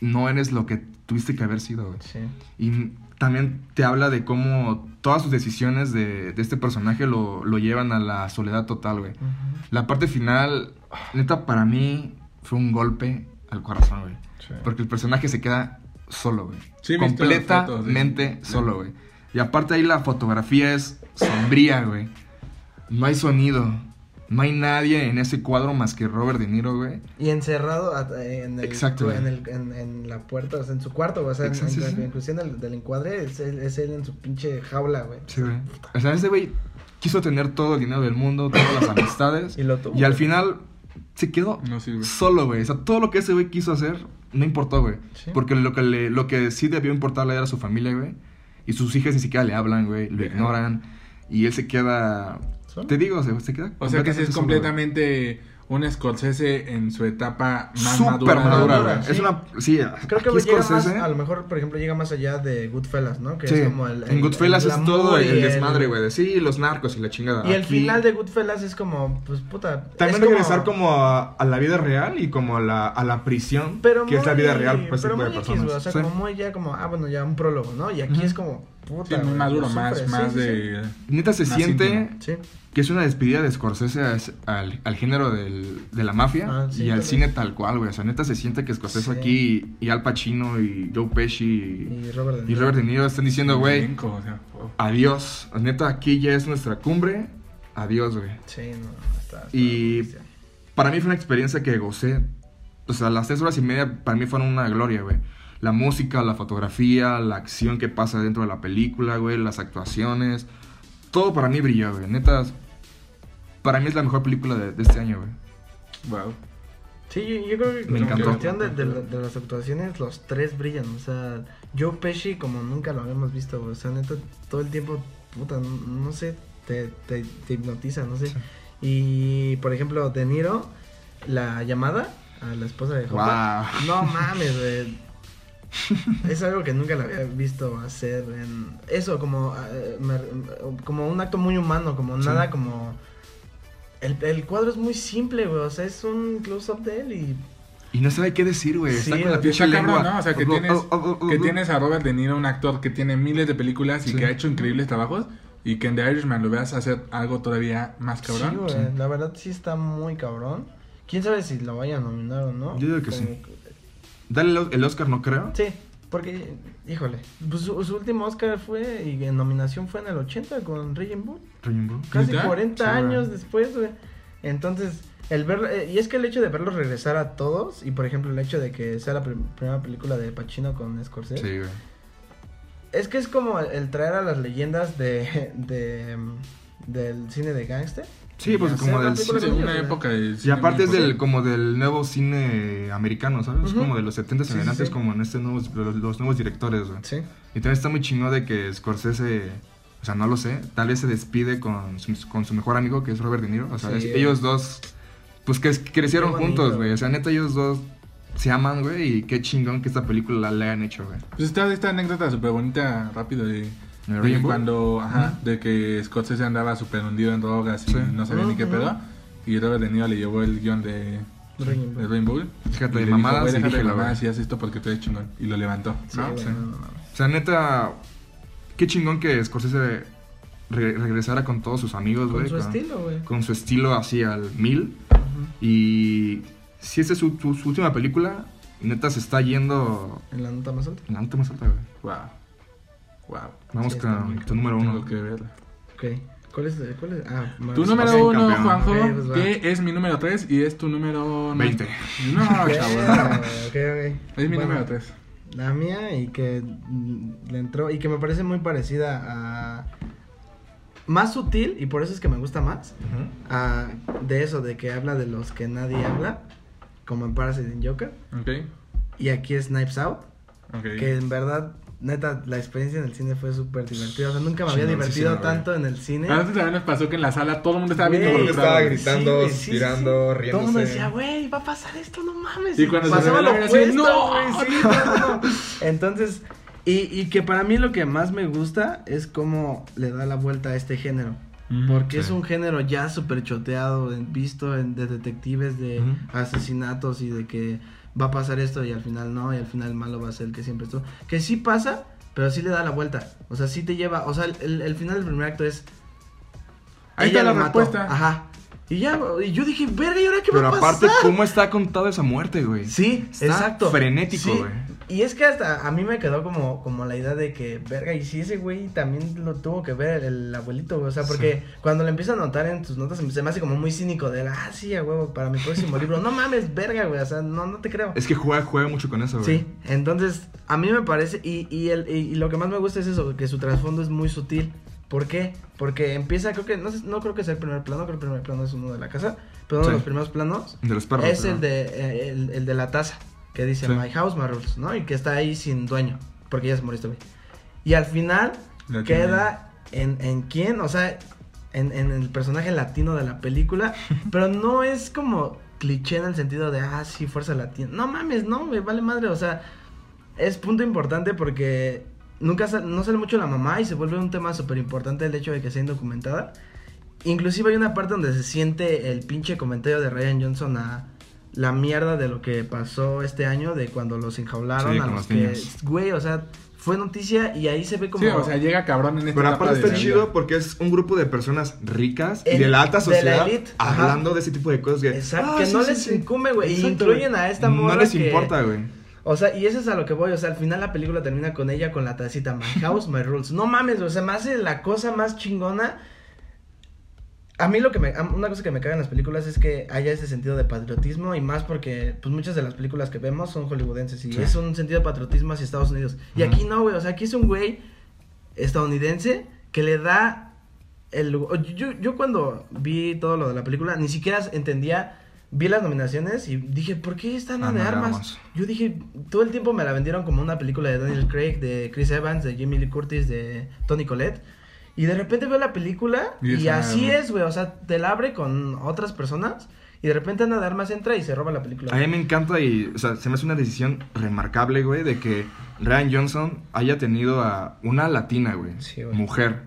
no eres lo que tuviste que haber sido, güey. Sí. Y también te habla de cómo todas sus decisiones de, de este personaje lo, lo llevan a la soledad total, güey. Ujú. La parte final, neta, para mí fue un golpe al corazón, güey. Sí. Porque el personaje se queda solo, güey. Sí, las fotos, Completamente sí. solo, güey. Y aparte ahí la fotografía es sombría, güey. No hay sonido. No hay nadie en ese cuadro más que Robert De Niro, güey. Y encerrado en, el, Exacto, en, güey. el, en, en la puerta, o sea, en su cuarto, o sea, en, Exacto, en sí, sí. inclusión del, del encuadre, es él, es él en su pinche jaula, güey. Sí, güey. O sea, ese güey quiso tener todo el dinero del mundo, todas las [COUGHS] amistades. Y lo tuvo, Y al güey. final se quedó No sirve. solo, güey. O sea, todo lo que ese güey quiso hacer no importó, güey. Sí. Porque lo que, le, lo que sí debió importarle era su familia, güey. Y sus hijas ni siquiera le hablan, güey. Lo ignoran. Y él se queda... ¿Solo? Te digo, se, se queda O sea que sí es güey. Un Scorsese en su etapa más Súper madura. madura, Madura, güey. sí. Es una... Sí, Creo que llega más, Scorsese- a lo mejor, por ejemplo, llega más allá de Goodfellas, ¿no? Que Sí, es como el, en el- Goodfellas el es todo el desmadre, güey. de Sí, los narcos y la chingada. Y el Aquí- final de Goodfellas es como, pues puta. También es regresar como a, a la vida real y como a la, a la prisión, Pero que es la vida real ese pero muy X, personas. güey, o sea, Sí. como muy ya como, ah, bueno, ya un prólogo, ¿no? Y aquí es como, puta. Sí, muy maduro, más, más Sí, sí, de... Neta se Más siente que es una despedida de Scorsese al, al género del, de la mafia Ah, sí, y al cine tal cual, güey. O sea, neta se siente que Scorsese Sí. aquí y, y Al Pacino y Joe Pesci y, Y Robert De y Niro. Robert De Niro están diciendo, güey, elenco, o sea, oh. adiós. Neta, aquí ya es nuestra cumbre. Adiós, güey. Sí, no, está. está Y-. Para mí fue una experiencia que gocé. O sea, las tres horas y media para mí fueron una gloria, güey. La música, la fotografía, la acción que pasa dentro de la película, güey, las actuaciones. Todo para mí brilló, güey. Neta, para mí es la mejor película de, de este año, güey. Wow. Sí, yo, yo creo que Me en encantó. cuestión de, de la- de las actuaciones, los tres brillan. O sea, Joe Pesci como nunca lo habíamos visto, güey. O sea, neta, todo el tiempo, puta, no, no sé, te, te, te hipnotiza, no sé. Sí. Y, por ejemplo, De Niro, la llamada a la esposa de Hopper. Wow. No mames, güey. Es algo que nunca lo había visto hacer en... Eso, como, eh, como un acto muy humano, como Sí. nada como... El, el cuadro es muy simple, güey. O sea, es un close-up de él y... Y no sabe qué decir, güey. Sí, Está con la güey. pinche lengua. ¿no? O sea, que Oh, tienes, oh, oh, oh, que tienes a Robert De Niro, un actor que tiene miles de películas y Sí. que ha hecho increíbles trabajos, y que en The Irishman lo veas hacer algo todavía más Sí, cabrón. güey. Sí. La verdad sí está muy cabrón. ¿Quién sabe si lo vayan a nominar o no? Yo digo que Como sí. Dale el- Oscar, no creo. Sí, porque, híjole, pues su, su último Oscar fue, y en nominación fue en el 80 con Raging Bull. Rainbow. Casi ¿Neta? 40 Sí, güey. años después, güey. Entonces, el verlo, eh, y es que el hecho de verlos regresar a todos, y por ejemplo el hecho de que sea la prim- primera película de Pacino con Scorsese, Sí, güey. es que es como el, el traer a las leyendas de, de del cine de gángster. Sí, pues Y como del con una ellos, época de Y aparte es del, como del nuevo cine americano, ¿sabes? Ujú. Como de los 70 Sí, en sí, adelante, es como en este nuevos, los, los nuevos directores, güey. Sí. Y también está muy chingón de que Scorsese, o sea, no lo sé, tal vez se despide con su, con su mejor amigo, que es Robert De Niro. O sea, Sí. es- ellos dos, pues que crecieron juntos, güey. güey. O sea, neta, ellos dos se aman, güey, y qué chingón que esta película la, le han hecho, güey. Pues está esta anécdota súper bonita, rápido, de, ¿El de Rainbow? cuando, ajá, Ujú. de que Scorsese andaba súper hundido en drogas y Sí. no sabía ni qué Ujú. pedo. Y Robert De Niro le llevó el guion de, Rainbow. de Rainbow. Fíjate, y de le mamadas dijo, déjate de y haz esto porque tú eres chingón. Y lo levantó, Sí, ¿no? Sí. O sea, neta, qué chingón que Scorsese re- regresara con todos sus amigos, Con güey. su estilo, güey. Con su estilo así al mil. Y si esta es su, su- su última película, neta se está yendo En la nota más alta. en la nota más alta, güey. Wow. Wow. Vamos Sí, con tu número Tengo uno. que verla. Ok. ¿Cuál es? cuál es? Ah, Tu número uno, campeón. Juanjo, Ok, pues que es mi número 3 y es tu número... 20. No, [LAUGHS] Ok, chavo. ok, ok. Es mi Bueno, número 3. La mía y que le entró y que me parece muy parecida a más sutil y por eso es que me gusta más a de eso de que habla de los que nadie habla como en Parasite and Joker Ok. y aquí es Knives Out Ok. que en verdad neta la experiencia en el cine fue súper divertida o sea nunca me había divertido tanto en el cine A nosotros también nos pasó que en la sala todo el mundo estaba viendo todo el mundo porque estaba gritando, sí, sí, tirando, sí. Todo el mundo riéndose. decía, güey, va a pasar esto, no mames. Y cuando se pasaba era así, opuesto, ¡no! güey, no. [LAUGHS] Entonces, y, y que para mí lo que más me gusta es cómo le da la vuelta a este género. Porque sí. es un género ya súper choteado, visto en, de detectives, de asesinatos y de que va a pasar esto y al final no, y al final el malo va a ser el que siempre estuvo. Que sí pasa, pero sí le da la vuelta. O sea, sí te lleva, o sea, el, el- final del primer acto es... Ahí está la respuesta. Ajá. Y ya, y yo dije, verga, ¿y ahora qué Pero va a aparte? ¿cómo está contada esa muerte, güey? Sí, Está exacto. frenético, Sí, güey. Y es que hasta a mí me quedó como, como la idea de que, verga, y si ese güey también lo tuvo que ver el, el abuelito, güey. O sea, porque cuando le empieza a notar en tus notas, se me hace como muy cínico de, ah, sí, a huevo, para mi próximo libro. No mames, verga, güey. O sea, no, no te creo. Es que juega, juega mucho con eso, güey. Sí, entonces a mí me parece, y, y, el, y, y lo que más me gusta es eso, que su trasfondo es muy sutil. ¿Por qué? Porque empieza, creo que, no, sé- no creo que sea el primer plano, creo que el primer plano es uno de la casa, pero uno Sí. de los primeros planos De los perros. es ¿no? el de, eh, el, el de la taza, que dice Sí. My House, My Rules, ¿no? Y que está ahí sin dueño, porque ya se murió este güey. Y al final Latino. queda en, en quién, o sea, en, en el personaje latino de la película, [LAUGHS] pero no es como cliché en el sentido de, ah, sí, fuerza latina. No mames, no, me vale madre, o sea, es punto importante porque nunca sal- no sale mucho la mamá y se vuelve un tema súper importante el hecho de que sea indocumentada. Inclusive hay una parte donde se siente el pinche comentario de Ryan Johnson a la mierda de lo que pasó este año, de cuando los enjaularon Sí, a los que, niños. güey, o sea, fue noticia y ahí se ve como... Sí, o sea, llega cabrón en esta Pero aparte está chido porque es un grupo de personas ricas y El- de la alta de la sociedad ajá. hablando de ese tipo de cosas. Que, Exacto, "Ah, que sí, no sí, les sí". incumbe, güey. Y incluyen a esta No morra les que- importa, güey. O sea, y eso es a lo que voy. O sea, al final la película termina con ella con la tacita My [LAUGHS] House, My Rules. No mames, o sea, me hace la cosa más chingona. A mí lo que me... Una cosa que me caga en las películas es que haya ese sentido de patriotismo y más porque pues muchas de las películas que vemos son hollywoodenses y Sí. es un sentido de patriotismo hacia Estados Unidos. Y aquí no, güey. O sea, aquí es un güey estadounidense que le da el lugar. Yo, yo cuando vi todo lo de la película ni siquiera entendía... Vi las nominaciones y dije, ¿por qué están Ana de de armas? Yo dije, todo el tiempo me la vendieron como una película de Daniel Craig, de Chris Evans, de Jamie Lee Curtis, de Tony Collette. Y de repente veo la película Y así es, güey. O sea, te la abre con otras personas y de repente Ana de Armas entra y se roba la película. A mí me encanta y, o sea, se me hace una decisión remarcable, güey, de que Ryan Johnson haya tenido a una latina, güey. Sí, güey. mujer,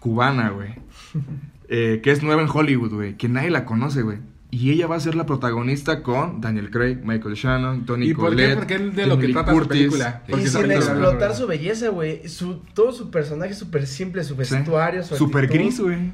cubana, güey. [LAUGHS] eh, que es nueva en Hollywood, güey. Que nadie la conoce, güey. Y ella va a ser la protagonista con Daniel Craig, Michael Shannon, Tony ¿Y por qué? Porque es de lo que trata su Curtis. película. Y Porque sin te lo explotar su belleza, güey. Su, todo su personaje es súper simple, su Sí. vestuario, su Super actitud. gris, güey.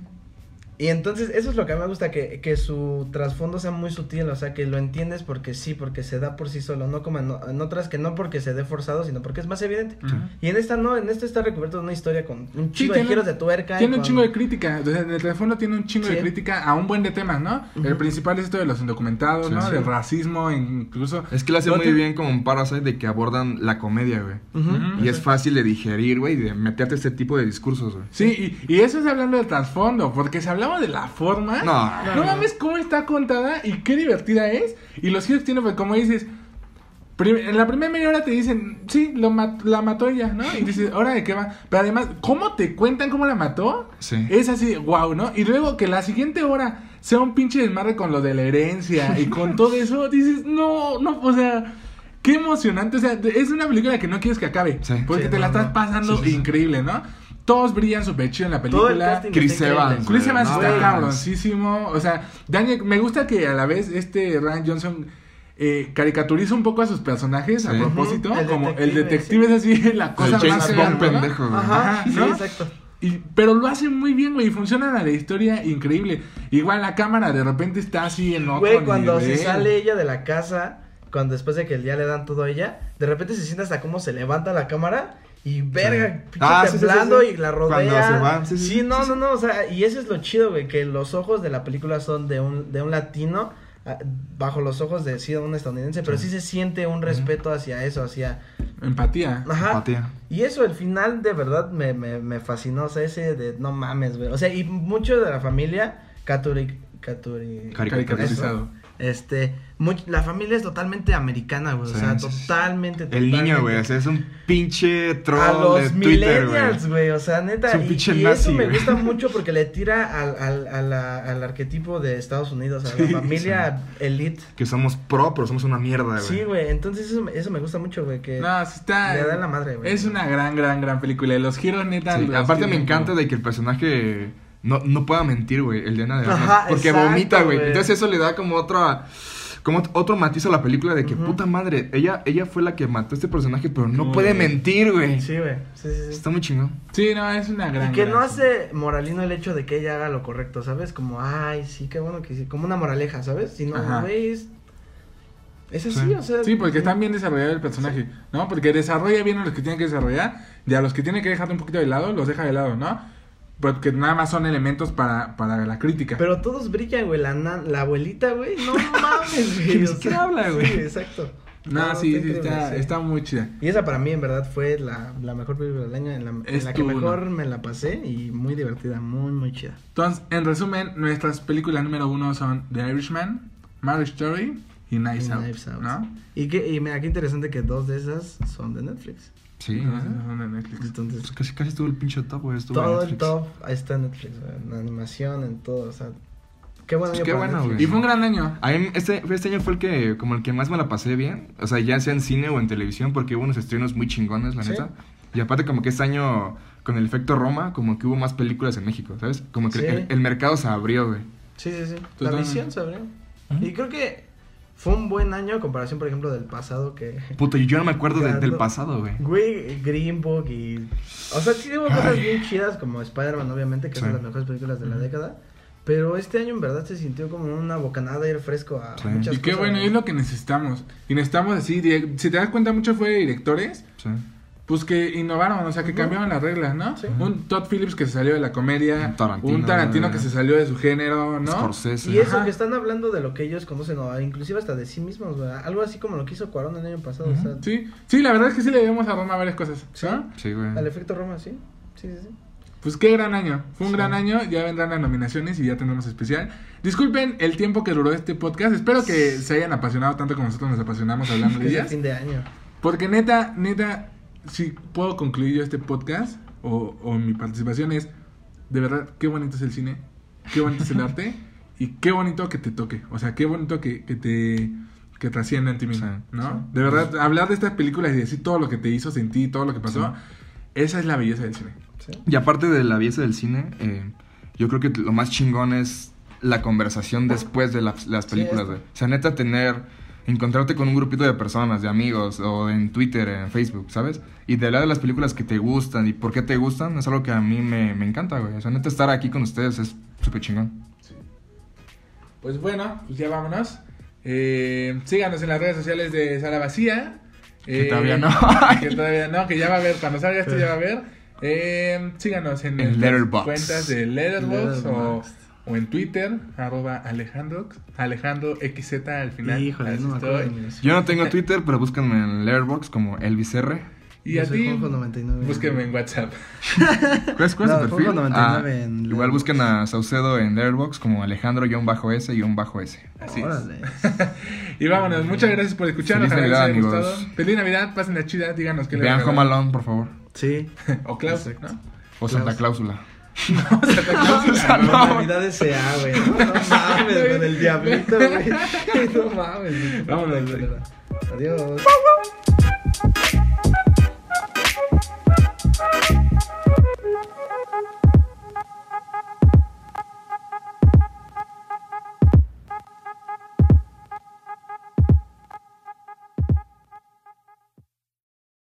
Y entonces eso es lo que a mí me gusta, que, que su trasfondo sea muy sutil, o sea, que lo entiendes porque sí, porque se da por sí solo, no como en, en otras que no porque se dé forzado, sino porque es más evidente. Y en esta no, en esta está recubierto de una historia con un Sí, chingo de giros de tuerca. Tiene un chingo de crítica. En el teléfono tiene un chingo Sí. de crítica a un buen de temas, ¿no? El principal es esto de los indocumentados, Sí, ¿no? sí. Del racismo, incluso. Es que lo hace No muy te- bien como en Parasite de que abordan la comedia, güey. Y es fácil de digerir, güey, de meterte este tipo de discursos, güey. Sí, y, y eso es hablando del trasfondo, porque si hablamos de la forma, No. no mames cómo está contada y qué divertida es. Y los giros que tiene, pues como dices, en la primera media hora te dicen, sí, lo mat- la mató ella, ¿no? Y dices, ¿ahora de qué va? Pero además, ¿cómo te cuentan cómo la mató? Sí. Es así, wow, ¿no? Y luego que la siguiente hora sea un pinche desmadre con lo de la herencia y con [LAUGHS] todo eso, dices, no, no, o sea, qué emocionante. O sea, es una película que no quieres que acabe, Sí. porque Sí, te la estás no. pasando Sí, sí, sí. increíble, ¿no? Todos brillan súper chido en la Todo el película. Chris. Evans, Chris Evans No, está cabroncísimo. O sea, Daniel, me gusta que a la vez este Ryan Johnson eh, caricaturiza un poco a sus personajes a propósito. El como el detective, es así, la cosa El más James pendejo. Ajá, Ajá, sí, ¿no? exacto. Y, pero lo hace muy bien, güey, y funciona la historia increíble. Igual la cámara de repente está así en otro Güey, cuando se sale ella de la casa, cuando después de que ya le dan todo a ella, de repente se siente hasta cómo se levanta la cámara y verga, Ah, sí, sí, temblando sí. y la rodea. Cuando se va, sí, sí, sí, no, sí, no, no, o sea, y eso es lo chido, güey, que los ojos de la película son de un, de un latino ah, bajo los ojos de sí un estadounidense, pero sí se siente un respeto hacia eso, hacia Empatía. Ajá. Empatía. Y eso, el final de verdad me, me, me fascinó. O sea, ese de no mames, güey. O sea, y mucho de la familia, Katuri. Katuri. Caricaturizado. Este, la familia es totalmente americana, güey. Sí, o sea, sí, sí. totalmente. El niño, güey, o sea, es un pinche troll A los de Twitter, millennials, güey. O sea, neta. Es un y pinche y nazi, eso me gusta mucho [LAUGHS] porque le tira al, al, a la- al arquetipo de Estados Unidos, a Sí, la familia elite. Que somos pro, pero somos una mierda, güey. Sí, güey. Entonces eso, me- eso me gusta mucho, güey. Que No, está. le da la madre, güey. Es una gran, gran, gran película. Y los giros, neta. Sí, los aparte me encanta como- de que el personaje no, no pueda mentir, güey, el de Ana de Armas. Ajá, porque exacto, vomita, güey. Entonces eso le da como otra como ot- otro matiz a la película de que puta madre, ella ella fue la que mató a este personaje, pero no ¿Cómo puede mentir, güey. Sí, güey. Sí, sí, sí. Está muy chingón. Sí, no, es una gran. Y que gran no hace moralino el hecho de que ella haga lo correcto, ¿sabes? Como, ay, sí, qué bueno que sí. Como una moraleja, ¿sabes? Sino, Ajá. güey, es, es así, Sí. o sea. Sí, porque está bien desarrollado el personaje, ¿no? Porque desarrolla bien a los que tienen que desarrollar y a los que tienen que dejar un poquito de lado, los deja de lado, ¿no? Porque nada más son elementos para, para la crítica. Pero todos brillan, güey. La, la abuelita, güey. No [LAUGHS] mames, güey. Ni o sea, habla, güey. Sí, exacto. No, No, sí, sí, está, sí. está muy chida. Y esa para mí en verdad fue la, la mejor película del año, en la, en la que mejor uno. me la pasé y muy divertida, muy, muy chida. Entonces, en resumen, nuestras películas número uno son The Irishman, Marriage Story y Knives, Y Out, Knives Out. ¿no? Y, que, y mira, qué interesante que dos de esas son de Netflix. Sí, de Netflix. Entonces, Pues casi, casi estuvo el pinche top, güey. todo el top ahí está en Netflix, güey, en animación, en todo, o sea, qué bueno. Pues año qué bueno, güey. Y fue un gran año. A mí este, este año fue el que, como el que más me la pasé bien. O sea, ya sea en cine o en televisión, porque hubo unos estrenos muy chingones, la Sí. neta. Y aparte, como que este año, con el efecto Roma, como que hubo más películas en México, ¿sabes? Como que Sí. el, el mercado se abrió, güey. Sí, sí, sí. La visión se abrió. Ujú. Y creo que fue un buen año a comparación, por ejemplo, del pasado que... Puto, yo no me acuerdo de- del pasado, güey. Güey, Green Book y... O sea, sí hubo cosas bien chidas como Spider-Man, obviamente, que Sí. son las mejores películas de la década. Pero este año en verdad se sintió como una bocanada de aire fresco a Sí. muchas Y qué cosas. bueno, y es lo que necesitamos. Y necesitamos así, si te das cuenta, mucho fue de directores, Sí. Pues que innovaron, o sea, que cambiaron las reglas, ¿no? Sí. Un Todd Phillips que se salió de la comedia, Un Tarantino, un Tarantino que se salió de su género, ¿no? Scorsese. Y eso Ajá. que están hablando de lo que ellos conocen, o inclusive hasta de sí mismos, güey. Algo así como lo que hizo Cuarón el año pasado, o sea, Sí, sí, la verdad es que sí le debemos a Roma varias cosas, Sí. ¿no? Sí, güey. al efecto Roma, sí. Sí, sí, sí. Pues qué gran año. Fue un Sí. gran año. Ya vendrán las nominaciones y ya tendremos especial. Disculpen el tiempo que duró este podcast. Espero que se hayan apasionado tanto como nosotros nos apasionamos hablando [LAUGHS] de Es el ellas. fin de año. Porque neta, neta, si puedo concluir yo este podcast o, o mi participación es, de verdad, qué bonito es el cine, qué bonito es el [LAUGHS] arte y qué bonito que te toque. O sea, qué bonito que, que te que trascienda en ti mismo, Sí, ¿no? sí. De verdad, hablar de estas películas y decir todo lo que te hizo sentir, todo lo que pasó, esa es la belleza del cine. Sí. Y aparte de la belleza del cine, eh, yo creo que lo más chingón es la conversación después de las, las películas. O sea, neta, tener, encontrarte con un grupito de personas, de amigos, o en Twitter, en Facebook, ¿sabes? Y de hablar de las películas que te gustan y por qué te gustan, es algo que a mí me, me encanta, güey. O sea, neta, estar aquí con ustedes es súper chingón. Pues bueno, pues ya vámonos. Eh, síganos en las redes sociales de Sala Vacía. Que Eh, todavía no. [LAUGHS] que todavía no, que ya va a haber. Cuando salga esto ya va a haber. Eh, síganos en, En las cuentas de Letterboxd Letterboxd. o en Twitter, arroba Alejandro, Alejandro XZ al final. Híjole, no me acuerdo. Yo no tengo Twitter, pero búscanme en Letterboxd como Elvis R. Y Yo a ti, Juanjo99. búsquenme en WhatsApp. [LAUGHS] ¿Cuál es, cuál es No, tu perfil? Juanjo99 Ah, en igual busquen a Saucedo en Letterboxd como Alejandro-S-S. Así es. Órale. [LAUGHS] Y vámonos, muchas gracias por escucharnos. Feliz ojalá les haya Navidad, gustado. amigos. Feliz Navidad, pasen la chida, díganos qué les Vean. Home Alone, por favor. Sí. [LAUGHS] O Klaus, Exacto. ¿no? O Santa Cláusula. No, o sea, no, o sea, no. Güey. No, mames, [LAUGHS] con el diablito, güey. [LAUGHS] No mames. Vámonos. Adiós. Thank you.